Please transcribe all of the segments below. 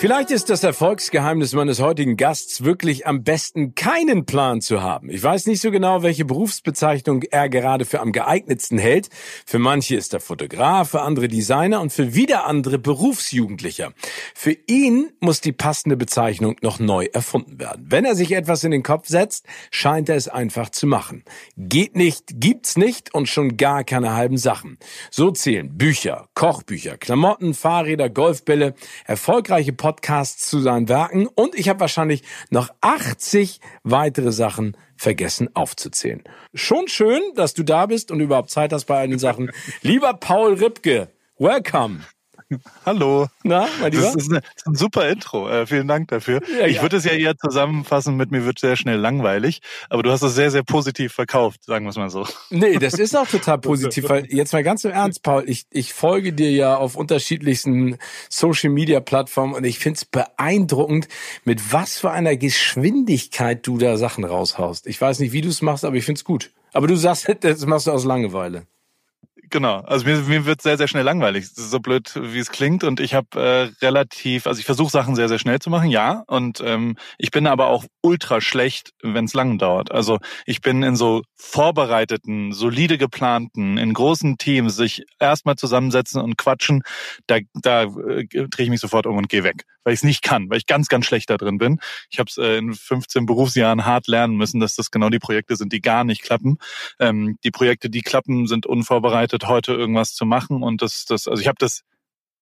Vielleicht ist das Erfolgsgeheimnis meines heutigen Gasts wirklich am besten keinen Plan zu haben. Ich weiß nicht so genau, welche Berufsbezeichnung er gerade für am geeignetsten hält. Für manche ist er Fotograf, für andere Designer und für wieder andere Berufsjugendlicher. Für ihn muss die passende Bezeichnung noch neu erfunden werden. Wenn er sich etwas in den Kopf setzt, scheint er es einfach zu machen. Geht nicht, gibt's nicht und schon gar keine halben Sachen. So zählen Bücher, Kochbücher, Klamotten, Fahrräder, Golfbälle, erfolgreiche Podcasts zu seinen Werken und ich habe wahrscheinlich noch 80 weitere Sachen vergessen aufzuzählen. Schon schön, dass du da bist und überhaupt Zeit hast bei all den Sachen. Lieber Paul Ripke, welcome. Hallo. Na, mein Lieber? Das ist, eine, das ist ein super Intro. Äh, vielen Dank dafür. Ja, ich ja. würde es ja eher zusammenfassen mit mir wird sehr schnell langweilig, aber du hast es sehr, sehr positiv verkauft, sagen wir es mal so. Nee, das ist auch total positiv, weil jetzt mal ganz im Ernst, Paul, ich, ich folge dir ja auf unterschiedlichsten Social Media Plattformen und ich finde es beeindruckend, mit was für einer Geschwindigkeit du da Sachen raushaust. Ich weiß nicht, wie du es machst, aber ich finde es gut. Aber du sagst, das machst du aus Langeweile. Genau, also mir, mir wird sehr, sehr schnell langweilig. So blöd, wie es klingt. Und ich habe äh, relativ, also ich versuche Sachen sehr, sehr schnell zu machen, ja. Und ähm, ich bin aber auch ultra schlecht, wenn es lang dauert. Also ich bin in so vorbereiteten, solide geplanten, in großen Teams sich erstmal zusammensetzen und quatschen, da, da äh, drehe ich mich sofort um und gehe weg, weil ich es nicht kann, weil ich ganz, ganz schlecht da drin bin. Ich habe es äh, in 15 Berufsjahren hart lernen müssen, dass das genau die Projekte sind, die gar nicht klappen. Ähm, die Projekte, die klappen, sind unvorbereitet heute irgendwas zu machen. Und das, das, also ich habe das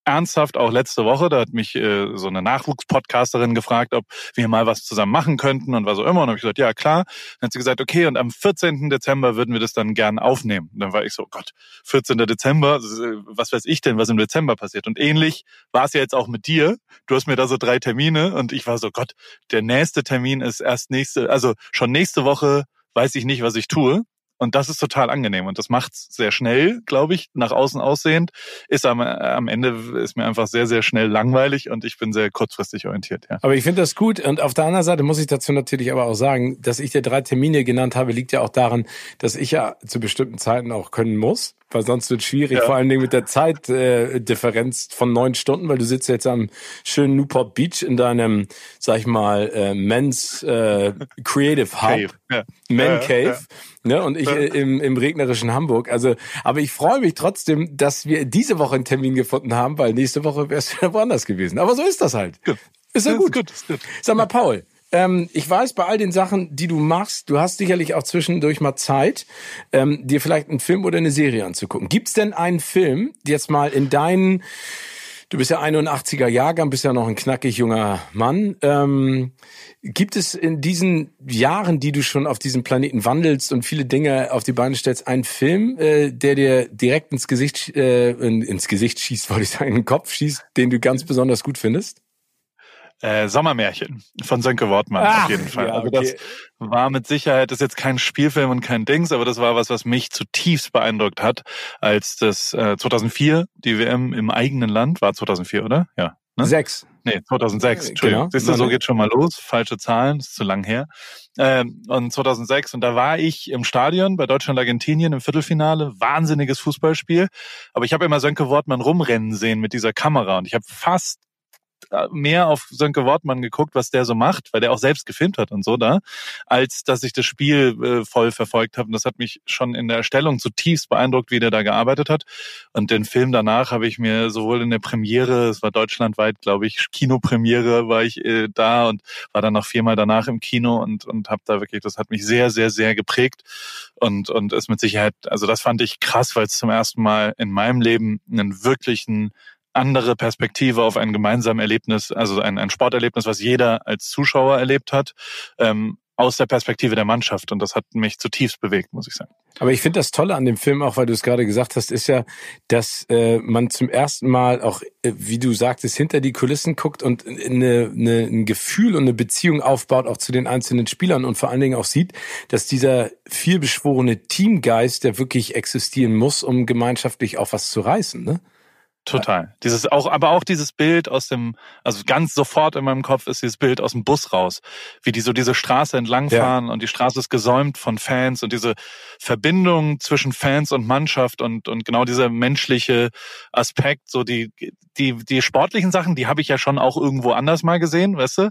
ernsthaft auch letzte Woche, da hat mich äh, so eine Nachwuchspodcasterin gefragt, ob wir mal was zusammen machen könnten und was auch immer. Und habe ich gesagt, ja klar. Dann hat sie gesagt, okay, und am 14. Dezember würden wir das dann gern aufnehmen. Und dann war ich so, oh Gott, 14. Dezember, was weiß ich denn, was im Dezember passiert? Und ähnlich war es ja jetzt auch mit dir. Du hast mir da so drei Termine und ich war so, Gott, der nächste Termin ist erst nächste, also schon nächste Woche weiß ich nicht, was ich tue. Und das ist total angenehm und das macht's sehr schnell, glaube ich, nach außen aussehend. Ist am, am Ende ist mir einfach sehr, sehr schnell langweilig und ich bin sehr kurzfristig orientiert. Ja. Aber ich finde das gut und auf der anderen Seite muss ich dazu natürlich aber auch sagen, dass ich dir drei Termine genannt habe, liegt ja auch daran, dass ich ja zu bestimmten Zeiten auch können muss weil sonst wird schwierig, ja. vor allen Dingen mit der Zeitdifferenz äh, von neun Stunden, weil du sitzt jetzt am schönen Newport Beach in deinem, sag ich mal, äh, Men's äh, Creative Hub, Cave. Ja. Man Cave, ne? Und ich äh, im, im regnerischen Hamburg. Also, aber ich freue mich trotzdem, dass wir diese Woche einen Termin gefunden haben, weil nächste Woche wäre es wieder woanders gewesen. Aber so ist das halt. Ist ja gut, ist gut. Sag mal, Paul. Ähm, ich weiß, bei all den Sachen, die du machst, du hast sicherlich auch zwischendurch mal Zeit, ähm, dir vielleicht einen Film oder eine Serie anzugucken. Gibt's denn einen Film, jetzt mal in deinen, du bist ja 81er Jahrgang, bist ja noch ein knackig junger Mann. Ähm, gibt es in diesen Jahren, die du schon auf diesem Planeten wandelst und viele Dinge auf die Beine stellst, einen Film, äh, der dir direkt ins Gesicht, äh, ins Gesicht schießt, wollte ich sagen, in den Kopf schießt, den du ganz besonders gut findest? Äh, Sommermärchen von Sönke Wortmann Ach, auf jeden Fall. Ja, okay. Also das war mit Sicherheit, das ist jetzt kein Spielfilm und kein Dings, aber das war was, was mich zutiefst beeindruckt hat, als das äh, 2004 die WM im eigenen Land war 2004, oder? Ja. Ne? Sechs. Nee, 2006. Äh, Entschuldigung. Genau. Siehst du, so geht schon mal los. Falsche Zahlen, ist zu lang her. Ähm, und 2006 und da war ich im Stadion bei Deutschland-Argentinien im Viertelfinale. Wahnsinniges Fußballspiel. Aber ich habe immer Sönke Wortmann rumrennen sehen mit dieser Kamera und ich habe fast mehr auf Sönke Wortmann geguckt, was der so macht, weil der auch selbst gefilmt hat und so da, als dass ich das Spiel äh, voll verfolgt habe. Und das hat mich schon in der Erstellung zutiefst beeindruckt, wie der da gearbeitet hat. Und den Film danach habe ich mir sowohl in der Premiere, es war deutschlandweit, glaube ich, Kinopremiere, war ich äh, da und war dann noch viermal danach im Kino und, und habe da wirklich, das hat mich sehr, sehr, sehr geprägt und, und ist mit Sicherheit, also das fand ich krass, weil es zum ersten Mal in meinem Leben einen wirklichen andere Perspektive auf ein gemeinsames Erlebnis, also ein, ein Sporterlebnis, was jeder als Zuschauer erlebt hat, ähm, aus der Perspektive der Mannschaft. Und das hat mich zutiefst bewegt, muss ich sagen. Aber ich finde das Tolle an dem Film, auch weil du es gerade gesagt hast, ist ja, dass äh, man zum ersten Mal auch, äh, wie du sagtest, hinter die Kulissen guckt und eine, eine, ein Gefühl und eine Beziehung aufbaut, auch zu den einzelnen Spielern und vor allen Dingen auch sieht, dass dieser vielbeschworene Teamgeist, der wirklich existieren muss, um gemeinschaftlich auch was zu reißen. Ne? Total. Dieses auch, aber auch dieses Bild aus dem, also ganz sofort in meinem Kopf ist dieses Bild aus dem Bus raus, wie die so diese Straße entlangfahren ja. und die Straße ist gesäumt von Fans und diese Verbindung zwischen Fans und Mannschaft und und genau dieser menschliche Aspekt, so die die die sportlichen Sachen, die habe ich ja schon auch irgendwo anders mal gesehen, weißt du?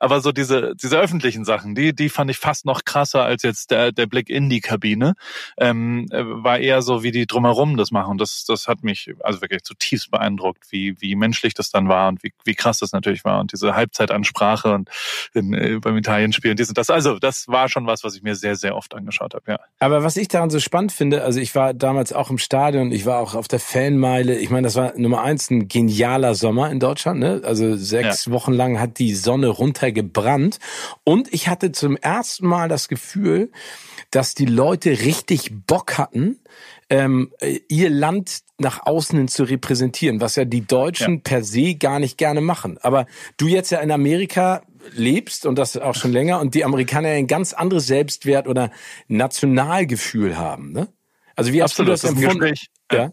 Aber so diese, diese öffentlichen Sachen, die, die fand ich fast noch krasser als jetzt der, der Blick in die Kabine. Ähm, äh, war eher so, wie die drumherum das machen. Das, das hat mich also wirklich zutiefst beeindruckt, wie, wie menschlich das dann war und wie, wie krass das natürlich war. Und diese Halbzeitansprache und in, äh, beim Italienspiel und dies und das. Also, das war schon was, was ich mir sehr, sehr oft angeschaut habe, ja. Aber was ich daran so spannend finde, also ich war damals auch im Stadion, ich war auch auf der Fanmeile. Ich meine, das war Nummer eins ein genialer Sommer in Deutschland, ne? Also sechs ja. Wochen lang hat die Sonne runter gebrannt. Und ich hatte zum ersten Mal das Gefühl, dass die Leute richtig Bock hatten, ähm, ihr Land nach außen hin zu repräsentieren, was ja die Deutschen ja. per se gar nicht gerne machen. Aber du jetzt ja in Amerika lebst und das auch schon länger und die Amerikaner ein ganz anderes Selbstwert oder Nationalgefühl haben, ne? Also wie hast Absolut, du das, das empfunden? Ja.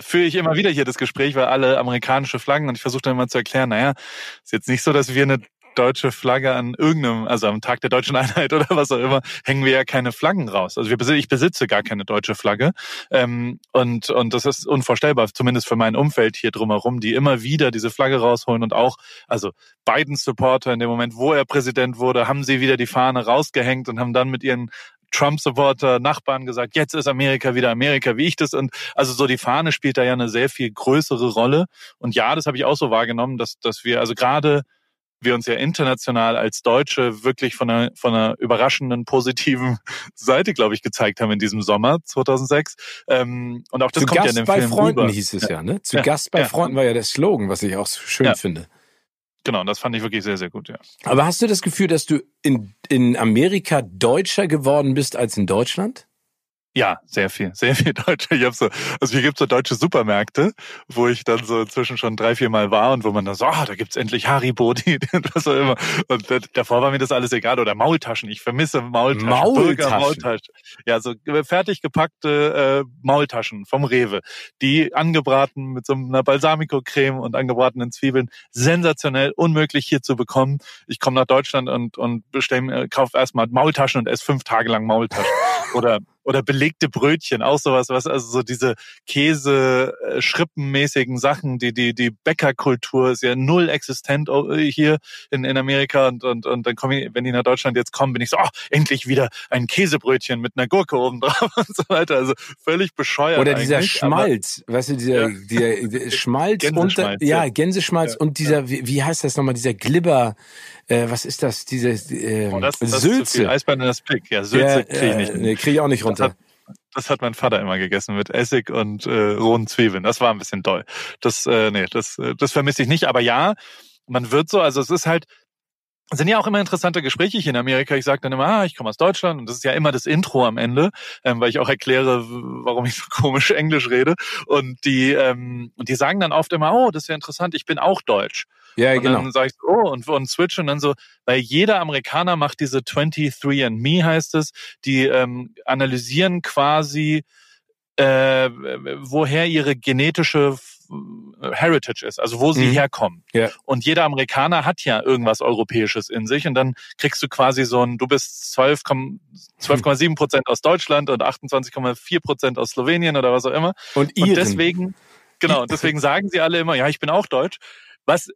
Führe ich immer wieder hier das Gespräch, weil alle amerikanische Flaggen und ich versuche dann immer zu erklären, naja, ist jetzt nicht so, dass wir eine deutsche Flagge an irgendeinem, also am Tag der deutschen Einheit oder was auch immer, hängen wir ja keine Flaggen raus. Also wir, ich besitze gar keine deutsche Flagge. Ähm, und, und das ist unvorstellbar, zumindest für mein Umfeld hier drumherum, die immer wieder diese Flagge rausholen und auch, also Biden Supporter in dem Moment, wo er Präsident wurde, haben sie wieder die Fahne rausgehängt und haben dann mit ihren Trump-Supporter, Nachbarn gesagt, jetzt ist Amerika wieder Amerika, wie ich das. Und also so die Fahne spielt da ja eine sehr viel größere Rolle. Und ja, das habe ich auch so wahrgenommen, dass, dass wir also gerade wir uns ja international als Deutsche wirklich von einer, von einer überraschenden positiven Seite, glaube ich, gezeigt haben in diesem Sommer 2006. Ähm, und auch das Zu kommt Gast ja in dem bei Film Freunden rüber. hieß es ja, ne? Zu ja. Gast bei ja. Freunden war ja der Slogan, was ich auch schön ja. finde. Genau, das fand ich wirklich sehr, sehr gut, ja. Aber hast du das Gefühl, dass du in, in Amerika deutscher geworden bist als in Deutschland? Ja, sehr viel, sehr viel Deutsche. Ich habe so, also hier gibt's so deutsche Supermärkte, wo ich dann so inzwischen schon drei, vier Mal war und wo man dann so, ah, da gibt's endlich Haribo, die, was auch immer. Und davor war mir das alles egal. Oder Maultaschen. Ich vermisse Maultaschen. Maultaschen. Maultaschen. Ja, so fertig gepackte äh, Maultaschen vom Rewe, die angebraten mit so einer Balsamico-Creme und angebratenen Zwiebeln. Sensationell, unmöglich hier zu bekommen. Ich komme nach Deutschland und und bestelle, kaufe erstmal Maultaschen und esse fünf Tage lang Maultaschen. Oder oder belegte Brötchen, auch sowas, was also so diese Käse äh, schrippenmäßigen Sachen, die die die Bäckerkultur ist ja null existent äh, hier in, in Amerika und und und dann komme ich, wenn die nach Deutschland jetzt kommen, bin ich so, oh, endlich wieder ein Käsebrötchen mit einer Gurke oben drauf und so weiter, also völlig bescheuert Oder dieser Schmalz, aber, weißt du, dieser, ja. dieser Schmalz und ja, Gänseschmalz ja. und dieser wie, wie heißt das nochmal, dieser Glibber äh, was ist das, diese äh, oh, das, das Sülze. Eisbein in das Blick. Ja, Sülze ja, kriege ich nicht. Äh, nee, kriege ich auch nicht runter. Das hat, das hat mein Vater immer gegessen mit Essig und äh, rohen Zwiebeln. Das war ein bisschen doll. Das, äh, nee, das, äh, das vermisse ich nicht. Aber ja, man wird so, also es ist halt, sind ja auch immer interessante Gespräche hier in Amerika. Ich sage dann immer, ah, ich komme aus Deutschland und das ist ja immer das Intro am Ende, ähm, weil ich auch erkläre, warum ich so komisch Englisch rede. Und die, ähm, und die sagen dann oft immer, oh, das ist ja interessant, ich bin auch Deutsch. Ja, und genau. dann sage ich, oh, und, und switch und dann so, weil jeder Amerikaner macht diese 23 and Me heißt es, die ähm, analysieren quasi, äh, woher ihre genetische Heritage ist, also wo sie mhm. herkommen. Ja. Und jeder Amerikaner hat ja irgendwas Europäisches in sich und dann kriegst du quasi so ein, du bist 12,7 12, Prozent aus Deutschland und 28,4 Prozent aus Slowenien oder was auch immer. Und, Iren. und deswegen, genau, und deswegen sagen sie alle immer, ja, ich bin auch deutsch. Was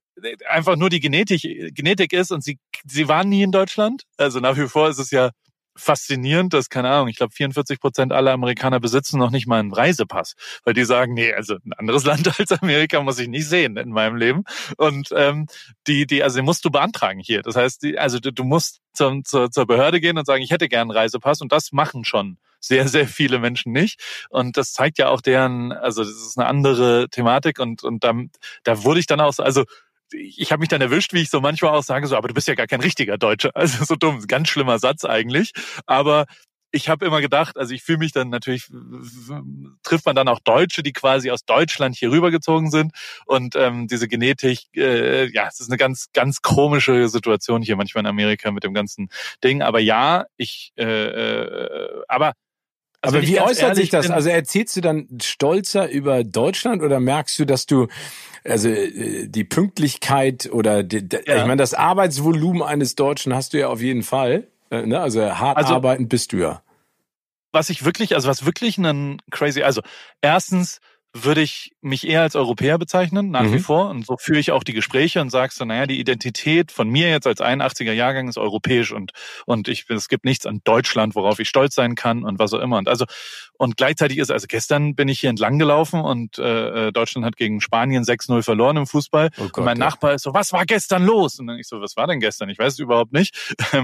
einfach nur die Genetik, Genetik ist und sie, sie waren nie in Deutschland. Also nach wie vor ist es ja faszinierend, dass, keine Ahnung, ich glaube 44 Prozent aller Amerikaner besitzen noch nicht mal einen Reisepass, weil die sagen, nee, also ein anderes Land als Amerika muss ich nicht sehen in meinem Leben. Und ähm, die, die, also den musst du beantragen hier. Das heißt, die, also du, du musst zum, zur, zur Behörde gehen und sagen, ich hätte gern einen Reisepass und das machen schon sehr, sehr viele Menschen nicht. Und das zeigt ja auch deren, also das ist eine andere Thematik und, und da, da wurde ich dann auch so, also ich habe mich dann erwischt, wie ich so manchmal auch sage, so, aber du bist ja gar kein richtiger Deutscher. Also so dumm, ganz schlimmer Satz eigentlich. Aber ich habe immer gedacht, also ich fühle mich dann natürlich, trifft man dann auch Deutsche, die quasi aus Deutschland hier rübergezogen sind. Und ähm, diese Genetik, äh, ja, es ist eine ganz, ganz komische Situation hier manchmal in Amerika mit dem ganzen Ding. Aber ja, ich, äh, äh, aber also aber wie äußert sich das? Also erzählst du dann stolzer über Deutschland oder merkst du, dass du also äh, die Pünktlichkeit oder die, ja. ich meine das Arbeitsvolumen eines Deutschen hast du ja auf jeden Fall. Äh, ne? Also hart also, arbeiten bist du ja. Was ich wirklich, also was wirklich ein crazy, also erstens würde ich mich eher als Europäer bezeichnen, nach mhm. wie vor. Und so führe ich auch die Gespräche und sage so, naja, die Identität von mir jetzt als 81er Jahrgang ist europäisch und, und ich, es gibt nichts an Deutschland, worauf ich stolz sein kann und was auch immer. Und also, und gleichzeitig ist, also gestern bin ich hier entlang gelaufen und äh, äh Deutschland hat gegen Spanien 6-0 verloren im Fußball. Oh Gott, und mein ja. Nachbar ist so, was war gestern los? Und dann ich so, was war denn gestern? Ich weiß es überhaupt nicht.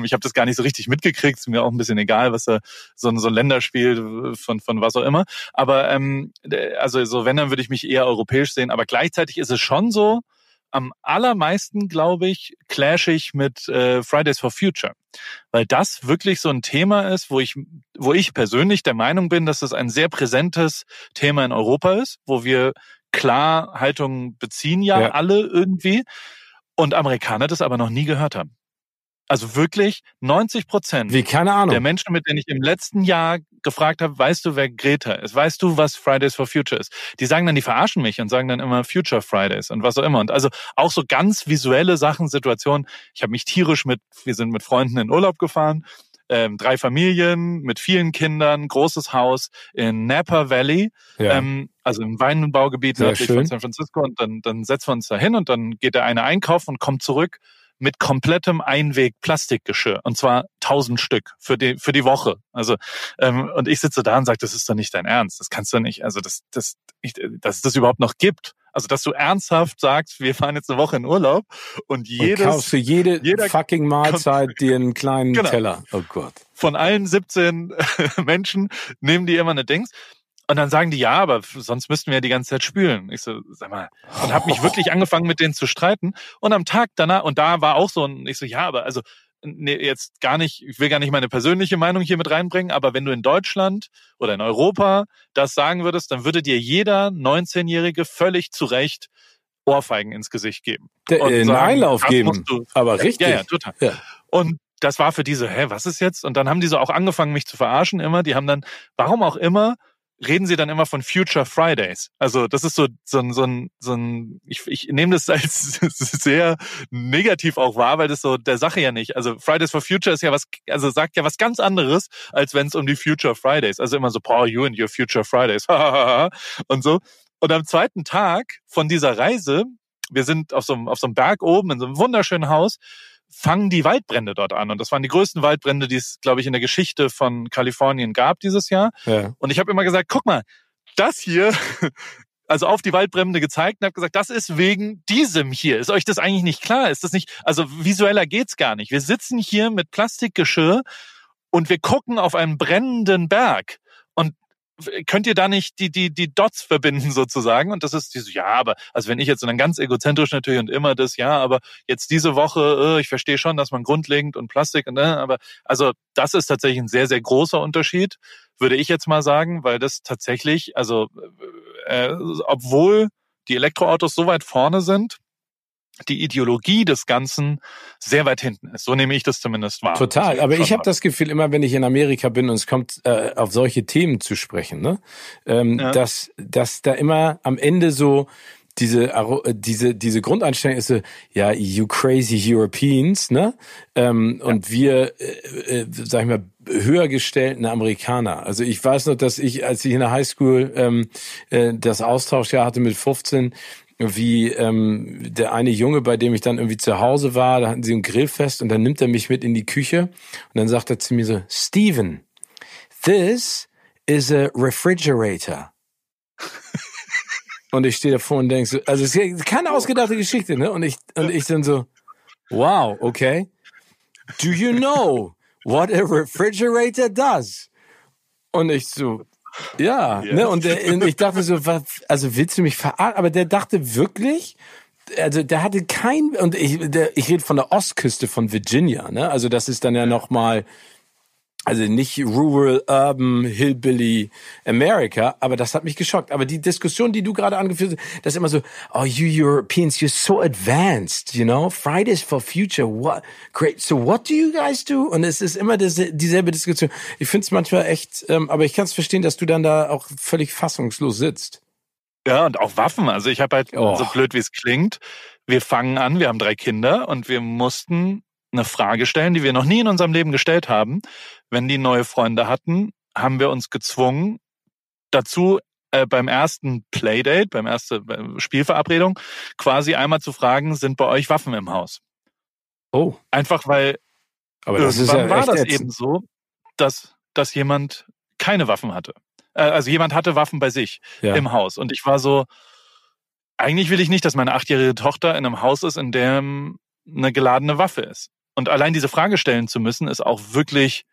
ich habe das gar nicht so richtig mitgekriegt. Ist mir auch ein bisschen egal, was da so, so ein Länderspiel von, von was auch immer. Aber ähm, also so, wenn, dann würde ich mich eher europäisch sehen. Aber gleichzeitig ist es schon so, am allermeisten, glaube ich, clash ich mit äh, Fridays for Future. Weil das wirklich so ein Thema ist, wo ich, wo ich persönlich der Meinung bin, dass es ein sehr präsentes Thema in Europa ist, wo wir klar Haltungen beziehen ja, ja. alle irgendwie und Amerikaner das aber noch nie gehört haben. Also wirklich 90 Prozent Wie, keine Ahnung. der Menschen, mit denen ich im letzten Jahr gefragt habe, weißt du, wer Greta ist? Weißt du, was Fridays for Future ist? Die sagen dann, die verarschen mich und sagen dann immer Future Fridays und was auch immer. Und also auch so ganz visuelle Sachen, Situationen. Ich habe mich tierisch mit, wir sind mit Freunden in Urlaub gefahren, ähm, drei Familien mit vielen Kindern, großes Haus in Napa Valley, ja. ähm, also im Weinbaugebiet nördlich von San Francisco. Und dann, dann setzen wir uns da hin und dann geht der eine einkaufen und kommt zurück mit komplettem Einweg-Plastikgeschirr und zwar tausend Stück für die für die Woche. Also ähm, und ich sitze da und sage, das ist doch nicht dein Ernst, das kannst du nicht. Also das das ich, dass es das überhaupt noch gibt. Also dass du ernsthaft sagst, wir fahren jetzt eine Woche in Urlaub und jedes und kaufst für jede fucking Mahlzeit dir einen kleinen genau. Teller. Oh Gott. Von allen 17 Menschen nehmen die immer eine Dings. Und dann sagen die, ja, aber sonst müssten wir ja die ganze Zeit spülen. Ich so, sag mal, und habe mich wirklich angefangen mit denen zu streiten. Und am Tag danach, und da war auch so ein, ich so, ja, aber also nee, jetzt gar nicht, ich will gar nicht meine persönliche Meinung hier mit reinbringen, aber wenn du in Deutschland oder in Europa das sagen würdest, dann würde dir jeder 19-Jährige völlig zu Recht Ohrfeigen ins Gesicht geben. Der, und einen sagen, Einlauf geben. aber richtig. Ja, ja, total. Ja. Und das war für diese, hä, was ist jetzt? Und dann haben die so auch angefangen, mich zu verarschen immer. Die haben dann, warum auch immer, reden sie dann immer von Future Fridays. Also das ist so so ein so ein, so ein ich, ich nehme das als sehr negativ auch wahr, weil das so der Sache ja nicht. Also Fridays for Future ist ja was, also sagt ja was ganz anderes, als wenn es um die Future Fridays. Also immer so, Paul, you and your Future Fridays und so. Und am zweiten Tag von dieser Reise, wir sind auf so einem auf so einem Berg oben in so einem wunderschönen Haus fangen die Waldbrände dort an. Und das waren die größten Waldbrände, die es, glaube ich, in der Geschichte von Kalifornien gab dieses Jahr. Ja. Und ich habe immer gesagt, guck mal, das hier, also auf die Waldbrände gezeigt und habe gesagt, das ist wegen diesem hier. Ist euch das eigentlich nicht klar? Ist das nicht, also visueller geht's gar nicht. Wir sitzen hier mit Plastikgeschirr und wir gucken auf einen brennenden Berg. Und könnt ihr da nicht die, die, die Dots verbinden sozusagen? Und das ist diese, ja, aber, also wenn ich jetzt dann ganz egozentrisch natürlich und immer das, ja, aber jetzt diese Woche, äh, ich verstehe schon, dass man grundlegend und Plastik, ne, aber also das ist tatsächlich ein sehr, sehr großer Unterschied, würde ich jetzt mal sagen, weil das tatsächlich, also äh, obwohl die Elektroautos so weit vorne sind, die Ideologie des Ganzen sehr weit hinten ist. So nehme ich das zumindest wahr. Total. Aber ich habe das Gefühl, immer wenn ich in Amerika bin und es kommt äh, auf solche Themen zu sprechen, ne, ähm, ja. dass, dass da immer am Ende so diese diese diese Grundeinstellung ist so ja you crazy Europeans ne ähm, ja. und wir äh, äh, sag ich mal höher gestellten Amerikaner also ich weiß noch dass ich als ich in der Highschool ähm, äh, das Austauschjahr hatte mit 15 wie ähm, der eine Junge, bei dem ich dann irgendwie zu Hause war, da hatten sie ein Grillfest und dann nimmt er mich mit in die Küche und dann sagt er zu mir so, Steven, this is a refrigerator. und ich stehe davor und denke so, also es ist keine ausgedachte Geschichte, ne? Und ich, und ich dann so, wow, okay. Do you know what a refrigerator does? Und ich so, ja, yeah. ne? Und, der, und ich dachte so, was, also willst du mich verarschen? Aber der dachte wirklich, also der hatte kein und ich, der, ich rede von der Ostküste von Virginia, ne? Also das ist dann ja noch mal also nicht Rural, Urban, Hillbilly America, aber das hat mich geschockt. Aber die Diskussion, die du gerade angeführt hast, das ist immer so, oh, you Europeans, you're so advanced, you know? Fridays for Future, what? Great. So what do you guys do? Und es ist immer dieselbe Diskussion. Ich finde es manchmal echt, ähm, aber ich kann es verstehen, dass du dann da auch völlig fassungslos sitzt. Ja, und auch Waffen. Also ich habe halt, oh. so blöd wie es klingt, wir fangen an, wir haben drei Kinder und wir mussten eine Frage stellen, die wir noch nie in unserem Leben gestellt haben. Wenn die neue Freunde hatten, haben wir uns gezwungen, dazu äh, beim ersten Playdate, beim ersten äh, Spielverabredung, quasi einmal zu fragen, sind bei euch Waffen im Haus? Oh. Einfach weil Aber das ist ja war das jetzt. eben so, dass, dass jemand keine Waffen hatte. Äh, also jemand hatte Waffen bei sich ja. im Haus. Und ich war so, eigentlich will ich nicht, dass meine achtjährige Tochter in einem Haus ist, in dem eine geladene Waffe ist. Und allein diese Frage stellen zu müssen, ist auch wirklich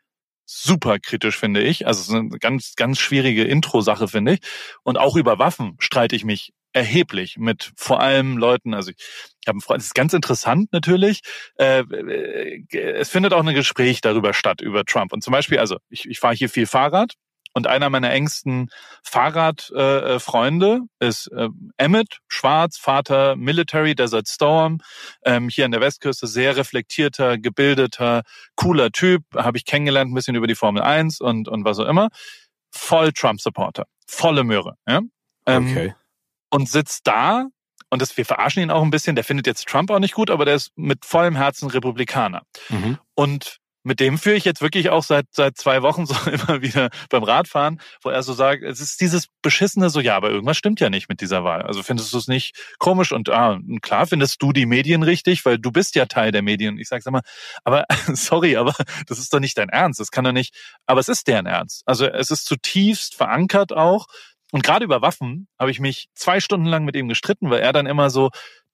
super kritisch, finde ich. Also es ist eine ganz, ganz schwierige Intro-Sache, finde ich. Und auch über Waffen streite ich mich erheblich mit vor allem Leuten, also ich, ich habe einen Freund, das ist ganz interessant natürlich. Äh, äh, es findet auch ein Gespräch darüber statt, über Trump. Und zum Beispiel, also ich, ich fahre hier viel Fahrrad und einer meiner engsten Fahrradfreunde äh, ist äh, Emmett, schwarz, Vater, Military, Desert Storm, ähm, hier an der Westküste, sehr reflektierter, gebildeter, cooler Typ, habe ich kennengelernt, ein bisschen über die Formel 1 und, und was auch immer. Voll Trump-Supporter, volle Möhre. Ja? Ähm, okay. Und sitzt da und das, wir verarschen ihn auch ein bisschen, der findet jetzt Trump auch nicht gut, aber der ist mit vollem Herzen Republikaner. Mhm. Und mit dem führe ich jetzt wirklich auch seit seit zwei Wochen so immer wieder beim Radfahren, wo er so sagt, es ist dieses beschissene so, ja, aber irgendwas stimmt ja nicht mit dieser Wahl. Also findest du es nicht komisch und ah, klar findest du die Medien richtig, weil du bist ja Teil der Medien. Ich sage sag mal, aber sorry, aber das ist doch nicht dein Ernst. Das kann doch nicht. Aber es ist deren Ernst. Also es ist zutiefst verankert auch. Und gerade über Waffen habe ich mich zwei Stunden lang mit ihm gestritten, weil er dann immer so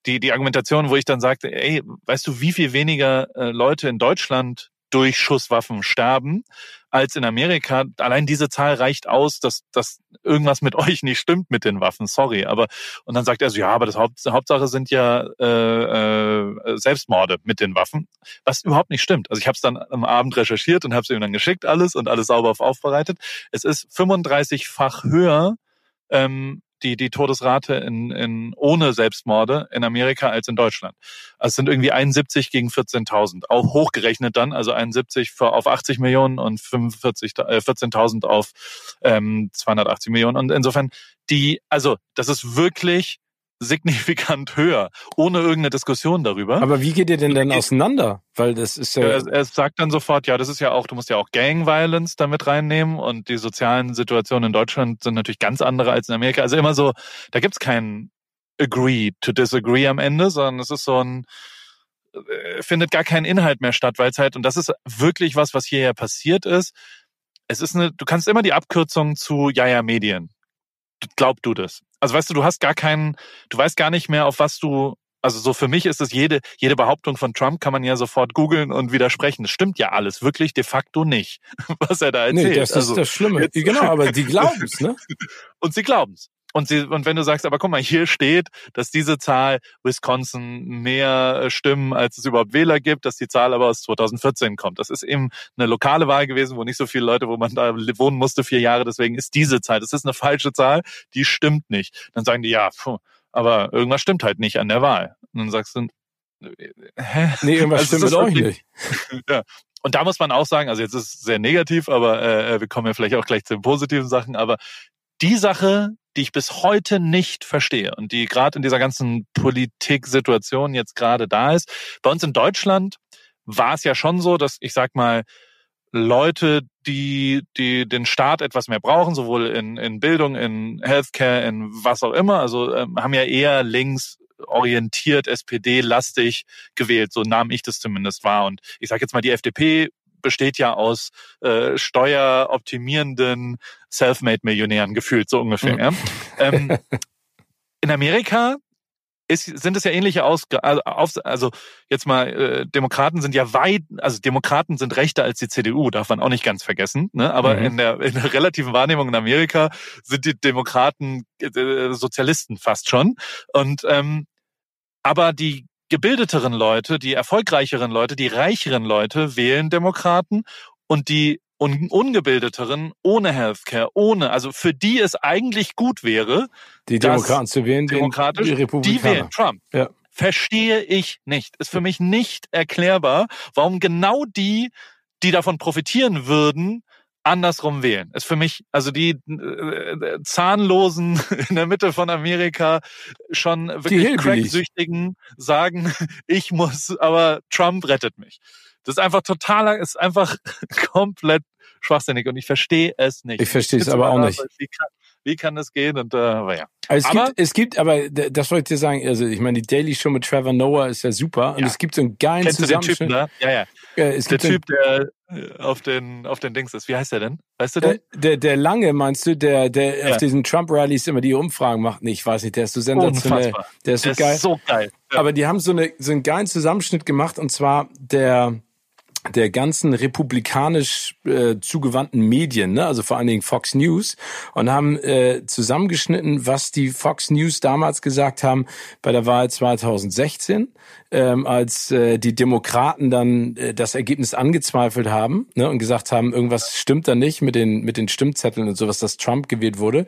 die, die Argumentation, wo ich dann sagte, ey, weißt du, wie viel weniger äh, Leute in Deutschland durch Schusswaffen sterben als in Amerika. Allein diese Zahl reicht aus, dass, dass irgendwas mit euch nicht stimmt mit den Waffen. Sorry, aber und dann sagt er so, ja, aber das Haupt, Hauptsache sind ja äh, äh, Selbstmorde mit den Waffen, was überhaupt nicht stimmt. Also ich habe es dann am Abend recherchiert und habe es ihm dann geschickt alles und alles sauber aufbereitet. Es ist 35-fach höher ähm, die, die Todesrate in, in, ohne Selbstmorde in Amerika als in Deutschland. Also es sind irgendwie 71 gegen 14.000. Auch hochgerechnet dann, also 71 für, auf 80 Millionen und 45, äh, 14.000 auf ähm, 280 Millionen. Und insofern die, also das ist wirklich signifikant höher, ohne irgendeine Diskussion darüber. Aber wie geht ihr denn dann auseinander? Weil das ist ja. Er, er sagt dann sofort, ja, das ist ja auch, du musst ja auch Gang Violence damit reinnehmen und die sozialen Situationen in Deutschland sind natürlich ganz andere als in Amerika. Also immer so, da gibt's kein Agree to Disagree am Ende, sondern es ist so ein äh, findet gar kein Inhalt mehr statt, weil es halt, und das ist wirklich was, was hier ja passiert ist. Es ist eine, du kannst immer die Abkürzung zu Ja, ja, Medien. Glaub du das? Also weißt du, du hast gar keinen, du weißt gar nicht mehr, auf was du also so für mich ist es jede, jede Behauptung von Trump kann man ja sofort googeln und widersprechen. Das stimmt ja alles, wirklich de facto nicht, was er da erzählt. Nee, das ist also, das Schlimme. Jetzt, genau, aber die glauben es, ne? und sie glauben es. Und, sie, und wenn du sagst, aber guck mal, hier steht, dass diese Zahl Wisconsin mehr äh, Stimmen, als es überhaupt Wähler gibt, dass die Zahl aber aus 2014 kommt. Das ist eben eine lokale Wahl gewesen, wo nicht so viele Leute, wo man da wohnen musste, vier Jahre. Deswegen ist diese Zahl, das ist eine falsche Zahl, die stimmt nicht. Dann sagen die, ja, puh, aber irgendwas stimmt halt nicht an der Wahl. Und dann sagst du, hä? Nee, irgendwas also stimmt mit euch nicht. ja. Und da muss man auch sagen, also jetzt ist es sehr negativ, aber äh, wir kommen ja vielleicht auch gleich zu den positiven Sachen, aber die Sache, die ich bis heute nicht verstehe und die gerade in dieser ganzen Politik-Situation jetzt gerade da ist. Bei uns in Deutschland war es ja schon so, dass ich sag mal, Leute, die, die den Staat etwas mehr brauchen, sowohl in, in Bildung, in Healthcare, in was auch immer, also ähm, haben ja eher links orientiert, SPD-lastig gewählt. So nahm ich das zumindest wahr. Und ich sage jetzt mal, die FDP besteht ja aus äh, steueroptimierenden Selfmade-Millionären gefühlt, so ungefähr. Mhm. Ja. Ähm, in Amerika ist, sind es ja ähnliche Ausgaben, also, also jetzt mal, äh, Demokraten sind ja weit, also Demokraten sind rechter als die CDU, darf man auch nicht ganz vergessen. Ne? Aber mhm. in, der, in der relativen Wahrnehmung in Amerika sind die Demokraten äh, Sozialisten fast schon. Und ähm, aber die gebildeteren Leute, die erfolgreicheren Leute, die reicheren Leute wählen Demokraten und die un ungebildeteren ohne Healthcare, ohne, also für die es eigentlich gut wäre, die Demokraten zu wählen, demokratisch, die, die wählen Trump. Ja. Verstehe ich nicht. Ist für mich nicht erklärbar, warum genau die, die davon profitieren würden, andersrum wählen. Ist für mich, also die äh, Zahnlosen in der Mitte von Amerika schon wirklich Cracksüchtigen sagen, ich muss, aber Trump rettet mich. Das ist einfach totaler, ist einfach komplett schwachsinnig und ich verstehe es nicht. Ich verstehe es aber auch nicht. Wie kann, das gehen? Und äh, aber ja. Also es, aber, gibt, es gibt, aber das wollte ich dir sagen, also ich meine, die Daily Show mit Trevor Noah ist ja super und ja. es gibt so einen geilen Kennst Zusammenschnitt. Du den Typen, ne? Ja, ja. es der Typ, der äh, auf den auf den Dings ist. Wie heißt der denn? Weißt du den? Der, der, der lange meinst du, der der ja. auf diesen Trump Rallies immer die Umfragen macht? Nee, ich weiß nicht, der ist so sensationell. Unfassbar. Der ist so der geil. Ist so geil. Ja. Aber die haben so eine so einen geilen Zusammenschnitt gemacht und zwar der der ganzen republikanisch äh, zugewandten Medien, ne? also vor allen Dingen Fox News, und haben äh, zusammengeschnitten, was die Fox News damals gesagt haben bei der Wahl 2016, ähm, als äh, die Demokraten dann äh, das Ergebnis angezweifelt haben ne? und gesagt haben, irgendwas stimmt da nicht mit den mit den Stimmzetteln und sowas, dass Trump gewählt wurde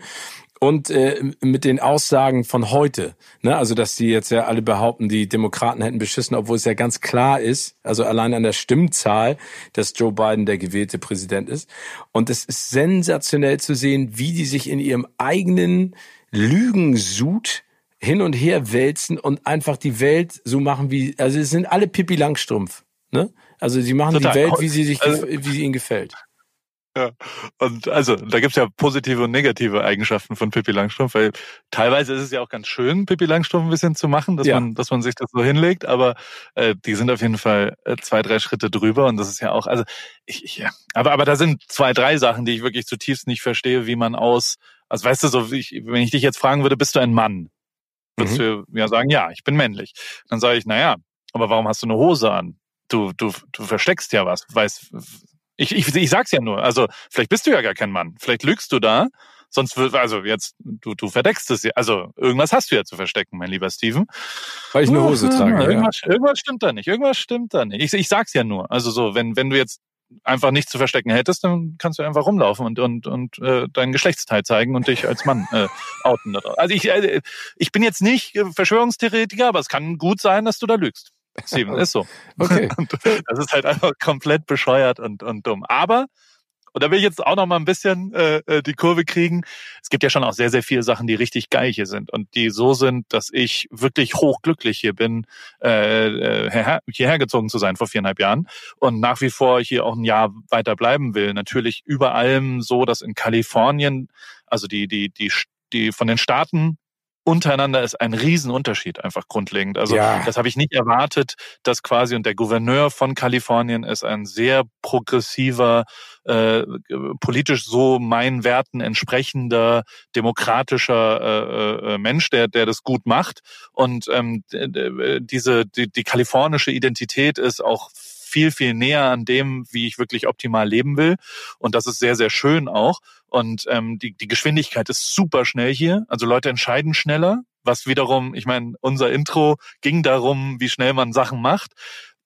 und äh, mit den Aussagen von heute, ne? also dass die jetzt ja alle behaupten, die Demokraten hätten beschissen, obwohl es ja ganz klar ist, also allein an der Stimmzahl, dass Joe Biden der gewählte Präsident ist. Und es ist sensationell zu sehen, wie die sich in ihrem eigenen Lügensud hin und her wälzen und einfach die Welt so machen wie, also es sind alle Pippi Langstrumpf, ne? Also sie machen Total. die Welt, wie sie sich, also, wie sie ihnen gefällt. Ja, und also da gibt's ja positive und negative Eigenschaften von Pippi Langstrumpf, weil teilweise ist es ja auch ganz schön, Pippi Langstrumpf ein bisschen zu machen, dass ja. man, dass man sich das so hinlegt, aber äh, die sind auf jeden Fall äh, zwei, drei Schritte drüber und das ist ja auch, also ich, ich ja, aber aber da sind zwei, drei Sachen, die ich wirklich zutiefst nicht verstehe, wie man aus, also weißt du, so ich, wenn ich dich jetzt fragen würde, bist du ein Mann, würdest mhm. du ja sagen, ja, ich bin männlich. Dann sage ich, na ja, aber warum hast du eine Hose an? Du, du, du versteckst ja was, weißt ich, ich, ich sag's ja nur. Also, vielleicht bist du ja gar kein Mann. Vielleicht lügst du da. Sonst wird, also jetzt, du, du verdeckst es ja. Also, irgendwas hast du ja zu verstecken, mein lieber Steven. Weil ich eine Hose ja, trage. Irgendwas, ja. irgendwas stimmt da nicht. Irgendwas stimmt da nicht. Ich, ich sag's ja nur. Also so, wenn, wenn du jetzt einfach nichts zu verstecken hättest, dann kannst du einfach rumlaufen und und und äh, dein Geschlechtsteil zeigen und dich als Mann äh, outen. Also ich äh, ich bin jetzt nicht Verschwörungstheoretiker, aber es kann gut sein, dass du da lügst. Steven, ist so. Okay. das ist halt einfach komplett bescheuert und, und dumm. Aber, und da will ich jetzt auch noch mal ein bisschen äh, äh, die Kurve kriegen. Es gibt ja schon auch sehr, sehr viele Sachen, die richtig geil hier sind und die so sind, dass ich wirklich hochglücklich hier bin, äh, äh hierher gezogen zu sein vor viereinhalb Jahren und nach wie vor hier auch ein Jahr weiter bleiben will. Natürlich über allem so, dass in Kalifornien, also die, die, die, die von den Staaten untereinander ist ein Riesenunterschied einfach grundlegend. Also ja. das habe ich nicht erwartet, dass quasi und der Gouverneur von Kalifornien ist ein sehr progressiver, äh, politisch so meinen Werten entsprechender, demokratischer äh, äh, Mensch, der der das gut macht. Und ähm, diese die, die kalifornische Identität ist auch viel, viel näher an dem, wie ich wirklich optimal leben will. Und das ist sehr, sehr schön auch. Und ähm, die, die Geschwindigkeit ist super schnell hier. Also Leute entscheiden schneller, was wiederum, ich meine, unser Intro ging darum, wie schnell man Sachen macht.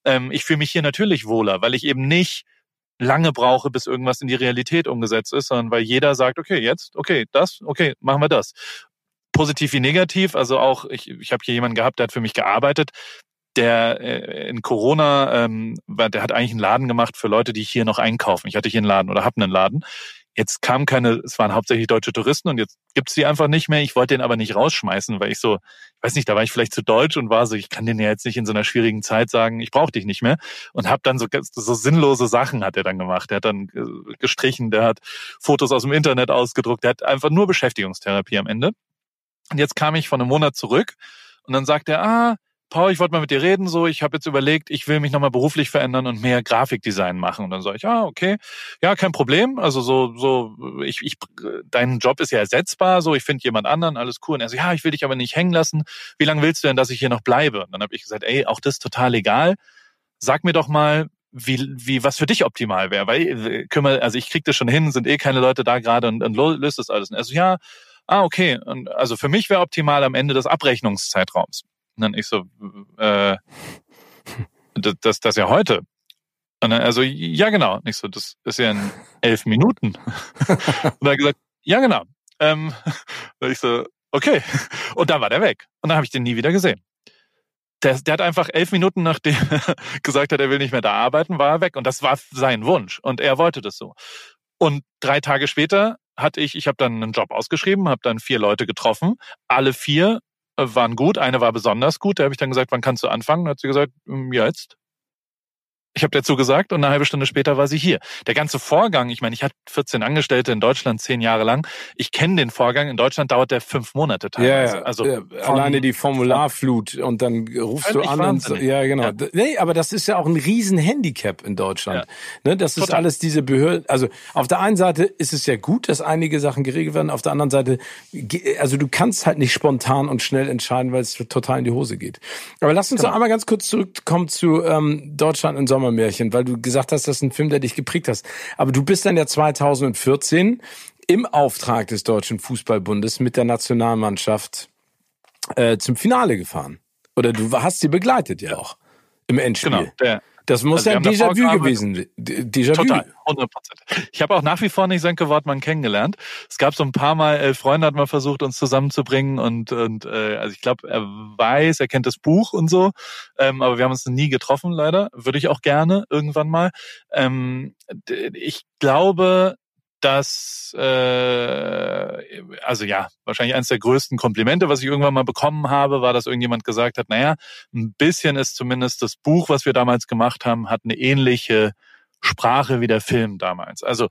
Ähm, ich fühle mich hier natürlich wohler, weil ich eben nicht lange brauche, bis irgendwas in die Realität umgesetzt ist, sondern weil jeder sagt, okay, jetzt, okay, das, okay, machen wir das positiv wie negativ. Also auch, ich, ich habe hier jemanden gehabt, der hat für mich gearbeitet der äh, in Corona, ähm, der hat eigentlich einen Laden gemacht für Leute, die hier noch einkaufen. Ich hatte hier einen Laden oder habe einen Laden. Jetzt kamen keine, es waren hauptsächlich deutsche Touristen und jetzt gibt's die einfach nicht mehr. Ich wollte den aber nicht rausschmeißen, weil ich so, ich weiß nicht, da war ich vielleicht zu deutsch und war so, ich kann den ja jetzt nicht in so einer schwierigen Zeit sagen, ich brauche dich nicht mehr. Und habe dann so, so sinnlose Sachen hat er dann gemacht. Der hat dann äh, gestrichen, der hat Fotos aus dem Internet ausgedruckt, der hat einfach nur Beschäftigungstherapie am Ende. Und jetzt kam ich von einem Monat zurück und dann sagt er, ah, Paul, ich wollte mal mit dir reden, so, ich habe jetzt überlegt, ich will mich nochmal beruflich verändern und mehr Grafikdesign machen. Und dann sage ich, ah, okay, ja, kein Problem. Also so, so, ich, ich, dein Job ist ja ersetzbar, so, ich finde jemand anderen, alles cool. Und er so, ja, ich will dich aber nicht hängen lassen. Wie lange willst du denn, dass ich hier noch bleibe? Und dann habe ich gesagt, ey, auch das ist total egal. Sag mir doch mal, wie, wie was für dich optimal wäre. Weil äh, kümmere, also ich krieg das schon hin, sind eh keine Leute da gerade und, und löst das alles. Und er so, ja, ah, okay. Und also für mich wäre optimal am Ende des Abrechnungszeitraums. Und dann ich so, äh, das, das, das ja heute. Und dann, also, ja, genau. Und ich so, das ist ja in elf Minuten. und er hat gesagt, ja, genau. Ähm, und ich so, okay. Und dann war der weg. Und dann habe ich den nie wieder gesehen. Der, der hat einfach elf Minuten, nachdem er gesagt hat, er will nicht mehr da arbeiten, war er weg. Und das war sein Wunsch. Und er wollte das so. Und drei Tage später hatte ich, ich habe dann einen Job ausgeschrieben, habe dann vier Leute getroffen. Alle vier waren gut, eine war besonders gut. Da habe ich dann gesagt, wann kannst du anfangen? Da hat sie gesagt, hm, jetzt. Ich habe dazu gesagt und eine halbe Stunde später war sie hier. Der ganze Vorgang, ich meine, ich hatte 14 Angestellte in Deutschland zehn Jahre lang. Ich kenne den Vorgang. In Deutschland dauert der fünf Monate teilweise. Ja, also ja, alleine die Formularflut und dann rufst du an und ja genau. Ja. Nee, aber das ist ja auch ein riesen Handicap in Deutschland. Ja. Ne, das ist Total. alles diese Behörden. Also auf der einen Seite ist es ja gut, dass einige Sachen geregelt werden. Auf der anderen Seite, also du kannst halt nicht spontan und schnell entscheiden, weil es total in die Hose geht. Aber lass uns genau. noch einmal ganz kurz zurückkommen zu ähm, Deutschland im Sommer Sommermärchen, weil du gesagt hast, das ist ein Film, der dich geprägt hast. Aber du bist dann ja 2014 im Auftrag des Deutschen Fußballbundes mit der Nationalmannschaft äh, zum Finale gefahren. Oder du hast sie begleitet ja auch im Endspiel. Genau, der, das muss also ja ein Déjà-vu gewesen. Déjà-vu. Total, 100 Prozent. Ich habe auch nach wie vor nicht Sönke Wortmann kennengelernt. Es gab so ein paar Mal, elf Freunde hat mal versucht, uns zusammenzubringen und, und äh, also ich glaube, er weiß, er kennt das Buch und so, ähm, aber wir haben uns nie getroffen, leider. Würde ich auch gerne irgendwann mal. Ähm, ich glaube, dass, äh, also ja, wahrscheinlich eines der größten Komplimente, was ich irgendwann mal bekommen habe, war, dass irgendjemand gesagt hat, naja, ein bisschen ist zumindest das Buch, was wir damals gemacht haben, hat eine ähnliche Sprache wie der Film damals. Also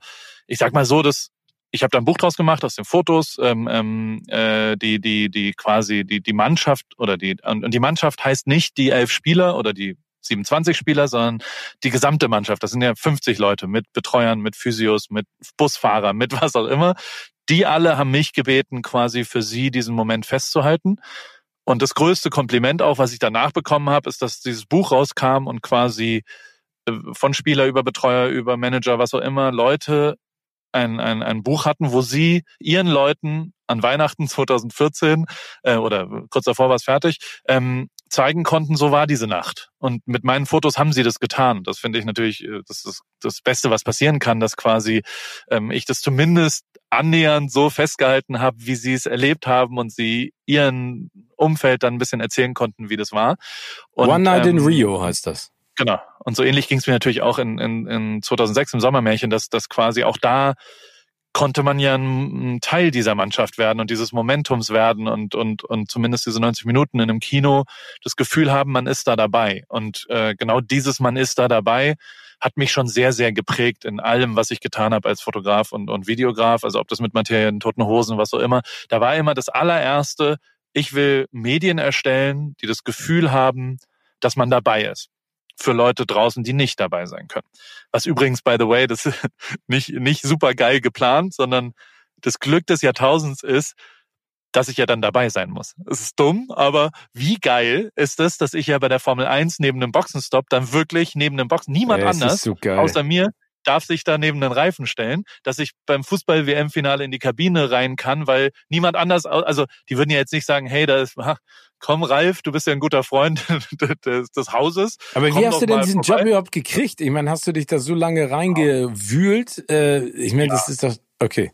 ich sag mal so, dass ich habe da ein Buch draus gemacht aus den Fotos, ähm, ähm, äh, die die die quasi die die Mannschaft oder die und die Mannschaft heißt nicht die elf Spieler oder die 27 Spieler, sondern die gesamte Mannschaft. Das sind ja 50 Leute mit Betreuern, mit Physios, mit Busfahrern, mit was auch immer. Die alle haben mich gebeten, quasi für sie diesen Moment festzuhalten. Und das größte Kompliment auch, was ich danach bekommen habe, ist, dass dieses Buch rauskam und quasi äh, von Spieler über Betreuer, über Manager, was auch immer, Leute ein, ein, ein Buch hatten, wo sie ihren Leuten an Weihnachten 2014 äh, oder kurz davor war es fertig, ähm, zeigen konnten, so war diese Nacht. Und mit meinen Fotos haben sie das getan. Das finde ich natürlich, äh, das ist das Beste, was passieren kann, dass quasi ähm, ich das zumindest annähernd so festgehalten habe, wie sie es erlebt haben und sie ihren Umfeld dann ein bisschen erzählen konnten, wie das war. Und, One Night ähm, in Rio heißt das. Genau. Und so ähnlich ging es mir natürlich auch in, in, in 2006 im Sommermärchen, dass, dass quasi auch da konnte man ja ein, Teil dieser Mannschaft werden und dieses Momentums werden und, und, und zumindest diese 90 Minuten in einem Kino das Gefühl haben, man ist da dabei. Und äh, genau dieses Man ist da dabei hat mich schon sehr, sehr geprägt in allem, was ich getan habe als Fotograf und, und Videograf, also ob das mit Materialien, Toten Hosen, was auch immer. Da war immer das allererste, ich will Medien erstellen, die das Gefühl haben, dass man dabei ist für Leute draußen, die nicht dabei sein können. Was übrigens, by the way, das ist nicht, nicht super geil geplant, sondern das Glück des Jahrtausends ist, dass ich ja dann dabei sein muss. Es ist dumm, aber wie geil ist es, dass ich ja bei der Formel 1 neben einem Boxenstopp dann wirklich neben einem Boxen, niemand ja, anders so außer mir darf sich da neben den Reifen stellen, dass ich beim Fußball-WM-Finale in die Kabine rein kann, weil niemand anders, also die würden ja jetzt nicht sagen, hey, da ist, komm Ralf, du bist ja ein guter Freund des, des Hauses. Aber wie hast du denn diesen vorbei. Job überhaupt gekriegt? Ich meine, hast du dich da so lange reingewühlt? Äh, ich meine, ja. das ist doch, okay.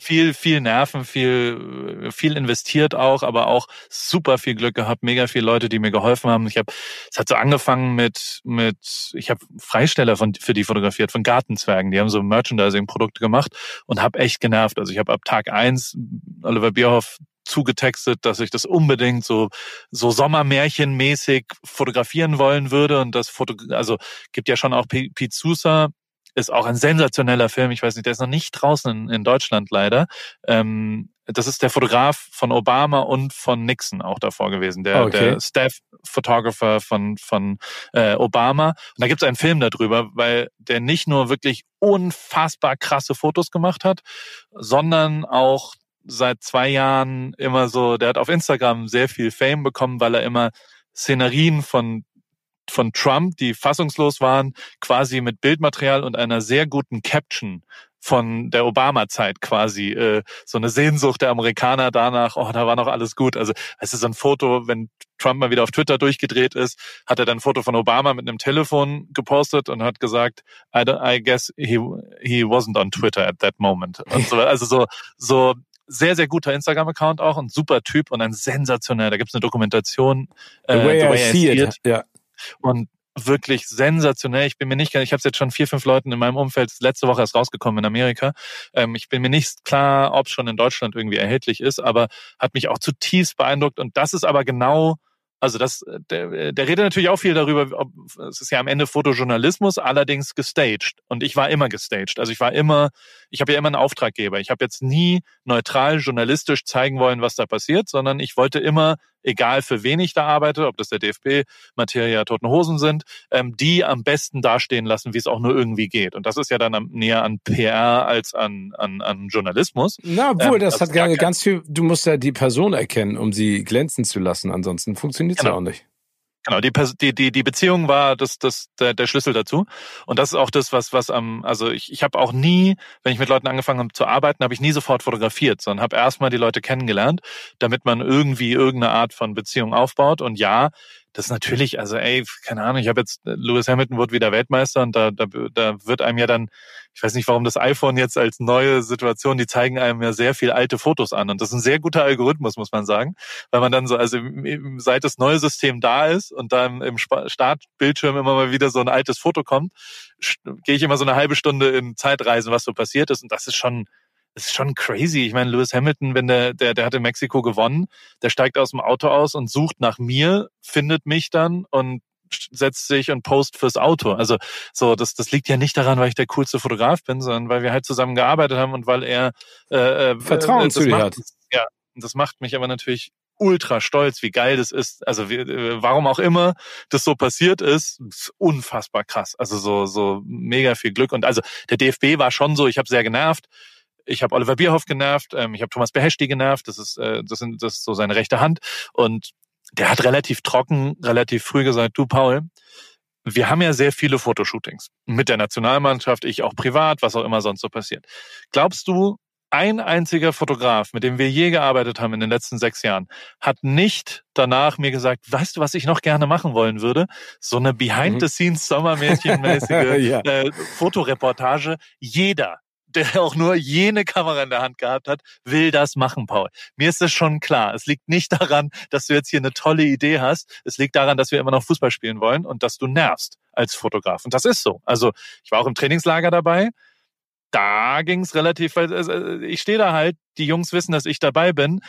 Viel, viel Nerven, viel, viel investiert auch, aber auch super viel Glück gehabt, mega viele Leute, die mir geholfen haben. Ich habe, es hat so angefangen mit, mit, ich habe Freisteller von, für die fotografiert, von Gartenzwergen. Die haben so Merchandising-Produkte gemacht und habe echt genervt. Also ich habe ab Tag eins Oliver Bierhoff zugetextet, dass ich das unbedingt so so Sommermärchenmäßig fotografieren wollen würde und das Foto also gibt ja schon auch Pizusa ist auch ein sensationeller Film. Ich weiß nicht, der ist noch nicht draußen in, in Deutschland leider. Ähm, das ist der Fotograf von Obama und von Nixon auch davor gewesen, der, okay. der Staff-Photographer von, von äh, Obama. Und da gibt es einen Film darüber, weil der nicht nur wirklich unfassbar krasse Fotos gemacht hat, sondern auch seit zwei Jahren immer so, der hat auf Instagram sehr viel Fame bekommen, weil er immer Szenerien von von Trump, die fassungslos waren, quasi mit Bildmaterial und einer sehr guten Caption von der Obama-Zeit quasi äh, so eine Sehnsucht der Amerikaner danach, oh, da war noch alles gut. Also es ist so ein Foto, wenn Trump mal wieder auf Twitter durchgedreht ist, hat er dann ein Foto von Obama mit einem Telefon gepostet und hat gesagt, I, I guess he, he wasn't on Twitter at that moment. So, also so, so sehr, sehr guter Instagram-Account auch, ein super Typ und ein sensationell. Da gibt's eine Dokumentation. The way, äh, the way I, I, see it. it. Ja. Und wirklich sensationell. Ich bin mir nicht, ich habe es jetzt schon vier, fünf Leuten in meinem Umfeld letzte Woche erst rausgekommen in Amerika. Ähm, ich bin mir nicht klar, ob es schon in Deutschland irgendwie erhältlich ist, aber hat mich auch zutiefst beeindruckt. Und das ist aber genau also das, der, der redet natürlich auch viel darüber, ob, es ist ja am Ende Fotojournalismus, allerdings gestaged. Und ich war immer gestaged. Also ich war immer, ich habe ja immer einen Auftraggeber. Ich habe jetzt nie neutral journalistisch zeigen wollen, was da passiert, sondern ich wollte immer egal für wen ich da arbeite, ob das der DFB, Materia, Toten Hosen sind, ähm, die am besten dastehen lassen, wie es auch nur irgendwie geht. Und das ist ja dann am, näher an PR als an, an, an Journalismus. Na, obwohl, ähm, das, hat gar, ganz viel, du musst ja die Person erkennen, um sie glänzen zu lassen, ansonsten funktioniert es genau. ja auch nicht. Genau, die, die, die, Beziehung war das, das, der, der Schlüssel dazu. Und das ist auch das, was, was am, also ich, ich habe auch nie, wenn ich mit Leuten angefangen habe zu arbeiten, habe ich nie sofort fotografiert, sondern habe erstmal die Leute kennengelernt, damit man irgendwie irgendeine Art von Beziehung aufbaut. Und ja, das natürlich, also ey, keine Ahnung, ich habe jetzt, Lewis Hamilton wird wieder Weltmeister und da, da, da wird einem ja dann, ich weiß nicht, warum das iPhone jetzt als neue Situation, die zeigen einem ja sehr viel alte Fotos an. Und das ist ein sehr guter Algorithmus, muss man sagen, weil man dann so, also seit das neue System da ist und dann im Startbildschirm immer mal wieder so ein altes Foto kommt, gehe ich immer so eine halbe Stunde in Zeitreisen, was so passiert ist. Und das ist schon, das ist schon crazy. Ich meine, Lewis Hamilton, wenn der, der, der hat in Mexiko gewonnen, der steigt aus dem Auto aus und sucht nach mir, findet mich dann und setzt sich und post fürs Auto. Also so, das, das liegt ja nicht daran, weil ich der coolste Fotograf bin, sondern weil wir halt zusammen gearbeitet haben und weil er äh, äh Vertrauen äh, zu dir hat. Ja, das macht mich aber natürlich ultra stolz, wie geil das ist. Also wie, äh, warum auch immer das so passiert ist, ist unfassbar krass. Also so so mega viel Glück und also der DFB war schon so. Ich habe sehr genervt ich habe Oliver Bierhoff genervt, ähm, ich habe Thomas Beheshti genervt, das ist, äh, das, sind, das ist so seine rechte Hand. Und der hat relativ trocken, relativ früh gesagt, du Paul, wir haben ja sehr viele Fotoshootings mit der Nationalmannschaft, ich auch privat, was auch immer sonst so passiert. Glaubst du, ein einziger Fotograf, mit dem wir je gearbeitet haben in den letzten sechs Jahren, hat nicht danach mir gesagt, weißt du, was ich noch gerne machen wollen würde? So eine Behind-the-Scenes-Sommermärchenmäßige ja. äh, Fotoreportage. Jeder, der auch nur jene Kamera in der Hand gehabt hat, will das machen, Paul. Mir ist das schon klar. Es liegt nicht daran, dass du jetzt hier eine tolle Idee hast. Es liegt daran, dass wir immer noch Fußball spielen wollen und dass du nervst als Fotograf. Und das ist so. Also ich war auch im Trainingslager dabei. Da ging es relativ, also ich stehe da halt, die Jungs wissen, dass ich dabei bin.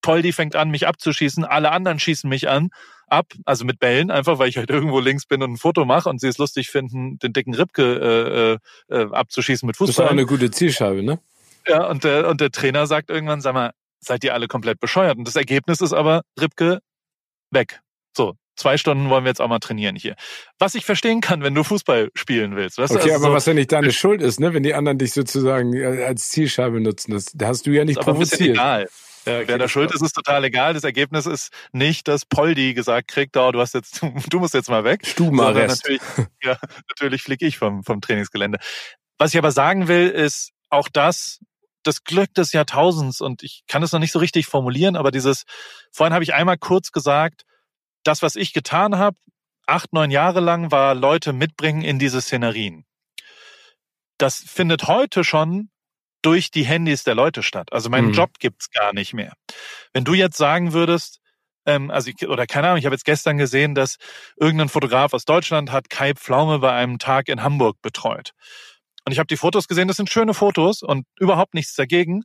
Poldi fängt an, mich abzuschießen, alle anderen schießen mich an ab, also mit Bällen, einfach weil ich halt irgendwo links bin und ein Foto mache und sie es lustig finden, den dicken Ripke äh, äh, abzuschießen mit Fußball. Das ist auch eine gute Zielscheibe, ne? Ja, und der, und der Trainer sagt irgendwann, sag mal, seid ihr alle komplett bescheuert? Und das Ergebnis ist aber, Ripke, weg. So, zwei Stunden wollen wir jetzt auch mal trainieren hier. Was ich verstehen kann, wenn du Fußball spielen willst. Weißt okay, also aber so, was ja nicht deine Schuld ist, ne? wenn die anderen dich sozusagen äh, als Zielscheibe nutzen, das, da hast du ja nicht provoziert. Egal. Ja, Wer da schuld ist, ist total egal. Das Ergebnis ist nicht, dass Poldi gesagt kriegt, oh, du hast jetzt, du musst jetzt mal weg. Stubenarrest. Natürlich, ja, natürlich fliege ich vom, vom Trainingsgelände. Was ich aber sagen will, ist auch das, das Glück des Jahrtausends und ich kann es noch nicht so richtig formulieren, aber dieses, vorhin habe ich einmal kurz gesagt, das, was ich getan habe, acht, neun Jahre lang, war Leute mitbringen in diese Szenerien. Das findet heute schon durch die Handys der Leute statt. Also meinen mhm. Job gibt's gar nicht mehr. Wenn du jetzt sagen würdest, ähm, also ich, oder keine Ahnung, ich habe jetzt gestern gesehen, dass irgendein Fotograf aus Deutschland hat Kai Pflaume bei einem Tag in Hamburg betreut. Und ich habe die Fotos gesehen, das sind schöne Fotos und überhaupt nichts dagegen.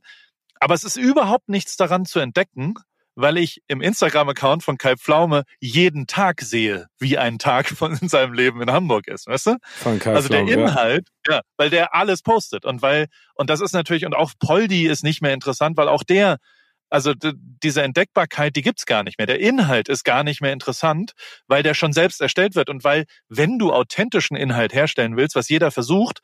Aber es ist überhaupt nichts daran zu entdecken, weil ich im Instagram-Account von Kai Pflaume jeden Tag sehe, wie ein Tag von in seinem Leben in Hamburg ist, weißt du? Von Kai also Pflaume, der Inhalt, ja. ja, weil der alles postet und weil und das ist natürlich und auch Poldi ist nicht mehr interessant, weil auch der also diese Entdeckbarkeit, die gibt's gar nicht mehr. Der Inhalt ist gar nicht mehr interessant, weil der schon selbst erstellt wird und weil wenn du authentischen Inhalt herstellen willst, was jeder versucht,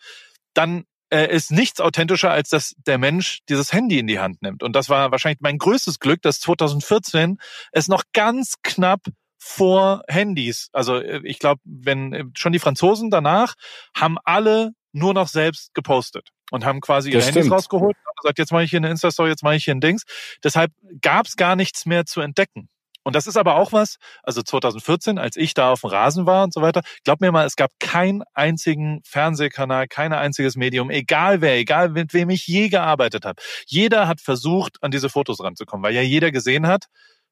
dann äh, ist nichts authentischer, als dass der Mensch dieses Handy in die Hand nimmt. Und das war wahrscheinlich mein größtes Glück, dass 2014 es noch ganz knapp vor Handys. Also äh, ich glaube, wenn äh, schon die Franzosen danach haben alle nur noch selbst gepostet und haben quasi ihre Handys rausgeholt und gesagt, jetzt mache ich hier eine Insta-Story, jetzt mache ich hier ein Dings. Deshalb gab es gar nichts mehr zu entdecken. Und das ist aber auch was, also 2014, als ich da auf dem Rasen war und so weiter, glaub mir mal, es gab keinen einzigen Fernsehkanal, kein einziges Medium, egal wer, egal mit wem ich je gearbeitet habe. Jeder hat versucht, an diese Fotos ranzukommen, weil ja jeder gesehen hat,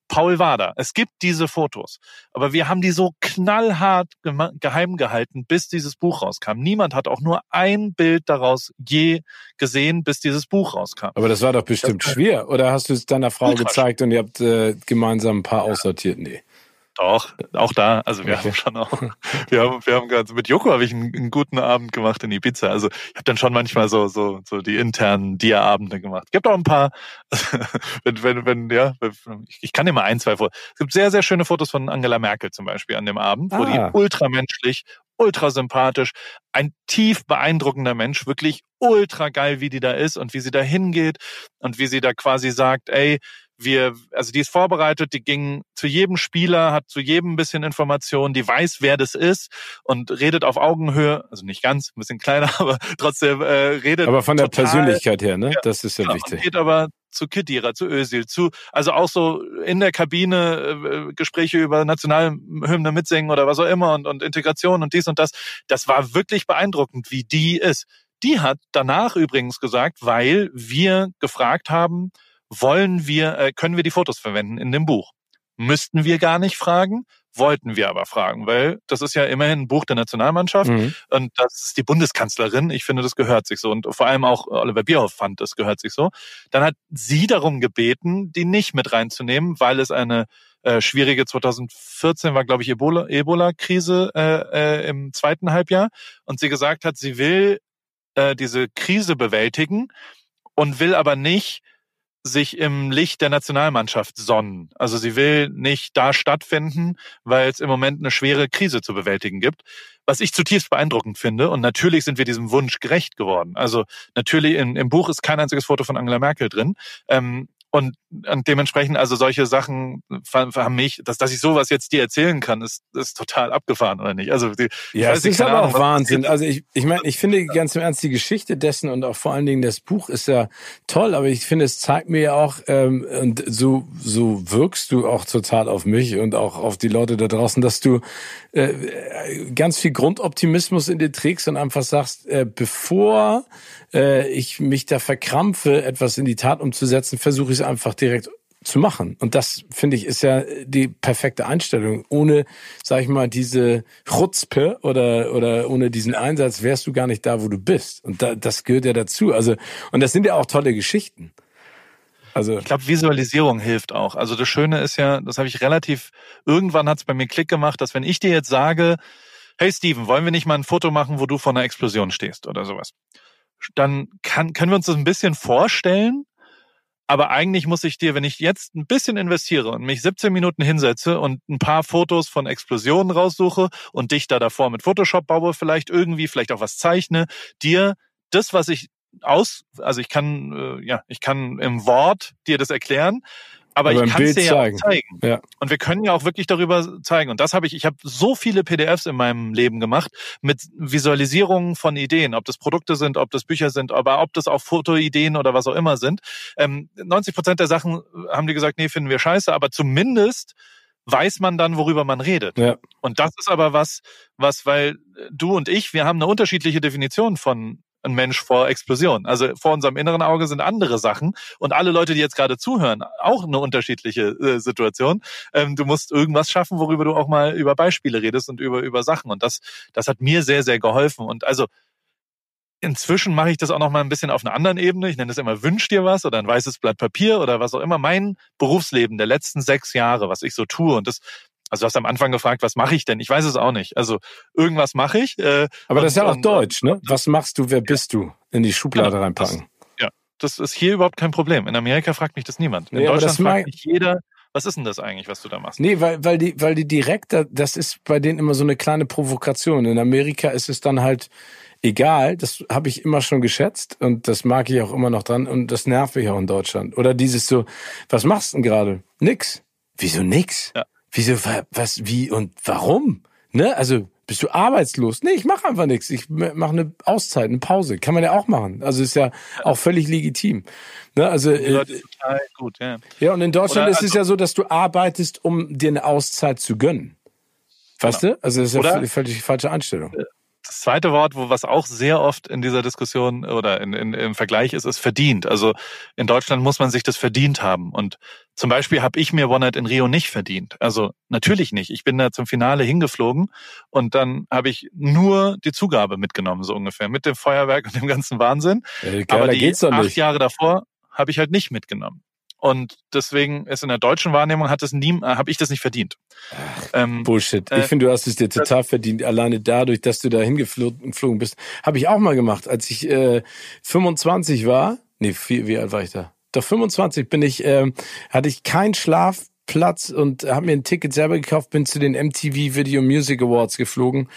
Paul Wader. Es gibt diese Fotos, aber wir haben die so knallhart geheim gehalten, bis dieses Buch rauskam. Niemand hat auch nur ein Bild daraus je gesehen, bis dieses Buch rauskam. Aber das war doch bestimmt das schwer. Oder hast du es deiner Frau gezeigt und ihr habt äh, gemeinsam ein paar aussortiert? Nee. Doch, auch da. Also wir okay. haben schon auch, wir haben, wir haben ganz, mit Joko habe ich einen, einen, guten Abend gemacht in Ibiza. Also ich habe dann schon manchmal so, so, so die internen Dia-Abende gemacht. Gibt auch ein paar, wenn, wenn, wenn, ja, ich kann dir mal ein, zwei vor. Es gibt sehr, sehr schöne Fotos von Angela Merkel zum Beispiel an dem Abend, ah. wo die ah. ultramenschlich, ultra sympathisch, ein tief beeindruckender Mensch, wirklich ultra geil, wie die da ist und wie sie da hingeht und wie sie da quasi sagt, ey, wir, also die ist vorbereitet, die ging zu jedem Spieler, hat zu jedem ein bisschen Informationen, die weiß, wer das ist und redet auf Augenhöhe, also nicht ganz, ein bisschen kleiner, aber trotzdem äh, redet. Aber von der total, Persönlichkeit her, ne? Ja, das ist ja genau, wichtig. Geht aber zu Kedira, zu Özil, zu, also auch so in der Kabine äh, Gespräche über Nationalhymne mitsingen oder was auch immer und, und Integration und dies und das. Das war wirklich beeindruckend, wie die ist. Die hat danach übrigens gesagt, weil wir gefragt haben, wollen wir, äh, können wir die Fotos verwenden in dem Buch? Müssten wir gar nicht fragen, wollten wir aber fragen, weil das ist ja immerhin ein Buch der Nationalmannschaft mhm. und das ist die Bundeskanzlerin. Ich finde, das gehört sich so und vor allem auch Oliver Bierhoff fand, das gehört sich so. Dann hat sie darum gebeten, die nicht mit reinzunehmen, weil es eine äh, schwierige 2014 war, glaube ich, Ebola-Krise äh, äh, im zweiten Halbjahr und sie gesagt hat, sie will äh, diese Krise bewältigen und will aber nicht sich im Licht der Nationalmannschaft sonnen. Also sie will nicht da stattfinden, weil es im Moment eine schwere Krise zu bewältigen gibt. Was ich zutiefst beeindruckend finde. Und natürlich sind wir diesem Wunsch gerecht geworden. Also natürlich in, im Buch ist kein einziges Foto von Angela Merkel drin. Ähm, und, und dementsprechend, also solche Sachen haben mich, dass, dass ich sowas jetzt dir erzählen kann, ist, ist total abgefahren, oder nicht? Also die, ja, es ist aber auch Wahnsinn. Also ich, ich meine, ich finde ganz im Ernst, die Geschichte dessen und auch vor allen Dingen das Buch ist ja toll, aber ich finde, es zeigt mir ja auch, ähm, und so, so wirkst du auch total auf mich und auch auf die Leute da draußen, dass du äh, ganz viel Grundoptimismus in dir trägst und einfach sagst, äh, bevor äh, ich mich da verkrampfe, etwas in die Tat umzusetzen, versuche ich es einfach direkt zu machen. Und das, finde ich, ist ja die perfekte Einstellung. Ohne, sag ich mal, diese Chutzpe oder, oder ohne diesen Einsatz wärst du gar nicht da, wo du bist. Und da, das gehört ja dazu. Also, und das sind ja auch tolle Geschichten. Also ich glaube, Visualisierung hilft auch. Also das Schöne ist ja, das habe ich relativ, irgendwann hat es bei mir Klick gemacht, dass wenn ich dir jetzt sage, hey Steven, wollen wir nicht mal ein Foto machen, wo du vor einer Explosion stehst oder sowas? Dann kann, können wir uns das ein bisschen vorstellen, aber eigentlich muss ich dir, wenn ich jetzt ein bisschen investiere und mich 17 Minuten hinsetze und ein paar Fotos von Explosionen raussuche und dich da davor mit Photoshop baue, vielleicht irgendwie, vielleicht auch was zeichne, dir das, was ich aus, also ich kann, äh, ja, ich kann im Wort dir das erklären, aber, aber ich kann es dir ja auch zeigen. Ja. Und wir können ja auch wirklich darüber zeigen. Und das habe ich, ich habe so viele PDFs in meinem Leben gemacht mit Visualisierungen von Ideen, ob das Produkte sind, ob das Bücher sind, aber ob das auch Fotoideen oder was auch immer sind. Ähm, 90 Prozent der Sachen haben die gesagt, nee, finden wir scheiße, aber zumindest weiß man dann, worüber man redet. Ja. Und das ist aber was, was, weil du und ich, wir haben eine unterschiedliche Definition von ein Mensch vor Explosion. Also vor unserem inneren Auge sind andere Sachen und alle Leute, die jetzt gerade zuhören, auch eine unterschiedliche äh, Situation. Ähm, du musst irgendwas schaffen, worüber du auch mal über Beispiele redest und über über Sachen und das das hat mir sehr sehr geholfen und also Inzwischen mache ich das auch noch mal ein bisschen auf einer anderen Ebene. Ich nenne das immer Wünsch dir was oder ein weißes Blatt Papier oder was auch immer. Mein Berufsleben der letzten sechs Jahre, was ich so tue und das also du hast am Anfang gefragt, was mache ich denn? Ich weiß es auch nicht. Also irgendwas mache ich. Äh, Aber das ist ja auch und, Deutsch, ne? Was machst du, wer bist du? In die Schublade genau, reinpacken. Das, ja, das ist hier überhaupt kein Problem. In Amerika fragt mich das niemand. In nee, Deutschland fragt mich jeder, was ist denn das eigentlich, was du da machst? Nee, weil, weil die, weil die direkt, das ist bei denen immer so eine kleine Provokation. In Amerika ist es dann halt egal, das habe ich immer schon geschätzt und das mag ich auch immer noch dran und das nervt mich auch in Deutschland. Oder dieses so, was machst du denn gerade? Nix. Wieso nix? Ja. Wieso, was, wie und warum? Ne? Also bist du arbeitslos? Nee, ich mache einfach nichts. Ich mache eine Auszeit, eine Pause. Kann man ja auch machen. Also ist ja auch völlig legitim. Ne? Also äh, gut, ja. Ja, und in Deutschland Oder ist es also ja so, dass du arbeitest, um dir eine Auszeit zu gönnen. Weißt genau. du? Also das ist ja völlig, völlig falsche Einstellung. Das zweite Wort, wo was auch sehr oft in dieser Diskussion oder in, in, im Vergleich ist, ist verdient. Also in Deutschland muss man sich das verdient haben. Und zum Beispiel habe ich mir One Night in Rio nicht verdient. Also natürlich nicht. Ich bin da zum Finale hingeflogen und dann habe ich nur die Zugabe mitgenommen, so ungefähr, mit dem Feuerwerk und dem ganzen Wahnsinn. Äh, Aber die acht Jahre davor habe ich halt nicht mitgenommen. Und deswegen ist in der deutschen Wahrnehmung hat es nie, äh, habe ich das nicht verdient. Ach, ähm, Bullshit. Äh, ich finde, du hast es dir total äh, verdient. Alleine dadurch, dass du da hingeflogen bist, habe ich auch mal gemacht, als ich äh, 25 war. Nee, wie, wie alt war ich da? Doch 25 bin ich, äh, hatte ich keinen Schlafplatz und habe mir ein Ticket selber gekauft, bin zu den MTV Video Music Awards geflogen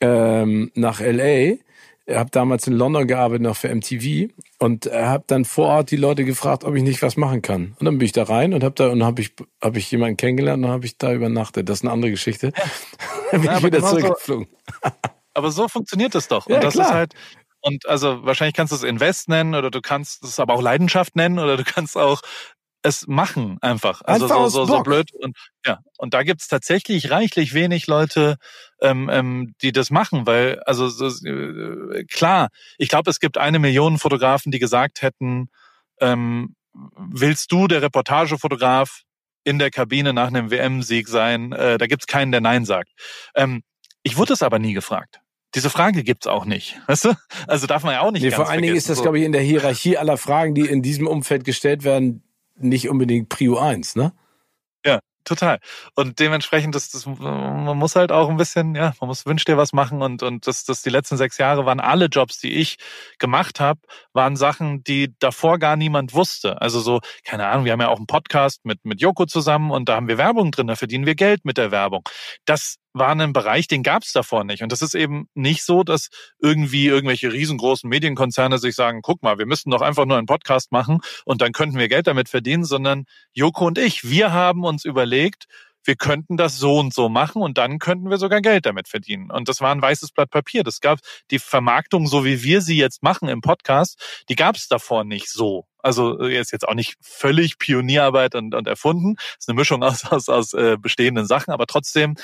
ähm, nach LA habe damals in London gearbeitet noch für MTV und habe dann vor Ort die Leute gefragt, ob ich nicht was machen kann. Und dann bin ich da rein und habe da und habe ich habe ich jemanden kennengelernt und habe ich da übernachtet. Das ist eine andere Geschichte. Dann bin ja, ich wieder genau zurückgeflogen. So, aber so funktioniert das doch. Und ja, das klar. ist halt und also wahrscheinlich kannst du es Invest nennen oder du kannst es aber auch Leidenschaft nennen oder du kannst auch es machen einfach. Also einfach so, so, so blöd. Und ja, und da gibt's tatsächlich reichlich wenig Leute, ähm, ähm, die das machen, weil, also so, äh, klar, ich glaube, es gibt eine Million Fotografen, die gesagt hätten, ähm, willst du der Reportagefotograf in der Kabine nach einem WM-Sieg sein? Äh, da gibt's keinen, der Nein sagt. Ähm, ich wurde es aber nie gefragt. Diese Frage gibt's auch nicht, weißt du? Also darf man ja auch nicht. Nee, vor allen Dingen ist das, so. glaube ich, in der Hierarchie aller Fragen, die in diesem Umfeld gestellt werden, nicht unbedingt Prio 1, ne? Ja, total. Und dementsprechend, das, das, man muss halt auch ein bisschen, ja, man muss wünsch dir was machen und und das, das die letzten sechs Jahre waren alle Jobs, die ich gemacht habe, waren Sachen, die davor gar niemand wusste. Also so, keine Ahnung, wir haben ja auch einen Podcast mit mit Joko zusammen und da haben wir Werbung drin, da verdienen wir Geld mit der Werbung. Das war ein Bereich, den gab es davor nicht. Und das ist eben nicht so, dass irgendwie irgendwelche riesengroßen Medienkonzerne sich sagen, guck mal, wir müssten doch einfach nur einen Podcast machen und dann könnten wir Geld damit verdienen, sondern Joko und ich, wir haben uns überlegt, wir könnten das so und so machen und dann könnten wir sogar Geld damit verdienen. Und das war ein weißes Blatt Papier. Das gab die Vermarktung, so wie wir sie jetzt machen im Podcast, die gab es davor nicht so. Also äh, ist jetzt auch nicht völlig Pionierarbeit und, und erfunden. Das ist eine Mischung aus, aus, aus äh, bestehenden Sachen, aber trotzdem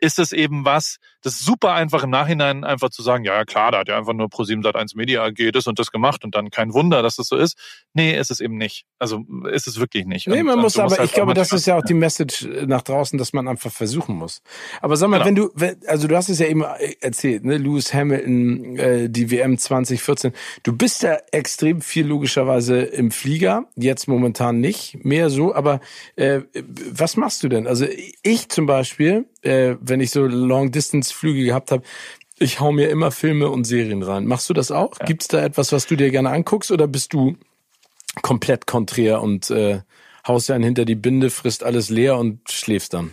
ist es eben was, das ist super einfach im Nachhinein einfach zu sagen, ja klar, da hat ja einfach nur Pro7 Sat1 Media AG das und das gemacht und dann kein Wunder, dass das so ist. Nee, ist es eben nicht. Also ist es wirklich nicht. Nee, man und, muss aber, halt ich glaube, das ist ja auch die Message nach draußen, dass man einfach versuchen muss. Aber sag mal, genau. wenn du, also du hast es ja eben erzählt, ne, Lewis Hamilton, äh, die WM 2014, du bist ja extrem viel logischerweise im Flieger, jetzt momentan nicht mehr so, aber äh, was machst du denn? Also ich zum Beispiel, äh, wenn ich so Long-Distance-Flüge gehabt habe, ich hau mir immer Filme und Serien rein. Machst du das auch? Ja. Gibt es da etwas, was du dir gerne anguckst oder bist du komplett konträr und äh, haust einen hinter die Binde, frisst alles leer und schläfst dann?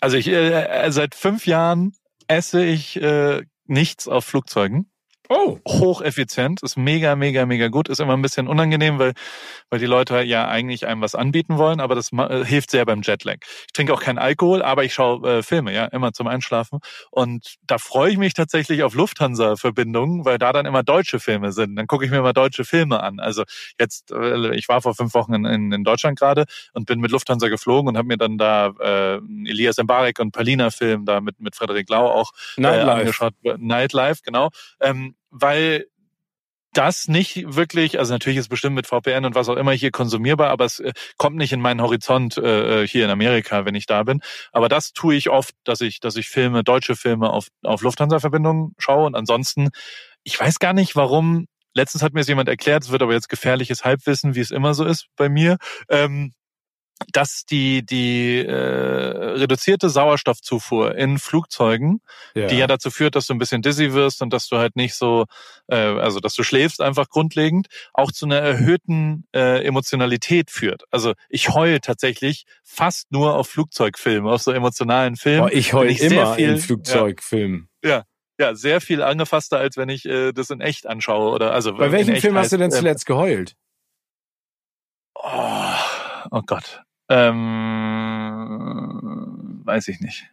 Also ich äh, seit fünf Jahren esse ich äh, nichts auf Flugzeugen. Oh. Hocheffizient, ist mega, mega, mega gut. Ist immer ein bisschen unangenehm, weil, weil die Leute ja eigentlich einem was anbieten wollen, aber das äh, hilft sehr beim Jetlag. Ich trinke auch keinen Alkohol, aber ich schaue äh, Filme, ja, immer zum Einschlafen. Und da freue ich mich tatsächlich auf Lufthansa-Verbindungen, weil da dann immer deutsche Filme sind. Dann gucke ich mir mal deutsche Filme an. Also jetzt, äh, ich war vor fünf Wochen in, in, in Deutschland gerade und bin mit Lufthansa geflogen und habe mir dann da äh, Elias Mbarek und Palina-Film da mit, mit Frederik Lau auch äh, angeschaut. Nightlife, genau. Ähm, weil das nicht wirklich, also natürlich ist bestimmt mit VPN und was auch immer hier konsumierbar, aber es äh, kommt nicht in meinen Horizont äh, äh, hier in Amerika, wenn ich da bin. Aber das tue ich oft, dass ich, dass ich Filme, deutsche Filme auf, auf Lufthansa-Verbindungen schaue und ansonsten, ich weiß gar nicht, warum. Letztens hat mir es jemand erklärt, es wird aber jetzt gefährliches Halbwissen, wie es immer so ist bei mir. Ähm, dass die die äh, reduzierte Sauerstoffzufuhr in Flugzeugen, ja. die ja dazu führt, dass du ein bisschen dizzy wirst und dass du halt nicht so, äh, also dass du schläfst einfach grundlegend, auch zu einer erhöhten äh, Emotionalität führt. Also ich heul tatsächlich fast nur auf Flugzeugfilmen, auf so emotionalen Filmen. Oh, ich heul ich immer viel, in Flugzeugfilmen. Ja, ja. Ja, sehr viel angefasster, als wenn ich äh, das in echt anschaue. Oder also bei welchem Film hast du denn ähm, zuletzt geheult? Oh, oh Gott. Ähm, weiß ich nicht.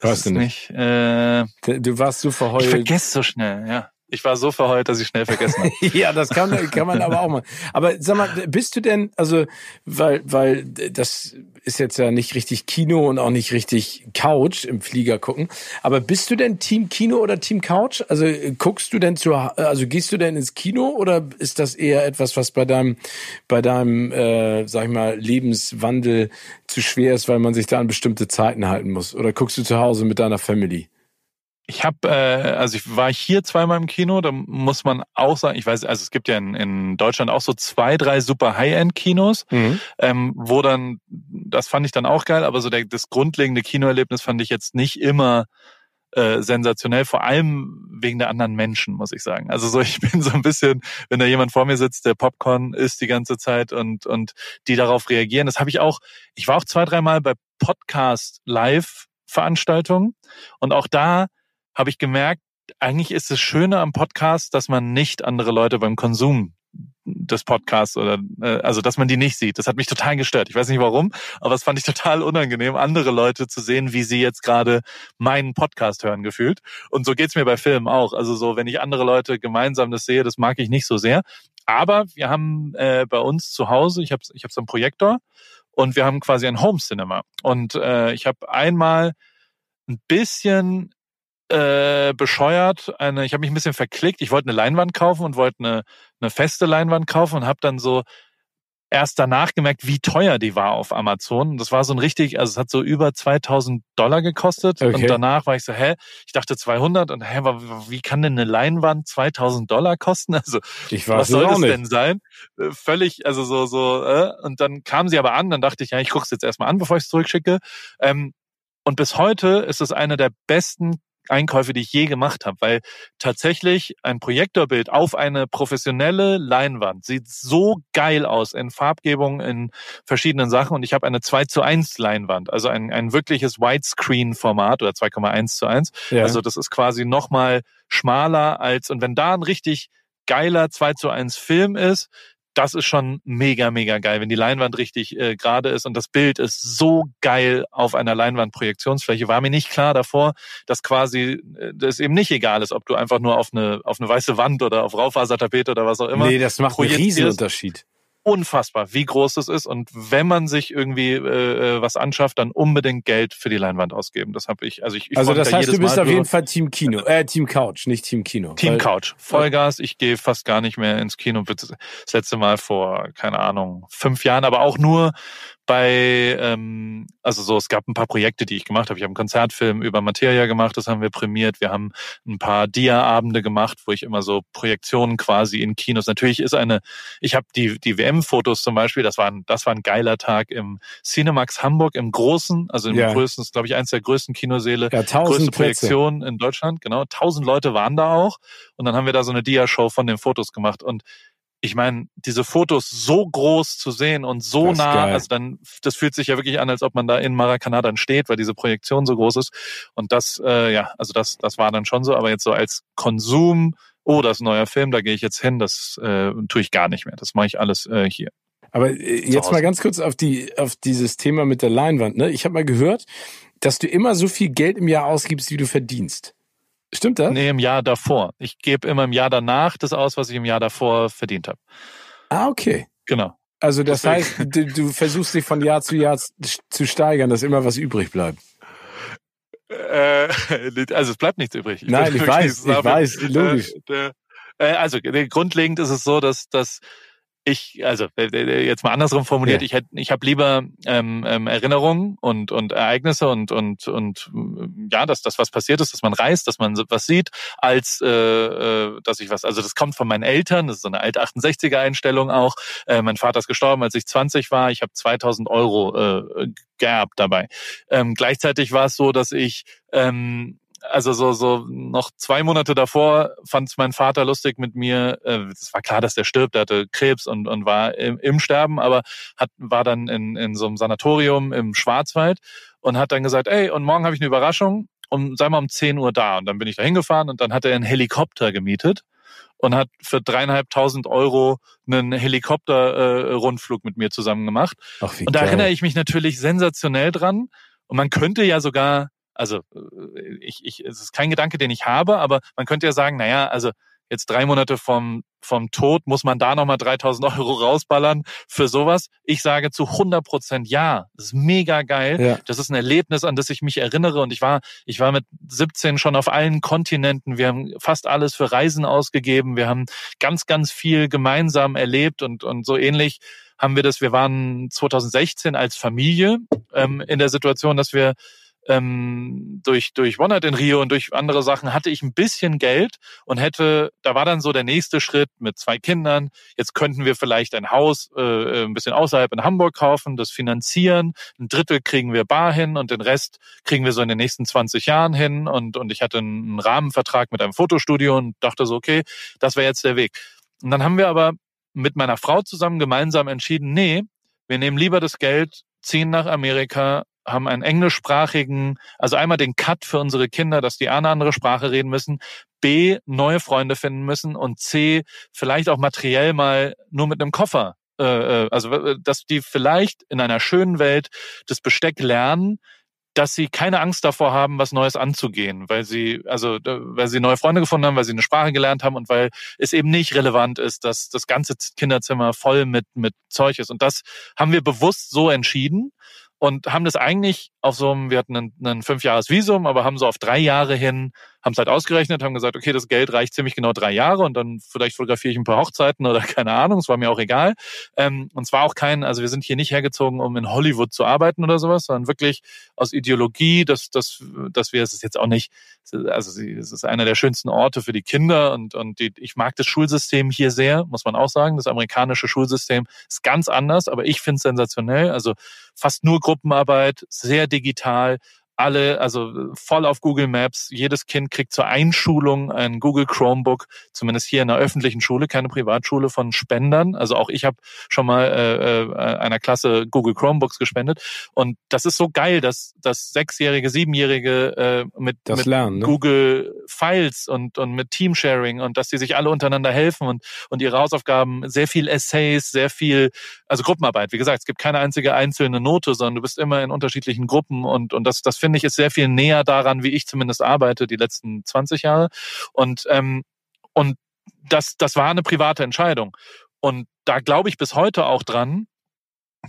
Weißt du nicht? nicht äh, du warst so verheult. Ich vergesse so schnell, ja. Ich war so verheult, dass ich schnell vergessen habe. ja, das kann, kann man aber auch mal. Aber sag mal, bist du denn, also, weil, weil das ist jetzt ja nicht richtig Kino und auch nicht richtig Couch im Flieger gucken. Aber bist du denn Team Kino oder Team Couch? Also guckst du denn zu, also gehst du denn ins Kino oder ist das eher etwas, was bei deinem, bei deinem, äh, sag ich mal, Lebenswandel zu schwer ist, weil man sich da an bestimmte Zeiten halten muss? Oder guckst du zu Hause mit deiner Family? Ich habe, äh, also ich war hier zweimal im Kino, da muss man auch sagen, ich weiß, also es gibt ja in, in Deutschland auch so zwei, drei super High-End-Kinos, mhm. ähm, wo dann, das fand ich dann auch geil, aber so der, das grundlegende Kinoerlebnis fand ich jetzt nicht immer äh, sensationell, vor allem wegen der anderen Menschen, muss ich sagen. Also so, ich bin so ein bisschen, wenn da jemand vor mir sitzt, der Popcorn isst die ganze Zeit und, und die darauf reagieren. Das habe ich auch, ich war auch zwei, dreimal bei Podcast Live Veranstaltungen und auch da habe ich gemerkt, eigentlich ist es Schöne am Podcast, dass man nicht andere Leute beim Konsum des Podcasts oder äh, also dass man die nicht sieht. Das hat mich total gestört. Ich weiß nicht warum, aber es fand ich total unangenehm, andere Leute zu sehen, wie sie jetzt gerade meinen Podcast hören gefühlt. Und so geht's mir bei Filmen auch. Also so, wenn ich andere Leute gemeinsam das sehe, das mag ich nicht so sehr. Aber wir haben äh, bei uns zu Hause, ich habe ich hab so einen Projektor und wir haben quasi ein Home Cinema. Und äh, ich habe einmal ein bisschen äh, bescheuert. Eine, ich habe mich ein bisschen verklickt. Ich wollte eine Leinwand kaufen und wollte eine, eine feste Leinwand kaufen und habe dann so erst danach gemerkt, wie teuer die war auf Amazon. Und das war so ein richtig, also es hat so über 2000 Dollar gekostet. Okay. Und danach war ich so, hä, ich dachte 200 und hä, wie kann denn eine Leinwand 2000 Dollar kosten? Also was soll das nicht. denn sein? Äh, völlig, also so, so, äh, und dann kam sie aber an, dann dachte ich, ja, ich gucke es jetzt erstmal an, bevor ich es zurückschicke. Ähm, und bis heute ist es eine der besten Einkäufe, die ich je gemacht habe, weil tatsächlich ein Projektorbild auf eine professionelle Leinwand sieht so geil aus in Farbgebung, in verschiedenen Sachen und ich habe eine 2 zu 1 Leinwand, also ein, ein wirkliches Widescreen-Format oder 2,1 zu 1. Ja. Also das ist quasi nochmal schmaler als, und wenn da ein richtig geiler 2 zu 1 Film ist, das ist schon mega, mega geil, wenn die Leinwand richtig äh, gerade ist und das Bild ist so geil auf einer Leinwandprojektionsfläche. War mir nicht klar davor, dass quasi äh, das eben nicht egal ist, ob du einfach nur auf eine auf eine weiße Wand oder auf Raufasertapete oder was auch immer. Nee, das macht einen riesen Unterschied unfassbar, wie groß es ist. Und wenn man sich irgendwie äh, äh, was anschafft, dann unbedingt Geld für die Leinwand ausgeben. Das habe ich. Also ich, ich also das heißt, du bist Mal auf jeden Fall Team Kino, äh, Team Couch, nicht Team Kino. Team Couch, Vollgas. Ich gehe fast gar nicht mehr ins Kino. Das letzte Mal vor keine Ahnung fünf Jahren, aber auch nur bei, ähm, also so, es gab ein paar Projekte, die ich gemacht habe. Ich habe einen Konzertfilm über Materia gemacht, das haben wir prämiert. Wir haben ein paar Dia-Abende gemacht, wo ich immer so Projektionen quasi in Kinos. Natürlich ist eine, ich habe die, die WM-Fotos zum Beispiel, das war, ein, das war ein geiler Tag im Cinemax Hamburg, im Großen, also im ja. größten, glaube ich, eins der größten Kinoseele, ja, größte Projektion in Deutschland, genau. Tausend Leute waren da auch. Und dann haben wir da so eine Dia-Show von den Fotos gemacht. Und ich meine, diese Fotos so groß zu sehen und so nah, geil. also dann, das fühlt sich ja wirklich an, als ob man da in Maracanã dann steht, weil diese Projektion so groß ist. Und das, äh, ja, also das, das war dann schon so, aber jetzt so als Konsum, oh, das ist ein neuer Film, da gehe ich jetzt hin, das äh, tue ich gar nicht mehr. Das mache ich alles äh, hier. Aber äh, jetzt mal ganz kurz auf die, auf dieses Thema mit der Leinwand. Ne? Ich habe mal gehört, dass du immer so viel Geld im Jahr ausgibst, wie du verdienst. Stimmt das? Nee, im Jahr davor. Ich gebe immer im Jahr danach das aus, was ich im Jahr davor verdient habe. Ah, okay. Genau. Also das heißt, du, du versuchst dich von Jahr zu Jahr zu steigern, dass immer was übrig bleibt. Äh, also es bleibt nichts übrig. Ich Nein, ich weiß, ich weiß, logisch. Äh, der, Äh, also grundlegend ist es so, dass, dass ich, also äh, äh, jetzt mal andersrum formuliert, ja. ich hätte, ich habe lieber ähm, ähm, Erinnerungen und und Ereignisse und und und ja, dass das was passiert ist, dass man reist, dass man was sieht, als äh, äh, dass ich was. Also das kommt von meinen Eltern, das ist so eine alte 68er Einstellung auch. Äh, mein Vater ist gestorben, als ich 20 war. Ich habe 2000 Euro äh, geerbt dabei. Ähm, gleichzeitig war es so, dass ich ähm, also so, so noch zwei Monate davor fand es mein Vater lustig mit mir. Äh, es war klar, dass der stirbt, er hatte Krebs und, und war im, im Sterben, aber hat, war dann in, in so einem Sanatorium im Schwarzwald und hat dann gesagt, ey, und morgen habe ich eine Überraschung und sei mal um 10 Uhr da. Und dann bin ich da hingefahren und dann hat er einen Helikopter gemietet und hat für dreieinhalbtausend Euro einen Helikopter-Rundflug äh, mit mir zusammen gemacht. Ach, und da geil. erinnere ich mich natürlich sensationell dran. Und man könnte ja sogar also äh, ich, ich, es ist kein Gedanke, den ich habe, aber man könnte ja sagen, naja, also jetzt drei Monate vom, vom Tod, muss man da nochmal 3000 Euro rausballern für sowas? Ich sage zu 100 Prozent ja. Das ist mega geil. Ja. Das ist ein Erlebnis, an das ich mich erinnere. Und ich war, ich war mit 17 schon auf allen Kontinenten. Wir haben fast alles für Reisen ausgegeben. Wir haben ganz, ganz viel gemeinsam erlebt und, und so ähnlich haben wir das. Wir waren 2016 als Familie ähm, in der Situation, dass wir ähm, durch, durch One in Rio und durch andere Sachen hatte ich ein bisschen Geld und hätte, da war dann so der nächste Schritt mit zwei Kindern. Jetzt könnten wir vielleicht ein Haus äh, ein bisschen außerhalb in Hamburg kaufen, das finanzieren. Ein Drittel kriegen wir bar hin und den Rest kriegen wir so in den nächsten 20 Jahren hin. Und, und ich hatte einen Rahmenvertrag mit einem Fotostudio und dachte so, okay, das wäre jetzt der Weg. Und dann haben wir aber mit meiner Frau zusammen gemeinsam entschieden, nee, wir nehmen lieber das Geld, ziehen nach Amerika, haben einen englischsprachigen, also einmal den Cut für unsere Kinder, dass die eine andere Sprache reden müssen, B, neue Freunde finden müssen und C, vielleicht auch materiell mal nur mit einem Koffer. Äh, äh also, äh, dass die vielleicht in einer schönen Welt das Besteck lernen, dass sie keine Angst davor haben, was Neues anzugehen, weil sie, also, weil sie neue Freunde gefunden haben, weil sie eine Sprache gelernt haben und weil es eben nicht relevant ist, dass das ganze Kinderzimmer voll mit, mit Zeug ist. Und das haben wir bewusst so entschieden und haben das eigentlich auf so einem, wir hatten ein, ein Fünfjahres-Visum, aber haben so auf drei Jahre hin, haben es halt ausgerechnet, haben gesagt, okay, das Geld reicht ziemlich genau drei Jahre und dann vielleicht fotografiere ich ein paar Hochzeiten oder keine Ahnung, es war mir auch egal. Ähm, und zwar auch kein, also wir sind hier nicht hergezogen, um in Hollywood zu arbeiten oder sowas, sondern wirklich aus Ideologie, dass, dass, dass wir, es ist jetzt auch nicht, also es ist einer der schönsten Orte für die Kinder und, und die, ich mag das Schulsystem hier sehr, muss man auch sagen. Das amerikanische Schulsystem ist ganz anders, aber ich finde es sensationell. Also fast nur Gruppenarbeit, sehr digital, alle, also voll auf Google Maps. Jedes Kind kriegt zur Einschulung ein Google Chromebook, zumindest hier in einer öffentlichen Schule, keine Privatschule von Spendern. Also auch ich habe schon mal äh, äh, einer Klasse Google Chromebooks gespendet. Und das ist so geil, dass, dass Sechsjährige, Siebenjährige äh, mit, mit lernen, ne? Google Files und, und mit Teamsharing und dass sie sich alle untereinander helfen und, und ihre Hausaufgaben, sehr viel Essays, sehr viel, also Gruppenarbeit. Wie gesagt, es gibt keine einzige einzelne Note, sondern du bist immer in unterschiedlichen Gruppen und, und das, das finde ich ist sehr viel näher daran, wie ich zumindest arbeite die letzten 20 Jahre. Und, ähm, und das, das war eine private Entscheidung. Und da glaube ich bis heute auch dran,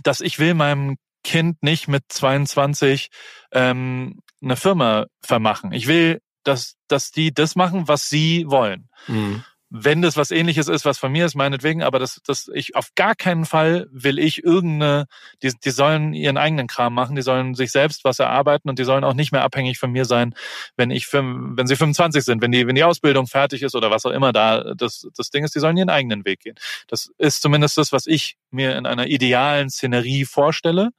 dass ich will meinem Kind nicht mit 22 ähm, eine Firma vermachen. Ich will, dass, dass die das machen, was sie wollen. Mhm wenn das was ähnliches ist, was von mir ist, meinetwegen, aber das, das ich auf gar keinen Fall will ich irgendeine, die, die sollen ihren eigenen Kram machen, die sollen sich selbst was erarbeiten und die sollen auch nicht mehr abhängig von mir sein, wenn ich wenn sie 25 sind, wenn die, wenn die Ausbildung fertig ist oder was auch immer da das, das Ding ist, die sollen ihren eigenen Weg gehen. Das ist zumindest das, was ich mir in einer idealen Szenerie vorstelle.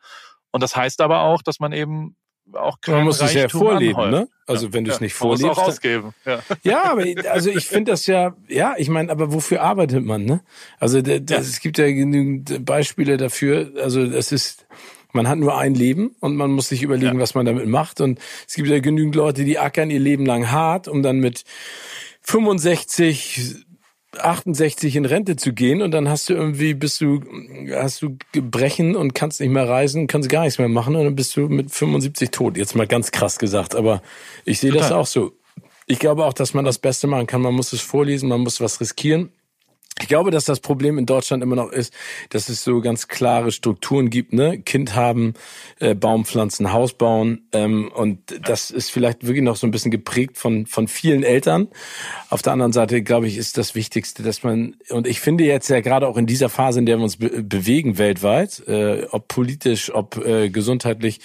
Und das heißt aber auch, dass man eben auch Man muss Reichtum es ja vorleben, anhäufen. ne? Also ja, wenn du es ja, nicht vorlebst. Muss auch ausgeben. Ja, ja aber also ich finde das ja, ja, ich meine, aber wofür arbeitet man, ne? Also das, ja. es gibt ja genügend Beispiele dafür. Also es ist, man hat nur ein Leben und man muss sich überlegen, was man damit macht. Und es gibt ja genügend Leute, die ackern ihr Leben lang hart, um dann mit 65 68 in Rente zu gehen und dann hast du irgendwie, bist du, hast du Gebrechen und kannst nicht mehr reisen, kannst gar nichts mehr machen und dann bist du mit 75 tot. Jetzt mal ganz krass gesagt, aber ich sehe das auch so. Ich glaube auch, dass man das Beste machen kann. Man muss es vorlesen, man muss was riskieren. Ich glaube, dass das Problem in Deutschland immer noch ist, dass es so ganz klare Strukturen gibt, ne? Kind haben, äh, Baum pflanzen, Haus bauen. Ähm, und das ist vielleicht wirklich noch so ein bisschen geprägt von, von vielen Eltern. Auf der anderen Seite, glaube ich, ist das Wichtigste, dass man, und ich finde jetzt ja gerade auch in dieser Phase, in der wir uns be bewegen weltweit, äh, ob politisch, ob äh, gesundheitlich,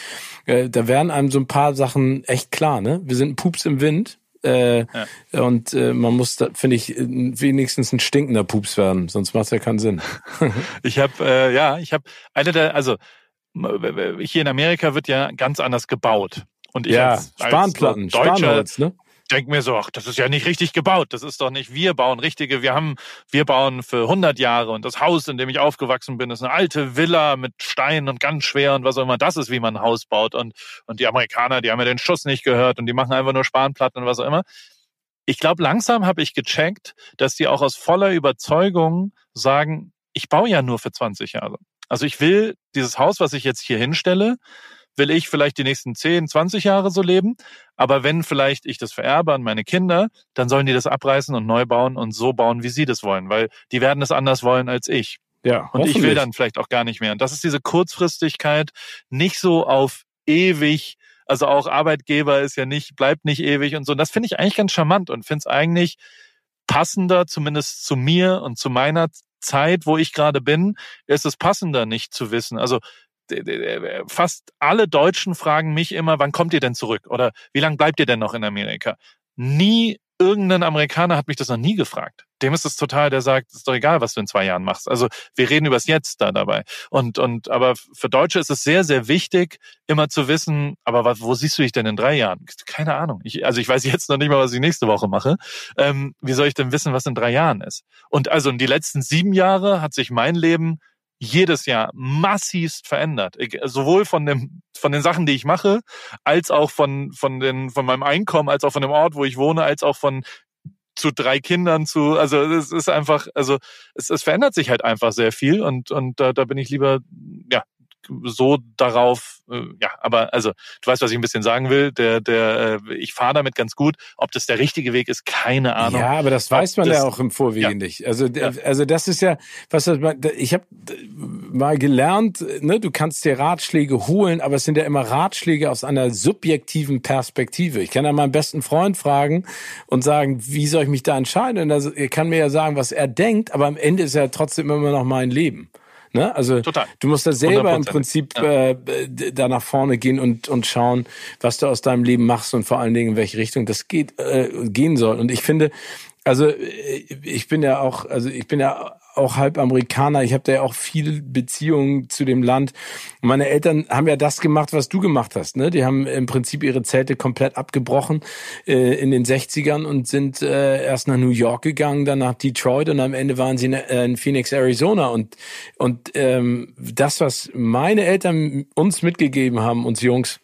äh, da werden einem so ein paar Sachen echt klar, ne? Wir sind ein Pups im Wind äh, ja. Und äh, man muss, da, finde ich, wenigstens ein stinkender Pups werden, sonst macht es ja keinen Sinn. ich habe, äh, ja, ich habe eine der, also hier in Amerika wird ja ganz anders gebaut. Und ich ja, als, Spanplatten, als Deutscher, Spanholz, ne? Denke mir so, ach, das ist ja nicht richtig gebaut. Das ist doch nicht, wir bauen richtige, wir haben, wir bauen für 100 Jahre und das Haus, in dem ich aufgewachsen bin, ist eine alte Villa mit Steinen und ganz schwer und was auch immer. Das ist, wie man ein Haus baut. Und, und die Amerikaner, die haben ja den Schuss nicht gehört und die machen einfach nur Spanplatten und was auch immer. Ich glaube, langsam habe ich gecheckt, dass die auch aus voller Überzeugung sagen, ich baue ja nur für 20 Jahre. Also ich will dieses Haus, was ich jetzt hier hinstelle, will ich vielleicht die nächsten 10, 20 Jahre so leben. Aber wenn vielleicht ich das vererbe an meine Kinder, dann sollen die das abreißen und neu bauen und so bauen, wie sie das wollen, weil die werden es anders wollen als ich. Ja, und ich will dann vielleicht auch gar nicht mehr. Und das ist diese Kurzfristigkeit, nicht so auf ewig, also auch Arbeitgeber ist ja nicht, bleibt nicht ewig und so. Und das finde ich eigentlich ganz charmant und finde es eigentlich passender, zumindest zu mir und zu meiner Zeit, wo ich gerade bin, ist es passender, nicht zu wissen. Also fast alle Deutschen fragen mich immer, wann kommt ihr denn zurück? Oder wie lange bleibt ihr denn noch in Amerika? Nie irgendein Amerikaner hat mich das noch nie gefragt. Dem ist es total, der sagt, ist doch egal, was du in zwei Jahren machst. Also wir reden übers Jetzt da dabei. Und, und aber für Deutsche ist es sehr, sehr wichtig, immer zu wissen, aber was, wo siehst du dich denn in drei Jahren? Keine Ahnung. Ich, also ich weiß jetzt noch nicht mal, was ich nächste Woche mache. Ähm, wie soll ich denn wissen, was in drei Jahren ist? Und also in die letzten sieben Jahre hat sich mein Leben jedes Jahr massivst verändert. Sowohl von dem, von den Sachen, die ich mache, als auch von, von den, von meinem Einkommen, als auch von dem Ort, wo ich wohne, als auch von zu drei Kindern zu, also es ist einfach, also es, es verändert sich halt einfach sehr viel und, und da, da bin ich lieber, ja, so darauf, äh, ja, aber also du weißt, was ich ein bisschen sagen will. Der, der, äh, ich fahre damit ganz gut. Ob das der richtige Weg ist, keine Ahnung. Ja, aber das weiß man das, ja auch im Vorwege ja. nicht. Also, ja. also das ist ja, was ich habe mal gelernt, ne, du kannst dir Ratschläge holen, aber es sind ja immer Ratschläge aus einer subjektiven Perspektive. Ich kann ja meinen besten Freund fragen und sagen, wie soll ich mich da entscheiden? Und er kann mir ja sagen, was er denkt, aber am Ende ist ja trotzdem immer noch mein Leben. Ne? Also Total. du musst da selber 100%. im Prinzip ja. äh, da nach vorne gehen und, und schauen, was du aus deinem Leben machst und vor allen Dingen in welche Richtung das geht, äh, gehen soll. Und ich finde, also äh, ich bin ja auch, also ich bin ja auch halb Amerikaner. Ich habe da ja auch viel Beziehungen zu dem Land. Meine Eltern haben ja das gemacht, was du gemacht hast. Ne? Die haben im Prinzip ihre Zelte komplett abgebrochen äh, in den 60ern und sind äh, erst nach New York gegangen, dann nach Detroit und am Ende waren sie in, äh, in Phoenix, Arizona. Und, und ähm, das, was meine Eltern uns mitgegeben haben, uns Jungs,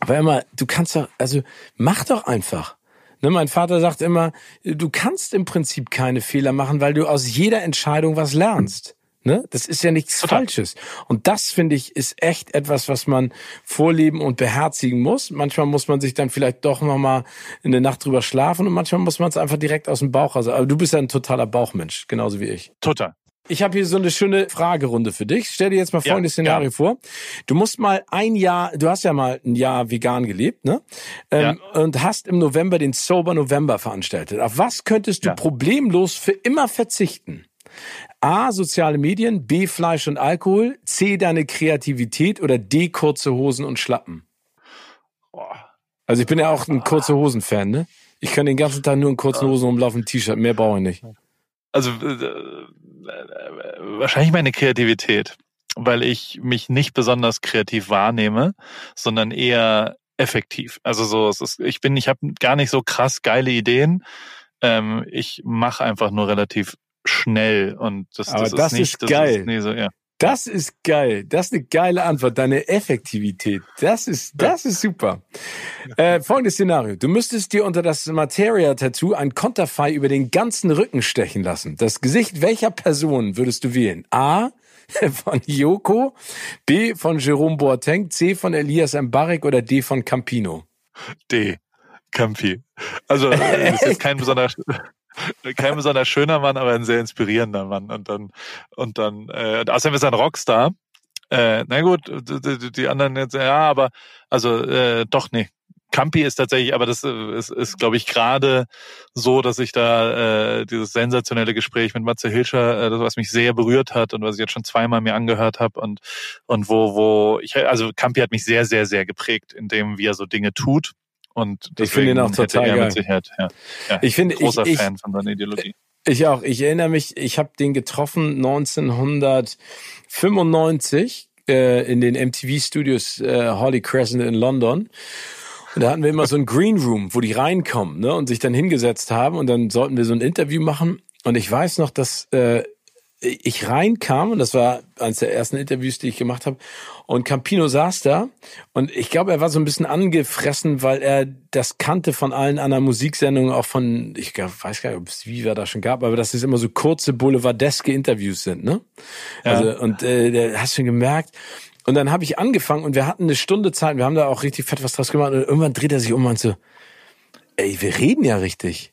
war immer, du kannst doch, also mach doch einfach. Ne, mein Vater sagt immer, du kannst im Prinzip keine Fehler machen, weil du aus jeder Entscheidung was lernst. Ne? Das ist ja nichts Total. Falsches. Und das, finde ich, ist echt etwas, was man vorleben und beherzigen muss. Manchmal muss man sich dann vielleicht doch nochmal eine Nacht drüber schlafen und manchmal muss man es einfach direkt aus dem Bauch. Also, aber du bist ja ein totaler Bauchmensch, genauso wie ich. Total. Ich habe hier so eine schöne Fragerunde für dich. Stell dir jetzt mal folgendes ja, Szenario ja. vor. Du musst mal ein Jahr, du hast ja mal ein Jahr vegan gelebt, ne? Ähm, ja. Und hast im November den Sober November veranstaltet. Auf was könntest du problemlos für immer verzichten? A. Soziale Medien, B. Fleisch und Alkohol, C. Deine Kreativität oder D. Kurze Hosen und Schlappen. Also ich bin ja auch ein kurze Hosen-Fan, ne? Ich kann den ganzen Tag nur in kurzen Hosen rumlaufen, T-Shirt, mehr brauche ich nicht. Also äh, wahrscheinlich meine Kreativität, weil ich mich nicht besonders kreativ wahrnehme, sondern eher effektiv. Also so, es ist, ich bin, ich habe gar nicht so krass geile Ideen. Ähm, ich mache einfach nur relativ schnell und das, Aber das, das ist nicht ist geil. Ist, nee, so, ja. Das ist geil. Das ist eine geile Antwort. Deine Effektivität. Das ist, das ist super. Äh, folgendes Szenario. Du müsstest dir unter das Materia-Tattoo ein Konterfei über den ganzen Rücken stechen lassen. Das Gesicht welcher Person würdest du wählen? A. Von Yoko, B. Von Jerome Boateng, C. Von Elias Mbarek oder D. von Campino? D. Campi. Also, das ist kein besonderer, kein besonders schöner Mann, aber ein sehr inspirierender Mann. Und dann, und dann, äh, außerdem ist er ein Rockstar. Äh, na gut, die, die anderen jetzt, ja, aber also äh, doch, nee, Campi ist tatsächlich, aber das äh, ist, ist glaube ich, gerade so, dass ich da äh, dieses sensationelle Gespräch mit Matze Hilscher, äh, das, was mich sehr berührt hat und was ich jetzt schon zweimal mir angehört habe und und wo wo ich also Campi hat mich sehr sehr sehr geprägt in dem, wie er so Dinge tut und ich finde ihn auch total geil. Sicherheit, ja, ja, ich finde großer ich, Fan von seiner Ideologie. Ich auch. Ich erinnere mich, ich habe den getroffen 1995 äh, in den MTV Studios äh, Holly Crescent in London. Und da hatten wir immer so ein Green Room, wo die reinkommen ne, und sich dann hingesetzt haben und dann sollten wir so ein Interview machen. Und ich weiß noch, dass äh, ich reinkam und das war eines der ersten Interviews, die ich gemacht habe. Und Campino saß da und ich glaube, er war so ein bisschen angefressen, weil er das kannte von allen anderen Musiksendungen, auch von, ich weiß gar nicht, ob es Viva da schon gab, aber dass es immer so kurze boulevardeske Interviews sind, ne? Ja. Also und äh, der hast schon gemerkt. Und dann habe ich angefangen und wir hatten eine Stunde Zeit. Wir haben da auch richtig fett was draus gemacht. Und irgendwann dreht er sich um und so, ey, wir reden ja richtig.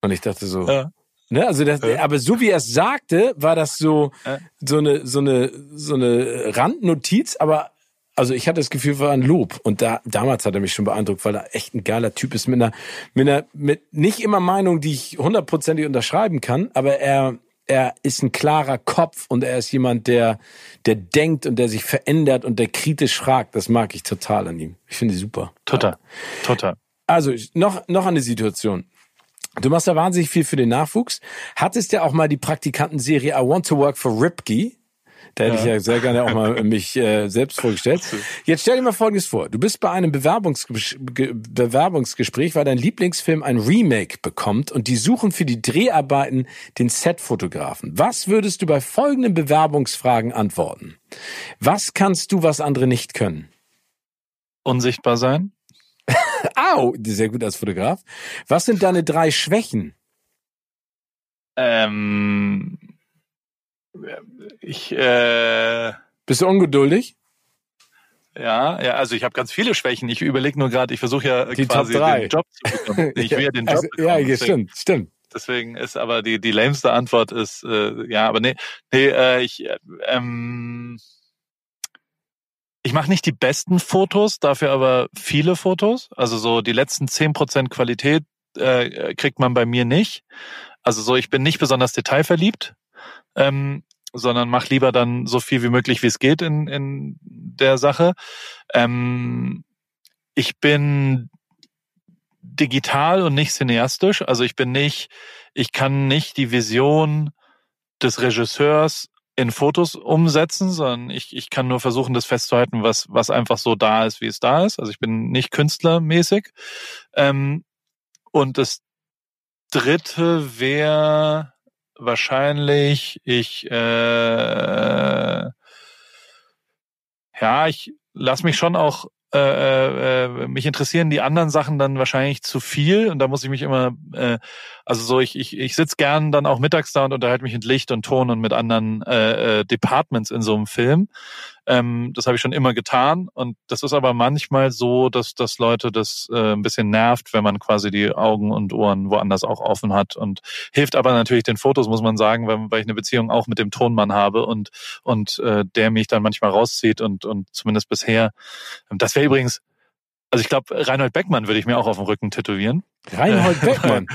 Und ich dachte so, ja. Ne, also das, ja. aber so wie er es sagte, war das so, ja. so eine, so eine, so eine Randnotiz, aber also ich hatte das Gefühl, war ein Lob. Und da, damals hat er mich schon beeindruckt, weil er echt ein geiler Typ ist mit einer, mit einer, mit nicht immer Meinung, die ich hundertprozentig unterschreiben kann, aber er, er ist ein klarer Kopf und er ist jemand, der, der denkt und der sich verändert und der kritisch fragt. Das mag ich total an ihm. Ich finde ihn super. Total. Total. Also, noch, noch eine Situation. Du machst da wahnsinnig viel für den Nachwuchs. Hattest ja auch mal die Praktikantenserie I Want to Work for Ripkey. Da hätte ja. ich ja sehr gerne auch mal mich äh, selbst vorgestellt. Jetzt stell dir mal Folgendes vor. Du bist bei einem Bewerbungsges Bewerbungsgespräch, weil dein Lieblingsfilm ein Remake bekommt und die suchen für die Dreharbeiten den Setfotografen. Was würdest du bei folgenden Bewerbungsfragen antworten? Was kannst du, was andere nicht können? Unsichtbar sein. Au, sehr gut als Fotograf. Was sind deine drei Schwächen? Ähm, ich äh, bist du ungeduldig? Ja, ja, also ich habe ganz viele Schwächen. Ich überlege nur gerade, ich versuche ja die quasi den Job zu bekommen. Ich will ja den Job also, bekommen. Ja, deswegen, stimmt, stimmt. Deswegen ist aber die die lämste Antwort ist äh, ja, aber nee, nee, äh, ich ähm, ich mache nicht die besten Fotos, dafür aber viele Fotos. Also so die letzten zehn Prozent Qualität äh, kriegt man bei mir nicht. Also so, ich bin nicht besonders detailverliebt ähm, sondern mach lieber dann so viel wie möglich, wie es geht in, in der Sache. Ähm, ich bin digital und nicht cineastisch. Also ich bin nicht, ich kann nicht die Vision des Regisseurs in Fotos umsetzen, sondern ich, ich kann nur versuchen, das festzuhalten, was, was einfach so da ist, wie es da ist. Also ich bin nicht künstlermäßig. Ähm, und das dritte wäre, wahrscheinlich ich äh, ja, ich lass mich schon auch äh, äh, mich interessieren die anderen Sachen dann wahrscheinlich zu viel und da muss ich mich immer, äh, also so ich ich, ich sitze gern dann auch mittags da und unterhalte mich mit Licht und Ton und mit anderen äh, äh, Departments in so einem Film. Ähm, das habe ich schon immer getan und das ist aber manchmal so, dass dass Leute das äh, ein bisschen nervt, wenn man quasi die Augen und Ohren woanders auch offen hat und hilft aber natürlich den Fotos muss man sagen, weil, weil ich eine Beziehung auch mit dem Tonmann habe und und äh, der mich dann manchmal rauszieht und und zumindest bisher das wäre übrigens, also ich glaube, Reinhold Beckmann würde ich mir auch auf dem Rücken tätowieren. Reinhold Beckmann.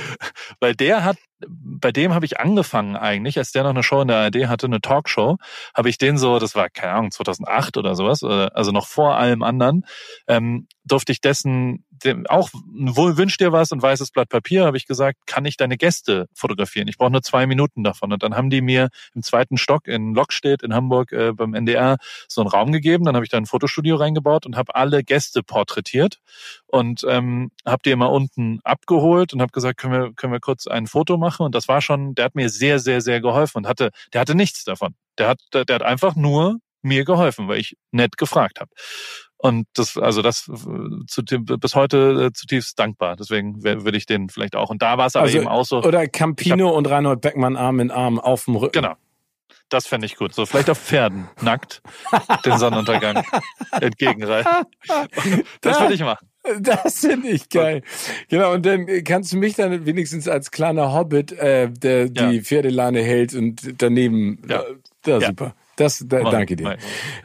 Weil der hat, bei dem habe ich angefangen eigentlich, als der noch eine Show in der ARD hatte, eine Talkshow, habe ich den so, das war keine Ahnung, 2008 oder sowas, äh, also noch vor allem anderen, ähm, durfte ich dessen dem, auch wünsch dir was und weißes Blatt Papier, habe ich gesagt, kann ich deine Gäste fotografieren? Ich brauche nur zwei Minuten davon. Und dann haben die mir im zweiten Stock in Lockstedt in Hamburg äh, beim NDR so einen Raum gegeben. Dann habe ich da ein Fotostudio reingebaut und habe alle Gäste porträtiert und ähm, habe die immer unten abgeholt und habe gesagt, können wir, können wir kurz ein Foto machen? Und das war schon, der hat mir sehr, sehr, sehr geholfen und hatte, der hatte nichts davon. Der hat, der, der hat einfach nur mir geholfen, weil ich nett gefragt habe. Und das, also das äh, zu, bis heute äh, zutiefst dankbar. Deswegen würde ich den vielleicht auch. Und da war es aber also, eben auch so. Oder Campino hab, und Reinhold Beckmann Arm in Arm auf dem Rücken. Genau. Das fände ich gut. So vielleicht auf Pferden, nackt, den Sonnenuntergang entgegenreichen. Das würde ich machen. Das finde ich geil. Genau, und dann kannst du mich dann wenigstens als kleiner Hobbit, äh, der ja. die Pferdeleine hält und daneben. Ja, ja, ja. Das, da, danke dir.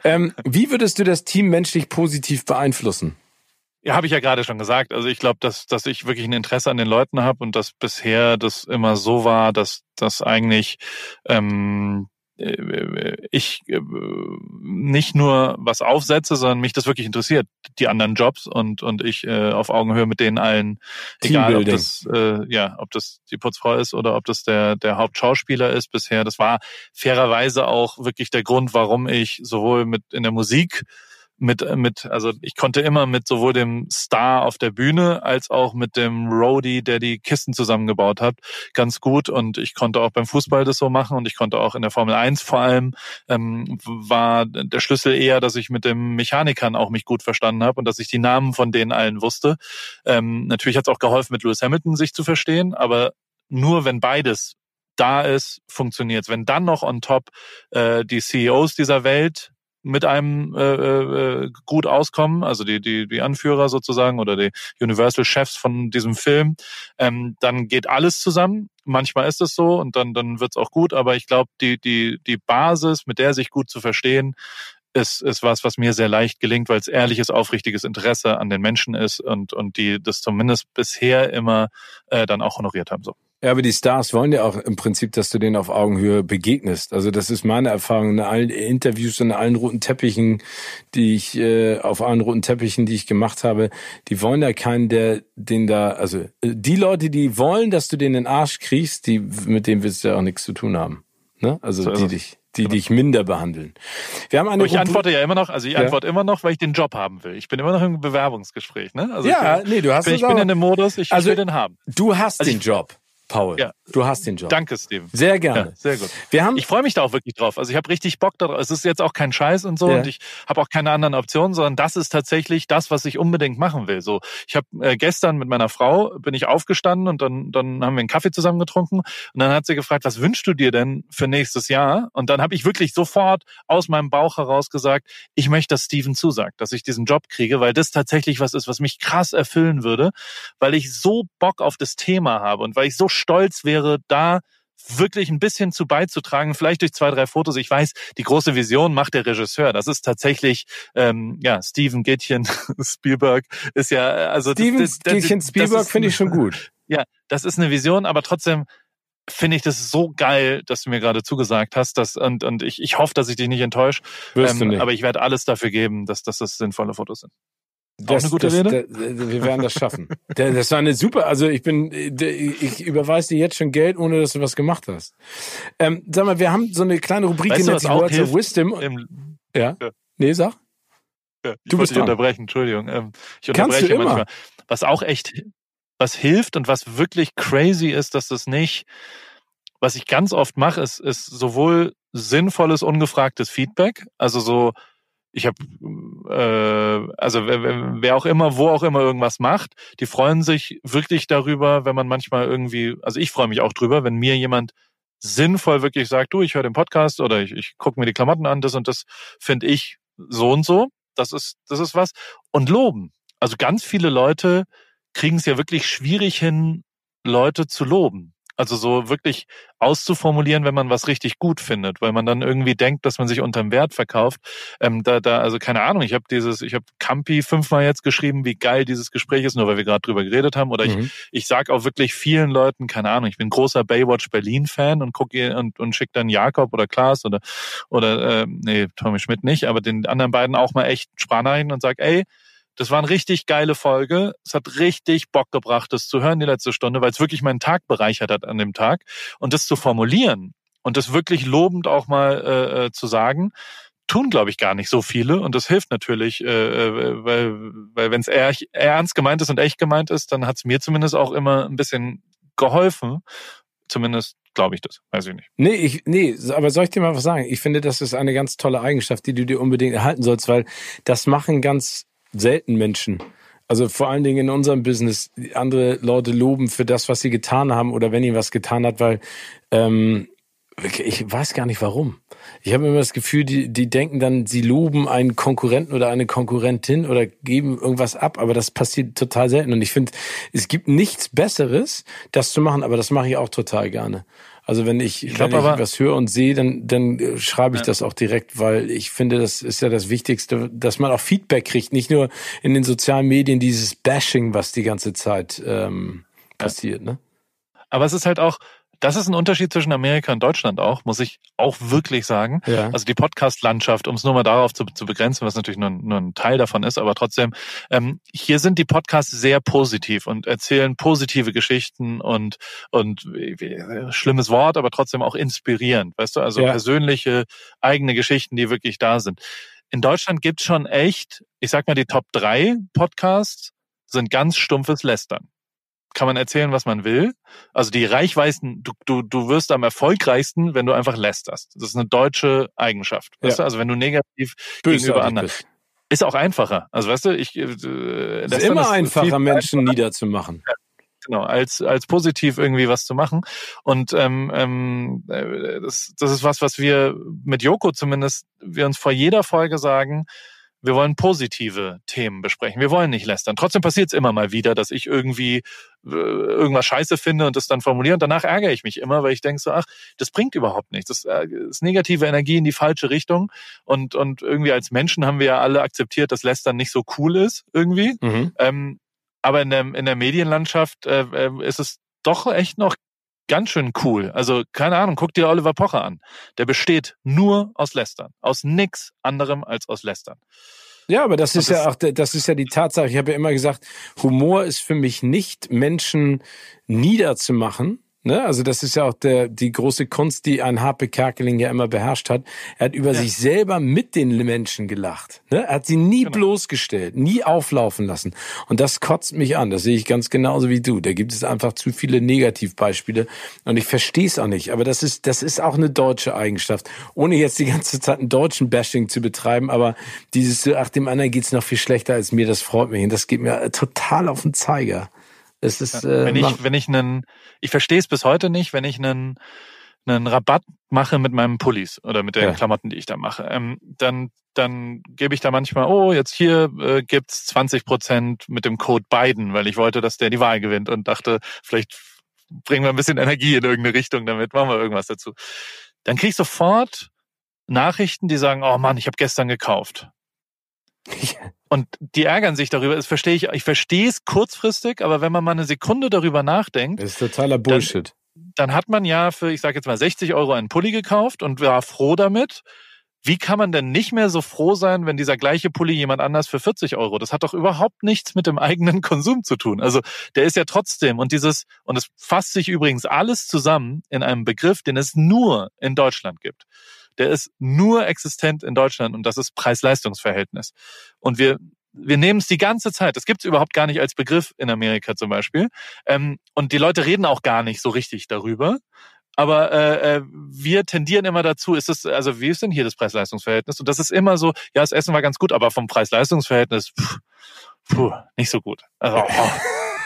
Ähm, wie würdest du das Team menschlich positiv beeinflussen? Ja, habe ich ja gerade schon gesagt. Also ich glaube, dass, dass ich wirklich ein Interesse an den Leuten habe und dass bisher das immer so war, dass das eigentlich ähm, äh, ich äh, nicht nur was aufsetze, sondern mich das wirklich interessiert, die anderen Jobs und und ich äh, auf Augenhöhe mit denen allen, egal ob das äh, ja, ob das die Putzfrau ist oder ob das der der Hauptschauspieler ist bisher. Das war fairerweise auch wirklich der Grund, warum ich sowohl mit in der Musik mit, mit, also ich konnte immer mit sowohl dem Star auf der Bühne als auch mit dem Roadie, der die Kisten zusammengebaut hat, ganz gut. Und ich konnte auch beim Fußball das so machen und ich konnte auch in der Formel 1 vor allem, ähm, war der Schlüssel eher, dass ich mit dem Mechanikern auch mich gut verstanden habe und dass ich die Namen von denen allen wusste. Ähm, natürlich hat es auch geholfen, mit Lewis Hamilton sich zu verstehen, aber nur wenn beides da ist, funktioniert's. Wenn dann noch on top äh, die CEOs dieser Welt mit einem äh, äh, gut auskommen, also die, die, die Anführer sozusagen oder die Universal-Chefs von diesem Film, ähm, dann geht alles zusammen. Manchmal ist es so und dann, dann wird's auch gut, aber ich glaube, die, die, die Basis, mit der sich gut zu verstehen, ist, ist was, was mir sehr leicht gelingt, weil es ehrliches, aufrichtiges Interesse an den Menschen ist und, und die das zumindest bisher immer äh, dann auch honoriert haben. So. Ja, aber die Stars wollen ja auch im Prinzip, dass du denen auf Augenhöhe begegnest. Also das ist meine Erfahrung in allen Interviews und allen roten Teppichen, die ich äh, auf allen roten Teppichen, die ich gemacht habe. Die wollen ja keinen, der den da, also äh, die Leute, die wollen, dass du den in den Arsch kriegst, die mit dem willst du ja auch nichts zu tun haben. Ne? Also so die dich die genau. dich minder behandeln. Wir haben eine ich antworte ja immer noch, also ich ja. antworte immer noch, weil ich den Job haben will. Ich bin immer noch im Bewerbungsgespräch, ne? Also ja, bin, nee, du hast bin, Ich bin in dem Modus, ich, also, will den haben. Du hast also den ich, Job. Paul. Ja. Du hast den Job. Danke, Steven. Sehr gerne. Ja, sehr gut. Wir haben ich freue mich da auch wirklich drauf. Also ich habe richtig Bock darauf. Es ist jetzt auch kein Scheiß und so ja. und ich habe auch keine anderen Optionen, sondern das ist tatsächlich das, was ich unbedingt machen will. So, ich habe äh, gestern mit meiner Frau bin ich aufgestanden und dann dann haben wir einen Kaffee zusammen getrunken und dann hat sie gefragt, was wünschst du dir denn für nächstes Jahr? Und dann habe ich wirklich sofort aus meinem Bauch heraus gesagt, ich möchte, dass Steven zusagt, dass ich diesen Job kriege, weil das tatsächlich was ist, was mich krass erfüllen würde, weil ich so Bock auf das Thema habe und weil ich so stolz wäre, da wirklich ein bisschen zu beizutragen, vielleicht durch zwei, drei Fotos. Ich weiß, die große Vision macht der Regisseur. Das ist tatsächlich, ähm, ja, Steven Gittchen Spielberg ist ja, also Steven das, das, Gittchen Spielberg finde ich schon gut. Ja, das ist eine Vision, aber trotzdem finde ich das so geil, dass du mir gerade zugesagt hast, dass, und, und ich, ich hoffe, dass ich dich nicht enttäusche. Ähm, aber ich werde alles dafür geben, dass, dass das sinnvolle Fotos sind. Das, Auch eine gute das, Rede? Das, wir werden das schaffen. das war eine super, also ich bin, ich überweise dir jetzt schon Geld, ohne dass du was gemacht hast. Ähm, sag mal, wir haben so eine kleine Rubrik, weißt die nennt sich Words of Wisdom. Im, ja? ja? Nee, sag. Ja, ich du bist dich unterbrechen, Entschuldigung. Ähm, ich unterbreche Kannst du manchmal. Was auch echt, was hilft und was wirklich crazy ist, dass das nicht, was ich ganz oft mache, ist, ist sowohl sinnvolles, ungefragtes Feedback, also so, ich habe, äh, also wer, wer auch immer, wo auch immer irgendwas macht, die freuen sich wirklich darüber, wenn man manchmal irgendwie, also ich freue mich auch drüber, wenn mir jemand sinnvoll wirklich sagt, du, ich höre den Podcast oder ich, ich gucke mir die Klamotten an, das und das finde ich so und so. Das ist, das ist was. Und loben. Also ganz viele Leute kriegen es ja wirklich schwierig hin, Leute zu loben. Also so wirklich auszuformulieren, wenn man was richtig gut findet, weil man dann irgendwie denkt, dass man sich unterm Wert verkauft. Ähm, da, da, also keine Ahnung, ich habe dieses, ich habe Campi fünfmal jetzt geschrieben, wie geil dieses Gespräch ist, nur weil wir gerade drüber geredet haben. Oder mhm. ich, ich sag auch wirklich vielen Leuten, keine Ahnung, ich bin großer Baywatch Berlin-Fan und gucke und, und schick dann Jakob oder Klaas oder oder äh, nee, Tommy Schmidt nicht, aber den anderen beiden auch mal echt Sprachnachrichten und sag, ey, das war eine richtig geile Folge. Es hat richtig Bock gebracht, das zu hören die letzte Stunde, weil es wirklich meinen Tag bereichert hat an dem Tag. Und das zu formulieren und das wirklich lobend auch mal äh, äh zu sagen, tun, glaube ich, gar nicht so viele. Und das hilft natürlich, äh, äh weil, weil wenn es ernst gemeint ist und echt gemeint ist, dann hat es mir zumindest auch immer ein bisschen geholfen. Zumindest glaube ich das. Weiß ich nicht. Nee, ich, nee, aber soll ich dir mal was sagen? Ich finde, das ist eine ganz tolle Eigenschaft, die du dir unbedingt erhalten sollst, weil das machen ganz selten Menschen. Also vor allen Dingen in unserem Business, andere Leute loben für das, was sie getan haben oder wenn ihr was getan hat, weil ähm, Ich weiß gar nicht warum. Ich habe immer das Gefühl, die, die denken dann, sie loben einen Konkurrenten oder eine Konkurrentin oder geben irgendwas ab, aber das passiert total selten. Und ich finde, es gibt nichts Besseres, das zu machen, aber das mache ich auch total gerne. Also wenn ich, ich, glaub, wenn ich was höre und sehe, dann, dann äh, schreibe ich ja. das auch direkt, weil ich finde, das ist ja das Wichtigste, dass man auch Feedback kriegt, nicht nur in den sozialen Medien dieses Bashing, was die ganze Zeit ähm, passiert. Ne? Aber es ist halt auch, das ist ein Unterschied zwischen Amerika und Deutschland auch, muss ich auch wirklich sagen. Ja. Also die Podcast-Landschaft, um es nur mal darauf zu, zu begrenzen, was natürlich nur, nur, ein Teil davon ist, aber trotzdem, ähm, hier sind die Podcasts sehr positiv und erzählen positive Geschichten und, und schlimmes Wort, aber trotzdem auch inspirierend, weißt du? Also ja. persönliche, eigene Geschichten, die wirklich da sind. In Deutschland gibt's schon echt, ich sag mal, die Top drei Podcasts sind ganz stumpfes Lästern kann man erzählen, was man will. Also die Reichweiten, du, du, du wirst am erfolgreichsten, wenn du einfach lästerst. Das ist eine deutsche Eigenschaft. Weißt ja. du? Also wenn du negativ Bösartig gegenüber anderen. Bist. Ist auch einfacher. Also weißt du, ich. Äh, es ist immer einfacher, Menschen einfacher. niederzumachen. Ja, genau, als, als positiv irgendwie was zu machen. Und ähm, ähm, äh, das, das ist was, was wir mit Joko zumindest, wir uns vor jeder Folge sagen, wir wollen positive Themen besprechen. Wir wollen nicht lästern. Trotzdem passiert es immer mal wieder, dass ich irgendwie äh, irgendwas scheiße finde und das dann formuliere. Und danach ärgere ich mich immer, weil ich denke so, ach, das bringt überhaupt nichts. Das äh, ist negative Energie in die falsche Richtung. Und, und irgendwie als Menschen haben wir ja alle akzeptiert, dass Lästern nicht so cool ist irgendwie. Mhm. Ähm, aber in der, in der Medienlandschaft äh, äh ist es doch echt noch ganz schön cool. Also keine Ahnung, guck dir Oliver Pocher an. Der besteht nur aus Lästern, aus nix anderem als aus Lästern. Ja, aber das ist das ja auch, das ist ja die Tatsache. Ich habe ja immer gesagt, Humor ist für mich nicht Menschen niederzumachen, Ne? Also das ist ja auch der, die große Kunst, die ein Harpe Kerkeling ja immer beherrscht hat. Er hat über ja. sich selber mit den Menschen gelacht. Ne? Er hat sie nie genau. bloßgestellt, nie auflaufen lassen. Und das kotzt mich an. Das sehe ich ganz genauso wie du. Da gibt es einfach zu viele Negativbeispiele. Und ich verstehe es auch nicht. Aber das ist, das ist auch eine deutsche Eigenschaft. Ohne jetzt die ganze Zeit einen deutschen Bashing zu betreiben. Aber dieses, ach, dem anderen geht's noch viel schlechter als mir, das freut mich. Und das geht mir total auf den Zeiger. Es ist, äh, wenn ich, wenn ich einen, ich verstehe es bis heute nicht, wenn ich einen, einen Rabatt mache mit meinem Pullis oder mit den ja. Klamotten, die ich da mache, ähm, dann dann gebe ich da manchmal, oh, jetzt hier äh, gibt's 20 Prozent mit dem Code Biden, weil ich wollte, dass der die Wahl gewinnt und dachte, vielleicht bringen wir ein bisschen Energie in irgendeine Richtung damit, machen wir irgendwas dazu. Dann kriege ich sofort Nachrichten, die sagen, oh Mann, ich habe gestern gekauft. Und die ärgern sich darüber. Das verstehe ich. Ich verstehe es kurzfristig, aber wenn man mal eine Sekunde darüber nachdenkt, das ist totaler Bullshit. Dann, dann hat man ja für, ich sage jetzt mal, 60 Euro einen Pulli gekauft und war froh damit. Wie kann man denn nicht mehr so froh sein, wenn dieser gleiche Pulli jemand anders für 40 Euro? Das hat doch überhaupt nichts mit dem eigenen Konsum zu tun. Also der ist ja trotzdem und dieses, und es fasst sich übrigens alles zusammen in einem Begriff, den es nur in Deutschland gibt der ist nur existent in Deutschland und das ist Preis-Leistungs-Verhältnis. Und wir wir nehmen es die ganze Zeit. Das gibt es überhaupt gar nicht als Begriff in Amerika zum Beispiel. Ähm, und die Leute reden auch gar nicht so richtig darüber. Aber äh, äh, wir tendieren immer dazu, ist es, also wie ist denn hier das Preis-Leistungs-Verhältnis? Und das ist immer so, ja, das Essen war ganz gut, aber vom Preis-Leistungs-Verhältnis, puh, nicht so gut. Also, oh.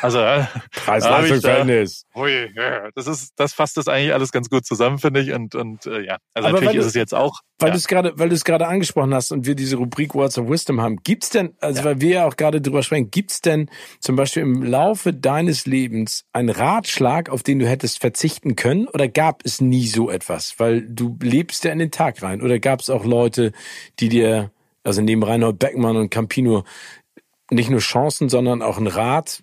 Also äh, Preis-Leistungs-Verhältnis. Da, das ist, das fasst das eigentlich alles ganz gut zusammen, finde ich. Und und äh, ja, also Aber natürlich ist es jetzt auch. Weil ja. du es gerade, weil du es gerade angesprochen hast und wir diese Rubrik Words of Wisdom haben, gibt's denn, also ja. weil wir ja auch gerade drüber sprechen, gibt's denn zum Beispiel im Laufe deines Lebens einen Ratschlag, auf den du hättest verzichten können, oder gab es nie so etwas? Weil du lebst ja in den Tag rein. Oder gab es auch Leute, die dir, also neben Reinhold Beckmann und Campino, nicht nur Chancen, sondern auch einen Rat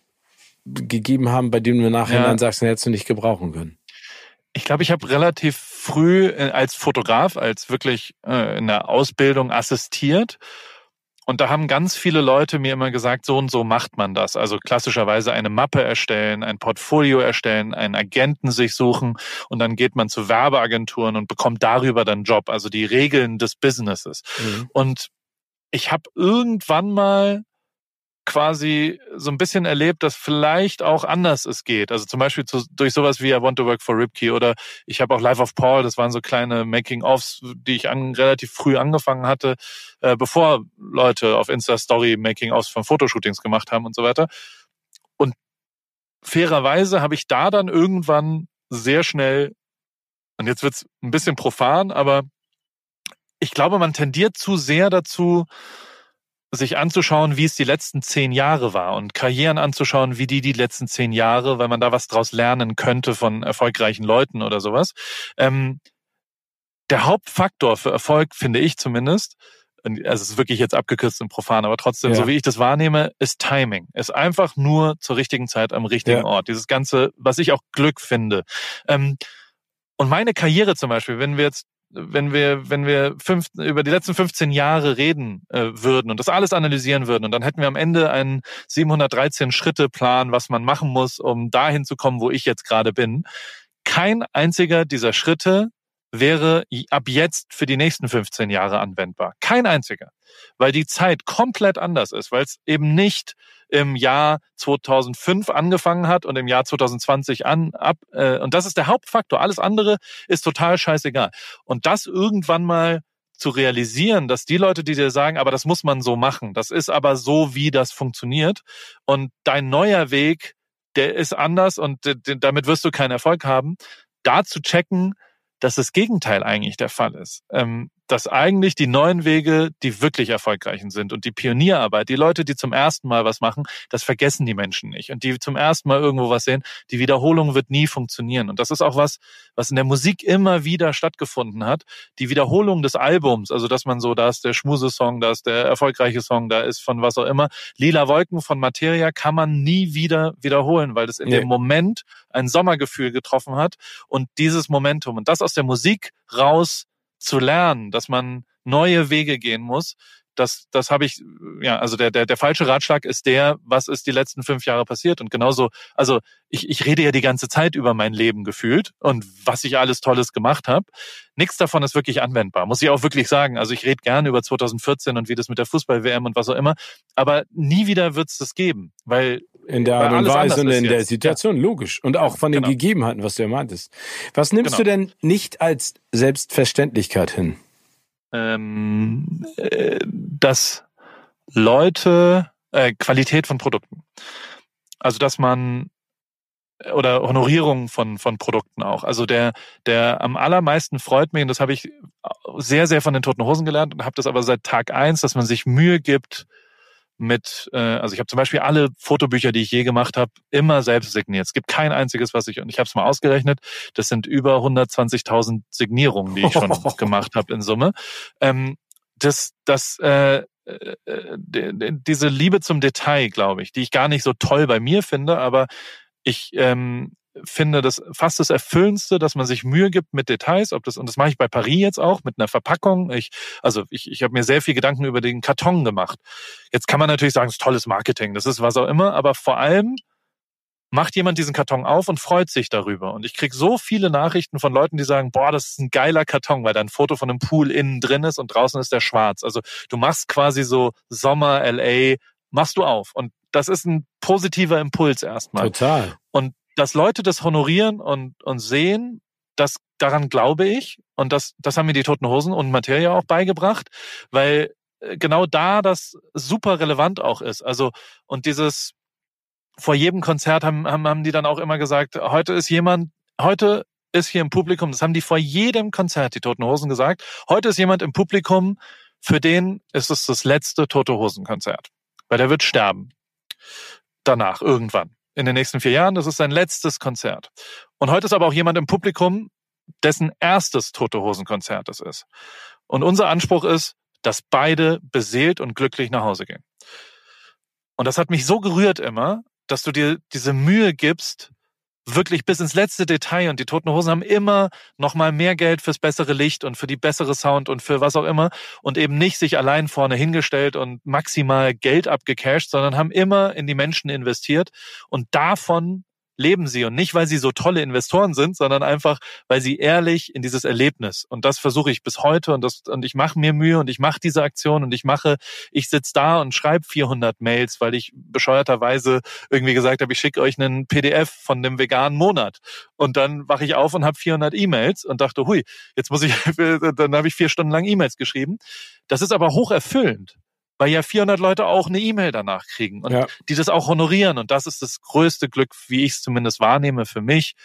gegeben haben, bei dem du nachher ja. dann sagst, den hättest du nicht gebrauchen können? Ich glaube, ich habe relativ früh äh, als Fotograf, als wirklich äh, in der Ausbildung assistiert. Und da haben ganz viele Leute mir immer gesagt, so und so macht man das. Also klassischerweise eine Mappe erstellen, ein Portfolio erstellen, einen Agenten sich suchen und dann geht man zu Werbeagenturen und bekommt darüber dann Job. Also die Regeln des Businesses. Mhm. Und ich habe irgendwann mal quasi so ein bisschen erlebt, dass vielleicht auch anders es geht. Also zum Beispiel zu, durch sowas wie I Want to Work for Ripkey oder ich habe auch Life of Paul, das waren so kleine Making-ofs, die ich an, relativ früh angefangen hatte, äh, bevor Leute auf Insta-Story Making-ofs von Fotoshootings gemacht haben und so weiter. Und fairerweise habe ich da dann irgendwann sehr schnell und jetzt wird's ein bisschen profan, aber ich glaube, man tendiert zu sehr dazu, sich anzuschauen, wie es die letzten zehn Jahre war und Karrieren anzuschauen, wie die die letzten zehn Jahre, weil man da was draus lernen könnte von erfolgreichen Leuten oder sowas. Ähm, der Hauptfaktor für Erfolg, finde ich zumindest, also es ist wirklich jetzt abgekürzt und profan, aber trotzdem, ja. so wie ich das wahrnehme, ist Timing. Ist einfach nur zur richtigen Zeit am richtigen ja. Ort. Dieses Ganze, was ich auch Glück finde. Ähm, und meine Karriere zum Beispiel, wenn wir jetzt wenn wir, wenn wir fünf, über die letzten 15 Jahre reden äh, würden und das alles analysieren würden und dann hätten wir am Ende einen 713 Schritte Plan, was man machen muss, um dahin zu kommen, wo ich jetzt gerade bin. Kein einziger dieser Schritte wäre ab jetzt für die nächsten 15 Jahre anwendbar. Kein einziger. Weil die Zeit komplett anders ist, weil es eben nicht im Jahr 2005 angefangen hat und im Jahr 2020 an ab äh, und das ist der Hauptfaktor. Alles andere ist total scheißegal. Und das irgendwann mal zu realisieren, dass die Leute, die dir sagen, aber das muss man so machen, das ist aber so, wie das funktioniert und dein neuer Weg, der ist anders und damit wirst du keinen Erfolg haben, da zu checken, dass das Gegenteil eigentlich der Fall ist. Ähm, dass eigentlich die neuen Wege die wirklich erfolgreichen sind und die Pionierarbeit, die Leute, die zum ersten Mal was machen, das vergessen die Menschen nicht. Und die zum ersten Mal irgendwo was sehen, die Wiederholung wird nie funktionieren. Und das ist auch was, was in der Musik immer wieder stattgefunden hat. Die Wiederholung des Albums, also dass man so, da ist der Schmuse-Song, da ist der erfolgreiche Song, da ist von was auch immer. Lila Wolken von Materia kann man nie wieder wiederholen, weil das in nee. dem Moment ein Sommergefühl getroffen hat und dieses Momentum und das aus der Musik raus zu lernen, dass man neue Wege gehen muss. Das, das habe ich, ja, also der, der, der falsche Ratschlag ist der, was ist die letzten fünf Jahre passiert? Und genauso, also ich, ich rede ja die ganze Zeit über mein Leben gefühlt und was ich alles Tolles gemacht habe. Nichts davon ist wirklich anwendbar, muss ich auch wirklich sagen. Also ich rede gerne über 2014 und wie das mit der Fußball-WM und was auch immer, aber nie wieder wird es das geben, weil in der Art und Weise und in der Situation, ja. logisch. Und auch von den genau. Gegebenheiten, was du ja meintest. Was nimmst genau. du denn nicht als Selbstverständlichkeit hin? Ähm, äh, dass Leute, äh, Qualität von Produkten. Also, dass man oder Honorierung von, von Produkten auch. Also der, der am allermeisten freut mich, und das habe ich sehr, sehr von den Toten Hosen gelernt und habe das aber seit Tag eins, dass man sich Mühe gibt, mit, äh, also ich habe zum Beispiel alle Fotobücher, die ich je gemacht habe, immer selbst signiert. Es gibt kein einziges, was ich, und ich habe es mal ausgerechnet, das sind über 120.000 Signierungen, die ich schon gemacht habe in Summe. Ähm, das, das, äh, äh, diese Liebe zum Detail, glaube ich, die ich gar nicht so toll bei mir finde, aber ich ähm, finde das fast das Erfüllendste, dass man sich Mühe gibt mit Details, ob das, und das mache ich bei Paris jetzt auch, mit einer Verpackung. Ich, also ich, ich habe mir sehr viel Gedanken über den Karton gemacht. Jetzt kann man natürlich sagen, es ist tolles Marketing, das ist was auch immer, aber vor allem macht jemand diesen Karton auf und freut sich darüber. Und ich krieg so viele Nachrichten von Leuten, die sagen, boah, das ist ein geiler Karton, weil da ein Foto von einem Pool innen drin ist und draußen ist der schwarz. Also du machst quasi so Sommer, LA, machst du auf. Und das ist ein positiver Impuls erstmal. Total. Dass Leute das honorieren und, und sehen, das, daran glaube ich. Und das, das haben mir die Toten Hosen und Materia auch beigebracht, weil äh, genau da das super relevant auch ist. Also, und dieses, vor jedem Konzert haben, haben, haben die dann auch immer gesagt, heute ist jemand, heute ist hier im Publikum, das haben die vor jedem Konzert, die Toten Hosen gesagt, heute ist jemand im Publikum, für den ist es das letzte Tote Hosen Konzert. Weil der wird sterben. Danach, irgendwann in den nächsten vier Jahren. Das ist sein letztes Konzert. Und heute ist aber auch jemand im Publikum, dessen erstes Tote Hosen Konzert es ist. Und unser Anspruch ist, dass beide beseelt und glücklich nach Hause gehen. Und das hat mich so gerührt immer, dass du dir diese Mühe gibst, wirklich bis ins letzte Detail und die Toten Hosen haben immer noch mal mehr Geld fürs bessere Licht und für die bessere Sound und für was auch immer und eben nicht sich allein vorne hingestellt und maximal Geld abgecasht, sondern haben immer in die Menschen investiert und davon leben sie und nicht, weil sie so tolle Investoren sind, sondern einfach, weil sie ehrlich in dieses Erlebnis. Und das versuche ich bis heute und das und ich mache mir Mühe und ich mache diese Aktion und ich mache, ich sitze da und schreibe 400 Mails, weil ich bescheuerterweise irgendwie gesagt habe, ich schicke euch einen PDF von dem veganen Monat. Und dann wache ich auf und habe 400 E-Mails und dachte, hui, jetzt muss ich, dann habe ich vier Stunden lang E-Mails geschrieben. Das ist aber hoch erfüllend weil ja 400 Leute auch eine E-Mail danach kriegen und ja. die das auch honorieren. Und das ist das größte Glück, wie ich es zumindest wahrnehme für mich,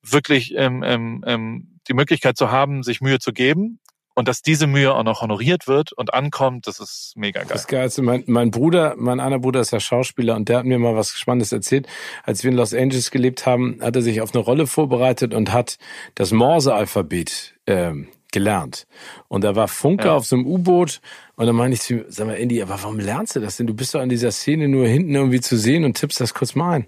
wirklich ähm, ähm, ähm, die Möglichkeit zu haben, sich Mühe zu geben und dass diese Mühe auch noch honoriert wird und ankommt, das ist mega geil. Das ist geil. Also mein, mein Bruder, mein einer Bruder ist ja Schauspieler und der hat mir mal was Spannendes erzählt. Als wir in Los Angeles gelebt haben, hat er sich auf eine Rolle vorbereitet und hat das Morse-Alphabet ähm, gelernt. Und da war Funke ja. auf so einem U-Boot und dann meine ich zu ihm, sag mal, Andy, aber warum lernst du das denn? Du bist doch an dieser Szene nur hinten irgendwie zu sehen und tippst das kurz mal ein.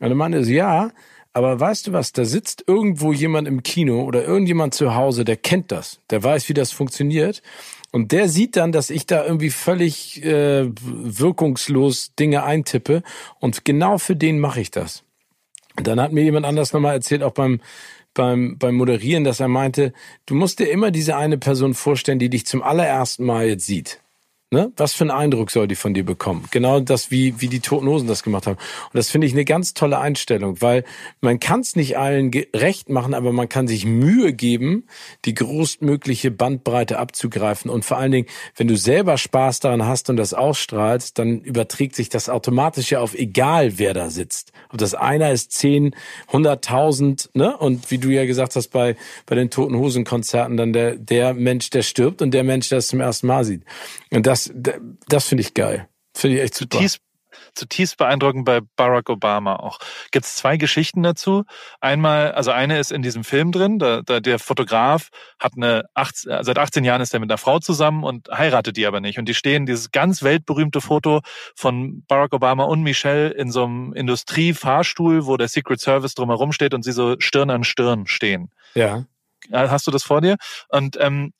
Und dann meinte er so, ja, aber weißt du was, da sitzt irgendwo jemand im Kino oder irgendjemand zu Hause, der kennt das, der weiß, wie das funktioniert. Und der sieht dann, dass ich da irgendwie völlig äh, wirkungslos Dinge eintippe. Und genau für den mache ich das. Und dann hat mir jemand anders nochmal erzählt, auch beim, beim, beim Moderieren, dass er meinte, du musst dir immer diese eine Person vorstellen, die dich zum allerersten Mal jetzt sieht. Ne? Was für einen Eindruck soll die von dir bekommen? Genau das, wie, wie die Toten Hosen das gemacht haben. Und das finde ich eine ganz tolle Einstellung, weil man kann es nicht allen recht machen, aber man kann sich Mühe geben, die größtmögliche Bandbreite abzugreifen. Und vor allen Dingen, wenn du selber Spaß daran hast und das ausstrahlst, dann überträgt sich das automatisch ja auf egal, wer da sitzt. Ob das einer ist, zehn, hunderttausend, ne? Und wie du ja gesagt hast, bei, bei den Toten Hosen Konzerten dann der, der Mensch, der stirbt und der Mensch, der es zum ersten Mal sieht. Und das das, das finde ich geil. Finde ich echt super. Zutiefst, zutiefst beeindruckend bei Barack Obama auch. Gibt es zwei Geschichten dazu. Einmal, also eine ist in diesem Film drin, da, da der Fotograf hat eine 18, seit 18 Jahren ist er mit einer Frau zusammen und heiratet die aber nicht. Und die stehen dieses ganz weltberühmte Foto von Barack Obama und Michelle in so einem Industriefahrstuhl, wo der Secret Service drumherum steht und sie so Stirn an Stirn stehen. Ja. Hast du das vor dir? Und ähm,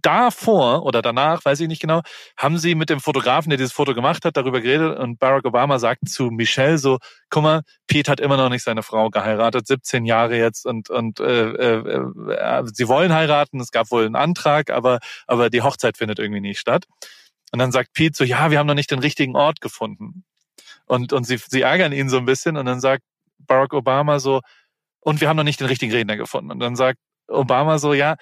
davor oder danach, weiß ich nicht genau, haben sie mit dem Fotografen, der dieses Foto gemacht hat, darüber geredet und Barack Obama sagt zu Michelle so, guck mal, Pete hat immer noch nicht seine Frau geheiratet, 17 Jahre jetzt und und äh, äh, äh, sie wollen heiraten, es gab wohl einen Antrag, aber aber die Hochzeit findet irgendwie nicht statt. Und dann sagt Pete so, ja, wir haben noch nicht den richtigen Ort gefunden. Und und sie sie ärgern ihn so ein bisschen und dann sagt Barack Obama so, und wir haben noch nicht den richtigen Redner gefunden. Und dann sagt Obama so, ja,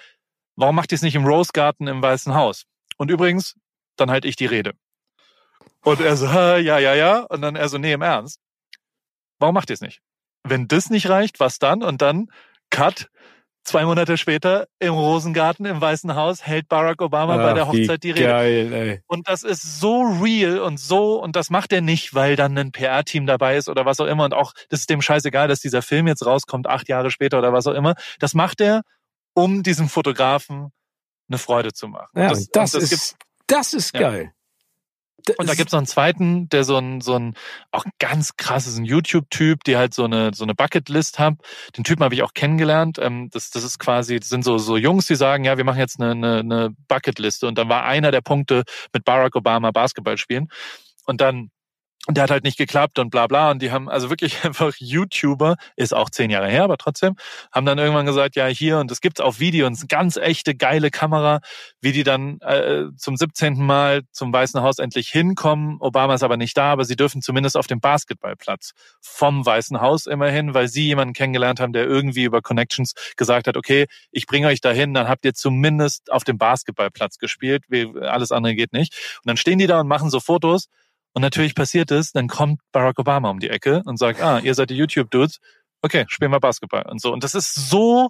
Warum macht ihr es nicht im Rose Garden im Weißen Haus? Und übrigens, dann halt ich die Rede. Und er so, ja, ja, ja. Und dann er so, nee, im Ernst. Warum macht ihr es nicht? Wenn das nicht reicht, was dann? Und dann, cut, zwei Monate später im Rosengarten im Weißen Haus hält Barack Obama Ach, bei der Hochzeit die Rede. Geil, ey. Und das ist so real und so, und das macht er nicht, weil dann ein PR-Team dabei ist oder was auch immer. Und auch, das ist dem scheißegal, dass dieser Film jetzt rauskommt, acht Jahre später oder was auch immer. Das macht er, um diesem Fotografen eine Freude zu machen. Ja, das, das, das, ist, das ist geil. Das und da gibt's noch einen zweiten, der so ein, so ein auch ganz krasses ein YouTube-Typ, die halt so eine so eine Bucketlist hat. Den Typen habe ich auch kennengelernt. Ähm, das, das ist quasi, das sind so so Jungs, die sagen, ja, wir machen jetzt eine, eine, eine Bucketliste. Und dann war einer der Punkte mit Barack Obama Basketball spielen. Und dann und der hat halt nicht geklappt und bla bla. Und die haben also wirklich einfach YouTuber, ist auch zehn Jahre her, aber trotzdem, haben dann irgendwann gesagt, ja hier, und das gibt's auf Video, und es ist eine ganz echte, geile Kamera, wie die dann äh, zum 17. Mal zum Weißen Haus endlich hinkommen. Obama ist aber nicht da, aber sie dürfen zumindest auf dem Basketballplatz vom Weißen Haus immerhin, weil sie jemanden kennengelernt haben, der irgendwie über Connections gesagt hat, okay, ich bringe euch dahin, dann habt ihr zumindest auf dem Basketballplatz gespielt, alles andere geht nicht. Und dann stehen die da und machen so Fotos und natürlich passiert es, dann kommt Barack Obama um die Ecke und sagt, ah, ihr seid die YouTube-Dudes, okay, spielen wir Basketball und so. Und das ist so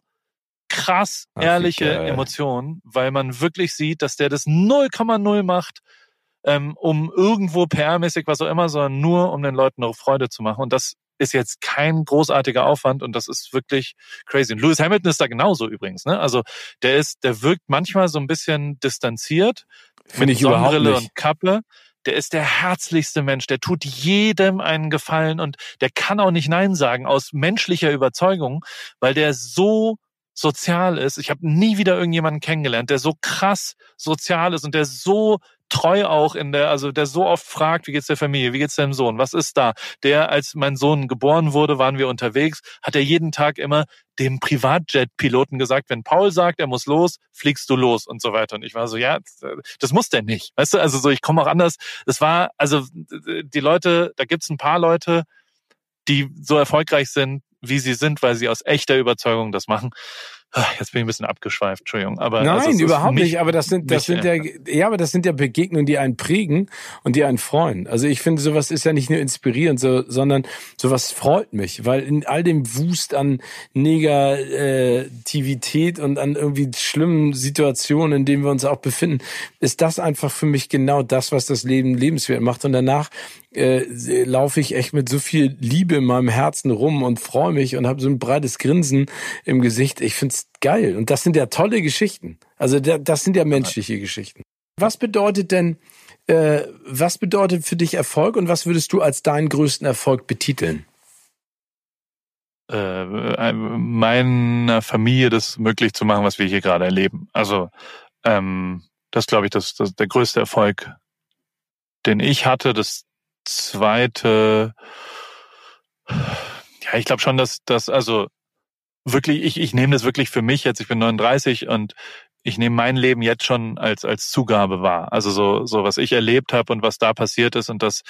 krass ehrliche Emotion, weil man wirklich sieht, dass der das 0,0 macht, ähm, um irgendwo PR-mäßig was auch immer, sondern nur um den Leuten noch Freude zu machen. Und das ist jetzt kein großartiger Aufwand und das ist wirklich crazy. Und Lewis Hamilton ist da genauso übrigens. Ne? Also der ist, der wirkt manchmal so ein bisschen distanziert Finde ich Sonnenbrille und Kappe der ist der herzlichste Mensch, der tut jedem einen Gefallen und der kann auch nicht Nein sagen aus menschlicher Überzeugung, weil der so sozial ist. Ich habe nie wieder irgendjemanden kennengelernt, der so krass sozial ist und der so treu auch in der, also der so oft fragt, wie geht's der Familie, wie geht's deinem Sohn, was ist da? Der, als mein Sohn geboren wurde, waren wir unterwegs, hat er jeden Tag immer dem Privatjet-Piloten gesagt, wenn Paul sagt, er muss los, fliegst du los und so weiter. Und ich war so, ja, das muss der nicht. Weißt du, also so, ich komme auch anders. Es war, also die Leute, da gibt's ein paar Leute, die so erfolgreich sind, wie sie sind, weil sie aus echter Überzeugung das machen. Jetzt bin ich ein bisschen abgeschweift, Entschuldigung. Aber Nein, also überhaupt nicht. Aber das sind, das sind ja, ja, aber das sind ja Begegnungen, die einen prägen und die einen freuen. Also ich finde, sowas ist ja nicht nur inspirierend, so, sondern sowas freut mich, weil in all dem Wust an Negativität und an irgendwie schlimmen Situationen, in denen wir uns auch befinden, ist das einfach für mich genau das, was das Leben lebenswert macht. Und danach äh, laufe ich echt mit so viel Liebe in meinem Herzen rum und freue mich und habe so ein breites Grinsen im Gesicht. Ich find's geil. Und das sind ja tolle Geschichten. Also das sind ja menschliche Geschichten. Was bedeutet denn, äh, was bedeutet für dich Erfolg und was würdest du als deinen größten Erfolg betiteln? Äh, meiner Familie das möglich zu machen, was wir hier gerade erleben. Also ähm, das glaube ich, das, das der größte Erfolg, den ich hatte. Das zweite, ja, ich glaube schon, dass das also wirklich, ich, ich nehme das wirklich für mich jetzt, ich bin 39 und ich nehme mein Leben jetzt schon als als Zugabe wahr. Also so so was ich erlebt habe und was da passiert ist und das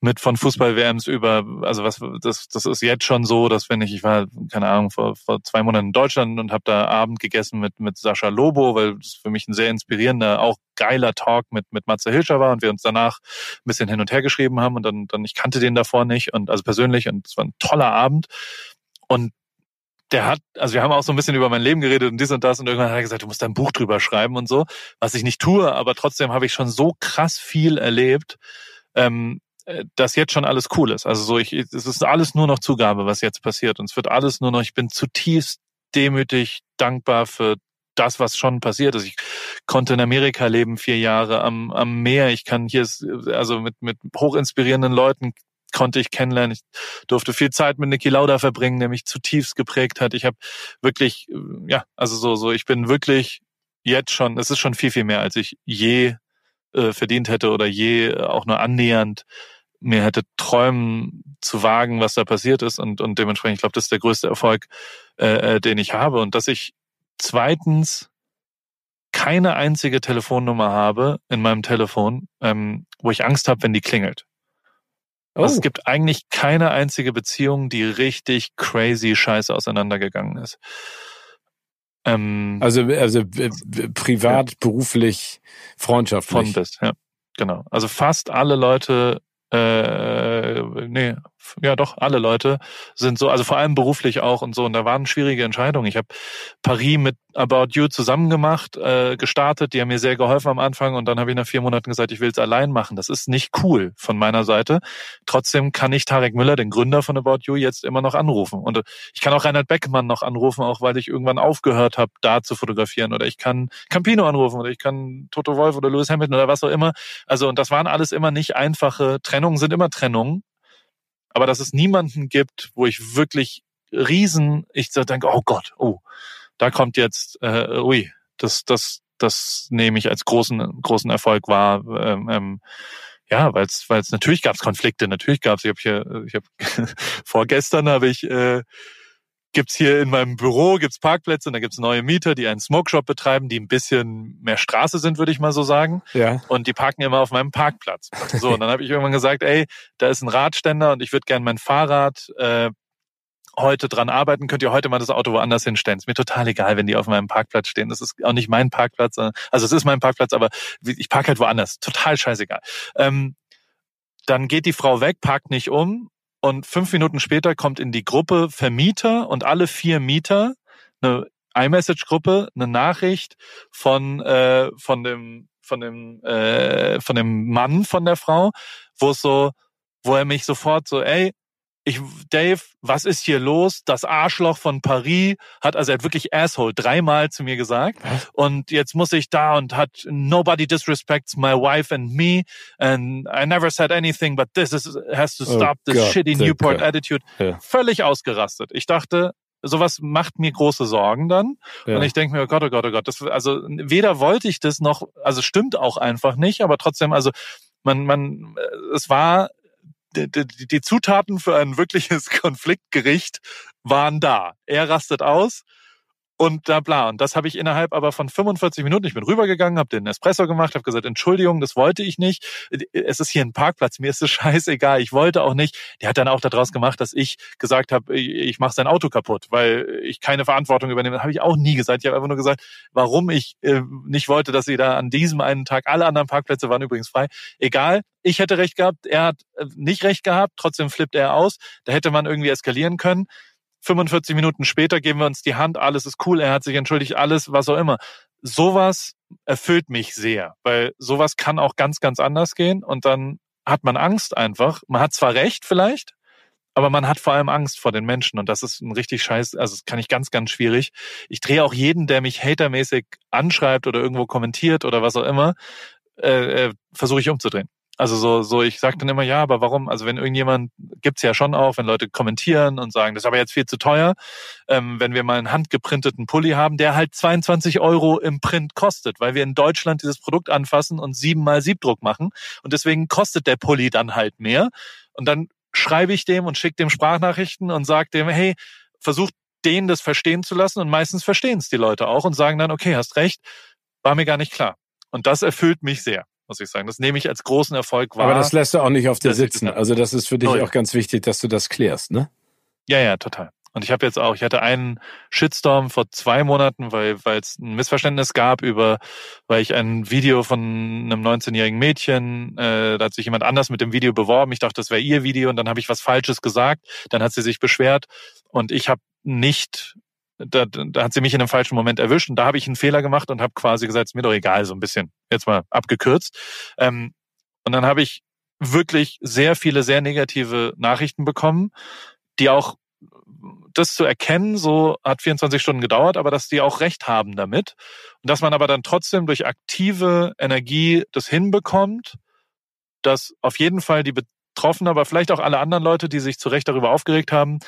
mit von Fußball-WMs über, also was das das ist jetzt schon so, dass wenn ich ich war keine Ahnung vor vor zwei Monaten in Deutschland und habe da Abend gegessen mit mit Sascha Lobo, weil das für mich ein sehr inspirierender, auch geiler Talk mit mit Matze Hilscher war und wir uns danach ein bisschen hin und her geschrieben haben und dann dann ich kannte den davor nicht und also persönlich und es war ein toller Abend. Und der hat, also wir haben auch so ein bisschen über mein Leben geredet und dies und das und irgendwann hat er gesagt, du musst ein Buch drüber schreiben und so, was ich nicht tue, aber trotzdem habe ich schon so krass viel erlebt, ähm, äh, dass jetzt schon alles cool ist. Also so, ich, es ist alles nur noch Zugabe, was jetzt passiert und es wird alles nur noch, ich bin zutiefst demütig, dankbar für das, was schon passiert ist. Ich konnte in Amerika leben, vier Jahre am, am Meer. Ich kann hier, also mit, mit hochinspirierenden Leuten konnte ich kennenlernen. Ich durfte viel Zeit mit Niki Lauda verbringen, der mich zutiefst geprägt hat. Ich habe wirklich, äh, ja, also so, so, ich bin wirklich jetzt schon, es ist schon viel, viel mehr, als ich je äh, verdient hätte oder je auch nur annähernd mir hätte träumen zu wagen, was da passiert ist. Und, und dementsprechend, ich glaube, das ist der größte Erfolg, äh, äh, den ich habe. Und dass ich zweitens keine einzige Telefonnummer habe in meinem Telefon, ähm, wo ich Angst habe, wenn die klingelt. Oh. Also es gibt eigentlich keine einzige Beziehung, die richtig crazy scheiße auseinandergegangen ist. Ähm, also, also privat, ja. beruflich, freundschaftlich. Von bis, ja. Genau. Also fast alle Leute, äh, nee, ja doch, alle Leute sind so, also vor allem beruflich auch und so. Und da waren schwierige Entscheidungen. Ich habe Paris mit About You zusammen gemacht, äh, gestartet. Die haben mir sehr geholfen am Anfang und dann habe ich nach vier Monaten gesagt, ich will es allein machen. Das ist nicht cool von meiner Seite. Trotzdem kann ich Tarek Müller, den Gründer von About You, jetzt immer noch anrufen. Und ich kann auch Reinhard Beckmann noch anrufen, auch weil ich irgendwann aufgehört habe, da zu fotografieren. Oder ich kann Campino anrufen oder ich kann Toto Wolf oder Lewis Hamilton oder was auch immer. Also und das waren alles immer nicht einfache Trennungen, sind immer Trennungen aber dass es niemanden gibt, wo ich wirklich riesen, ich denke, oh Gott, oh, da kommt jetzt, äh, ui, das, das, das nehme ich als großen, großen Erfolg wahr. Ähm, ähm, ja, weil es, weil es natürlich gab es Konflikte, natürlich gab es. Ich habe hier, ich habe vorgestern habe ich äh, gibt's hier in meinem Büro gibt's Parkplätze und da gibt's neue Mieter, die einen Smokeshop betreiben, die ein bisschen mehr Straße sind, würde ich mal so sagen. Ja. Und die parken immer auf meinem Parkplatz. So, und dann habe ich irgendwann gesagt, ey, da ist ein Radständer und ich würde gern mein Fahrrad äh, heute dran arbeiten, könnt ihr heute mal das Auto woanders hinstellen. Ist mir total egal, wenn die auf meinem Parkplatz stehen. Das ist auch nicht mein Parkplatz. Also es ist mein Parkplatz, aber ich parke halt woanders. Total scheißegal. Ähm, dann geht die Frau weg, parkt nicht um und fünf Minuten später kommt in die Gruppe Vermieter und alle vier Mieter eine iMessage-Gruppe, eine Nachricht von äh, von dem von dem äh, von dem Mann von der Frau, wo es so, wo er mich sofort so, ey, ich, Dave, was ist hier los? Das Arschloch von Paris hat, also er hat wirklich Asshole dreimal zu mir gesagt. Und jetzt muss ich da und hat, nobody disrespects my wife and me. And I never said anything, but this is, has to oh stop oh this Gott, shitty Newport attitude. Ja. Völlig ausgerastet. Ich dachte, sowas macht mir große Sorgen dann. Ja. Und ich denke mir, oh Gott, oh Gott, oh Gott, das, also weder wollte ich das noch, also stimmt auch einfach nicht, aber trotzdem, also man, man, es war die, die, Zutaten für ein wirkliches Konfliktgericht waren da. Er rastet aus und da bla. Und das habe ich innerhalb aber von 45 Minuten, ich bin rübergegangen, habe den Espresso gemacht, habe gesagt, Entschuldigung, das wollte ich nicht. Es ist hier ein Parkplatz, mir ist es scheißegal, ich wollte auch nicht. Der hat dann auch daraus gemacht, dass ich gesagt habe, ich, mache sein Auto kaputt, weil ich keine Verantwortung übernehme. Habe ich auch nie gesagt. Ich habe einfach nur gesagt, warum ich äh, nicht wollte, dass sie da an diesem einen Tag, alle anderen Parkplätze waren übrigens frei. Egal, ich hätte recht gehabt, er hat äh, nicht recht gehabt, trotzdem flippt er aus. Da hätte man irgendwie eskalieren können. 45 Minuten später geben wir uns die Hand, alles ist cool, er hat sich entschuldigt, alles, was auch immer. Sowas erfüllt mich sehr, weil sowas kann auch ganz, ganz anders gehen und dann hat man Angst einfach. Man hat zwar recht vielleicht, aber man hat vor allem Angst vor den Menschen und das ist ein richtig scheiß, also das kann ich ganz, ganz schwierig. Ich drehe auch jeden, der mich hatermäßig anschreibt oder irgendwo kommentiert oder was auch immer, äh, äh, versuche ich umzudrehen. Also so, so, ich sage dann immer, ja, aber warum? Also wenn irgendjemand, gibt's ja schon auch, wenn Leute kommentieren und sagen, das ist aber jetzt viel zu teuer, ähm, wenn wir mal einen handgeprinteten Pulli haben, der halt 22 Euro im Print kostet, weil wir in Deutschland dieses Produkt anfassen und siebenmal Siebdruck machen. Und deswegen kostet der Pulli dann halt mehr. Und dann schreibe ich dem und schicke dem Sprachnachrichten und sage dem, hey, versucht denen das verstehen zu lassen. Und meistens verstehen es die Leute auch und sagen dann, okay, hast recht, war mir gar nicht klar. Und das erfüllt mich sehr muss ich sagen. Das nehme ich als großen Erfolg wahr. Aber das lässt du auch nicht auf dir sitzen. Also das ist für dich Null. auch ganz wichtig, dass du das klärst, ne? Ja, ja, total. Und ich habe jetzt auch, ich hatte einen Shitstorm vor zwei Monaten, weil weil es ein Missverständnis gab über, weil ich ein Video von einem 19-jährigen Mädchen, äh, da hat sich jemand anders mit dem Video beworben. Ich dachte, das wäre ihr Video und dann habe ich was Falsches gesagt. Dann hat sie sich beschwert und ich habe nicht da, da hat sie mich in einem falschen Moment erwischt und da habe ich einen Fehler gemacht und habe quasi gesagt, ist mir doch egal, so ein bisschen, jetzt mal abgekürzt. Ähm, und dann habe ich wirklich sehr viele, sehr negative Nachrichten bekommen, die auch das zu erkennen, so hat 24 Stunden gedauert, aber dass die auch recht haben damit. Und dass man aber dann trotzdem durch aktive Energie das hinbekommt, dass auf jeden Fall die Betroffenen, aber vielleicht auch alle anderen Leute, die sich zu Recht darüber aufgeregt haben,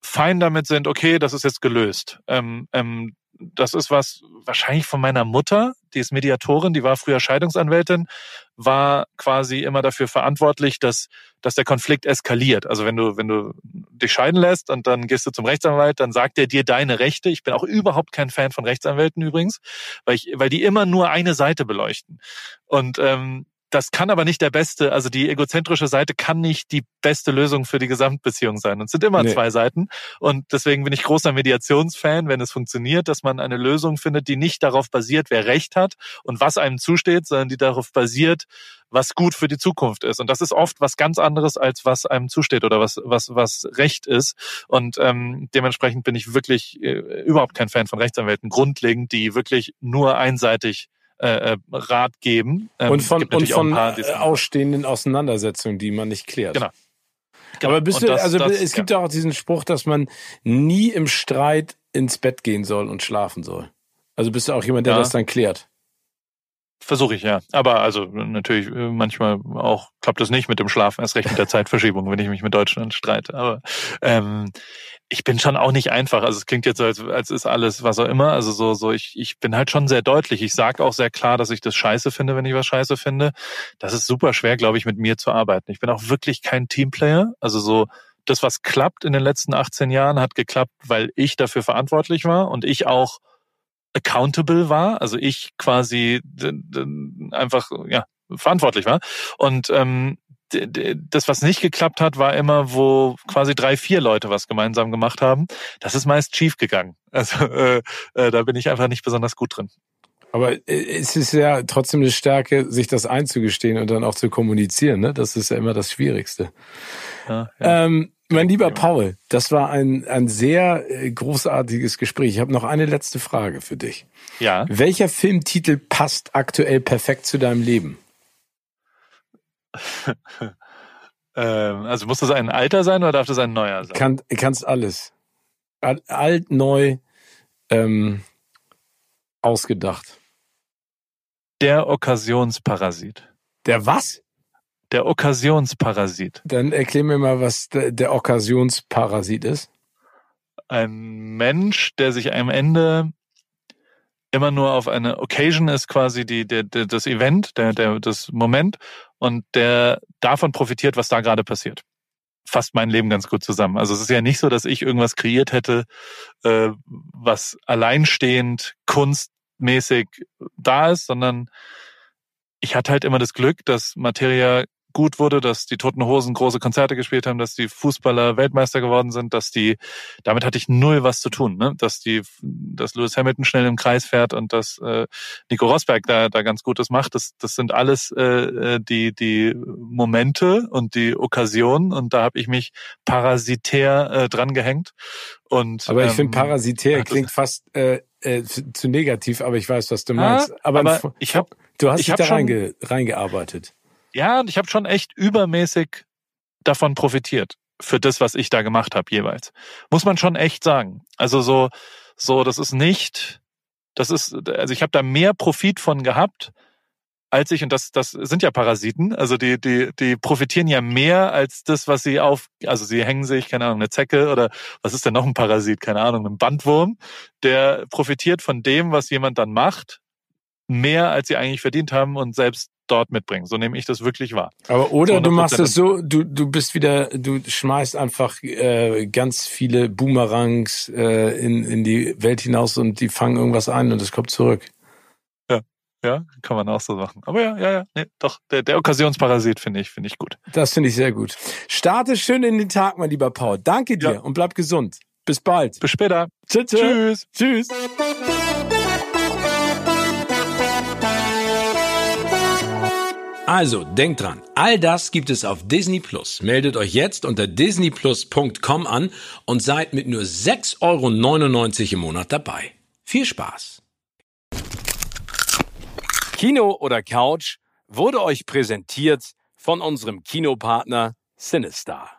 fein damit sind, okay, das ist jetzt gelöst. Ähm, ähm, das ist was wahrscheinlich von meiner Mutter, die ist Mediatorin, die war früher Scheidungsanwältin, war quasi immer dafür verantwortlich, dass, dass der Konflikt eskaliert. Also wenn du, wenn du dich scheiden lässt und dann gehst du zum Rechtsanwalt, dann sagt er dir deine Rechte. Ich bin auch überhaupt kein Fan von Rechtsanwälten übrigens, weil ich, weil die immer nur eine Seite beleuchten. Und ähm, das kann aber nicht der beste, also die egozentrische Seite kann nicht die beste Lösung für die Gesamtbeziehung sein. Und es sind immer nee. zwei Seiten. Und deswegen bin ich großer Mediationsfan, wenn es funktioniert, dass man eine Lösung findet, die nicht darauf basiert, wer Recht hat und was einem zusteht, sondern die darauf basiert, was gut für die Zukunft ist. Und das ist oft was ganz anderes, als was einem zusteht oder was, was, was Recht ist. Und ähm, dementsprechend bin ich wirklich äh, überhaupt kein Fan von Rechtsanwälten, grundlegend, die wirklich nur einseitig äh, äh, Rat geben. Ähm, und von, und von paar, äh, ausstehenden Auseinandersetzungen, die man nicht klärt. Genau. genau. Aber bist du, das, also das, es gibt ja auch diesen Spruch, dass man nie im Streit ins Bett gehen soll und schlafen soll. Also bist du auch jemand, der ja. das dann klärt? Versuche ich, ja. Aber also natürlich, äh, manchmal auch klappt das nicht mit dem Schlafen, erst recht mit der Zeitverschiebung, wenn ich mich mit Deutschland streite. Aber ähm, ich bin schon auch nicht einfach. Also es klingt jetzt, als, als ist alles, was auch immer. Also so, so ich, ich bin halt schon sehr deutlich. Ich sage auch sehr klar, dass ich das scheiße finde, wenn ich was scheiße finde. Das ist super schwer, glaube ich, mit mir zu arbeiten. Ich bin auch wirklich kein Teamplayer. Also so, das, was klappt in den letzten 18 Jahren, hat geklappt, weil ich dafür verantwortlich war und ich auch accountable war, also ich quasi einfach ja verantwortlich war und ähm, das, was nicht geklappt hat, war immer, wo quasi drei, vier Leute was gemeinsam gemacht haben. Das ist meist schief gegangen. Also äh, äh, da bin ich einfach nicht besonders gut drin. Aber äh, es ist ja trotzdem eine Stärke, sich das einzugestehen und dann auch zu kommunizieren. Ne? Das ist ja immer das Schwierigste. Ja, ja. Ähm, mein lieber Paul, das war ein, ein sehr äh, großartiges Gespräch. Ich habe noch eine letzte Frage für dich. Ja. Welcher Filmtitel passt aktuell perfekt zu deinem Leben? ähm, also muss das ein alter sein oder darf das ein neuer sein? Kann, kannst alles. Alt, neu, ähm, ausgedacht. Der Okkasionsparasit. Der was? Der Okkasionsparasit. Dann erklär mir mal, was der, der Okkasionsparasit ist. Ein Mensch, der sich am Ende immer nur auf eine Occasion ist quasi die, der, der, das Event, der, der, das Moment und der davon profitiert, was da gerade passiert. fasst mein Leben ganz gut zusammen. Also es ist ja nicht so, dass ich irgendwas kreiert hätte, äh, was alleinstehend kunstmäßig da ist, sondern ich hatte halt immer das Glück, dass Materia gut wurde, dass die Toten Hosen große Konzerte gespielt haben, dass die Fußballer Weltmeister geworden sind, dass die, damit hatte ich null was zu tun, ne? dass die, dass Lewis Hamilton schnell im Kreis fährt und dass äh, Nico Rosberg da, da ganz Gutes macht. Das, das sind alles äh, äh die, die Momente und die Okkasionen und da habe ich mich parasitär äh, dran gehängt. Und, aber ich ähm, finde parasitär klingt fast äh, äh, zu negativ, aber ich weiß, was du meinst. Ah, aber, aber ich habe du hast dich da reinge, reingearbeitet. Ja, und ich habe schon echt übermäßig davon profitiert für das, was ich da gemacht habe jeweils. Muss man schon echt sagen. Also so, so, das ist nicht, das ist, also ich habe da mehr Profit von gehabt, als ich, und das, das sind ja Parasiten, also die, die, die profitieren ja mehr als das, was sie auf, also sie hängen sich, keine Ahnung, eine Zecke oder was ist denn noch ein Parasit, keine Ahnung, ein Bandwurm, der profitiert von dem, was jemand dann macht, mehr als sie eigentlich verdient haben und selbst dort mitbringen. So nehme ich das wirklich wahr. Aber oder du machst es so, du, du bist wieder, du schmeißt einfach äh, ganz viele Boomerangs äh, in, in die Welt hinaus und die fangen irgendwas ein und es kommt zurück. Ja, ja, kann man auch so machen. Aber ja, ja, ja, nee, doch, der, der Okkasionsparasit finde ich, finde ich gut. Das finde ich sehr gut. Starte schön in den Tag, mein lieber Paul. Danke dir ja. und bleib gesund. Bis bald. Bis später. Tschüss. Tschüss. Tschüss. Also, denkt dran, all das gibt es auf Disney Plus. Meldet euch jetzt unter disneyplus.com an und seid mit nur 6,99 Euro im Monat dabei. Viel Spaß! Kino oder Couch wurde euch präsentiert von unserem Kinopartner Sinistar.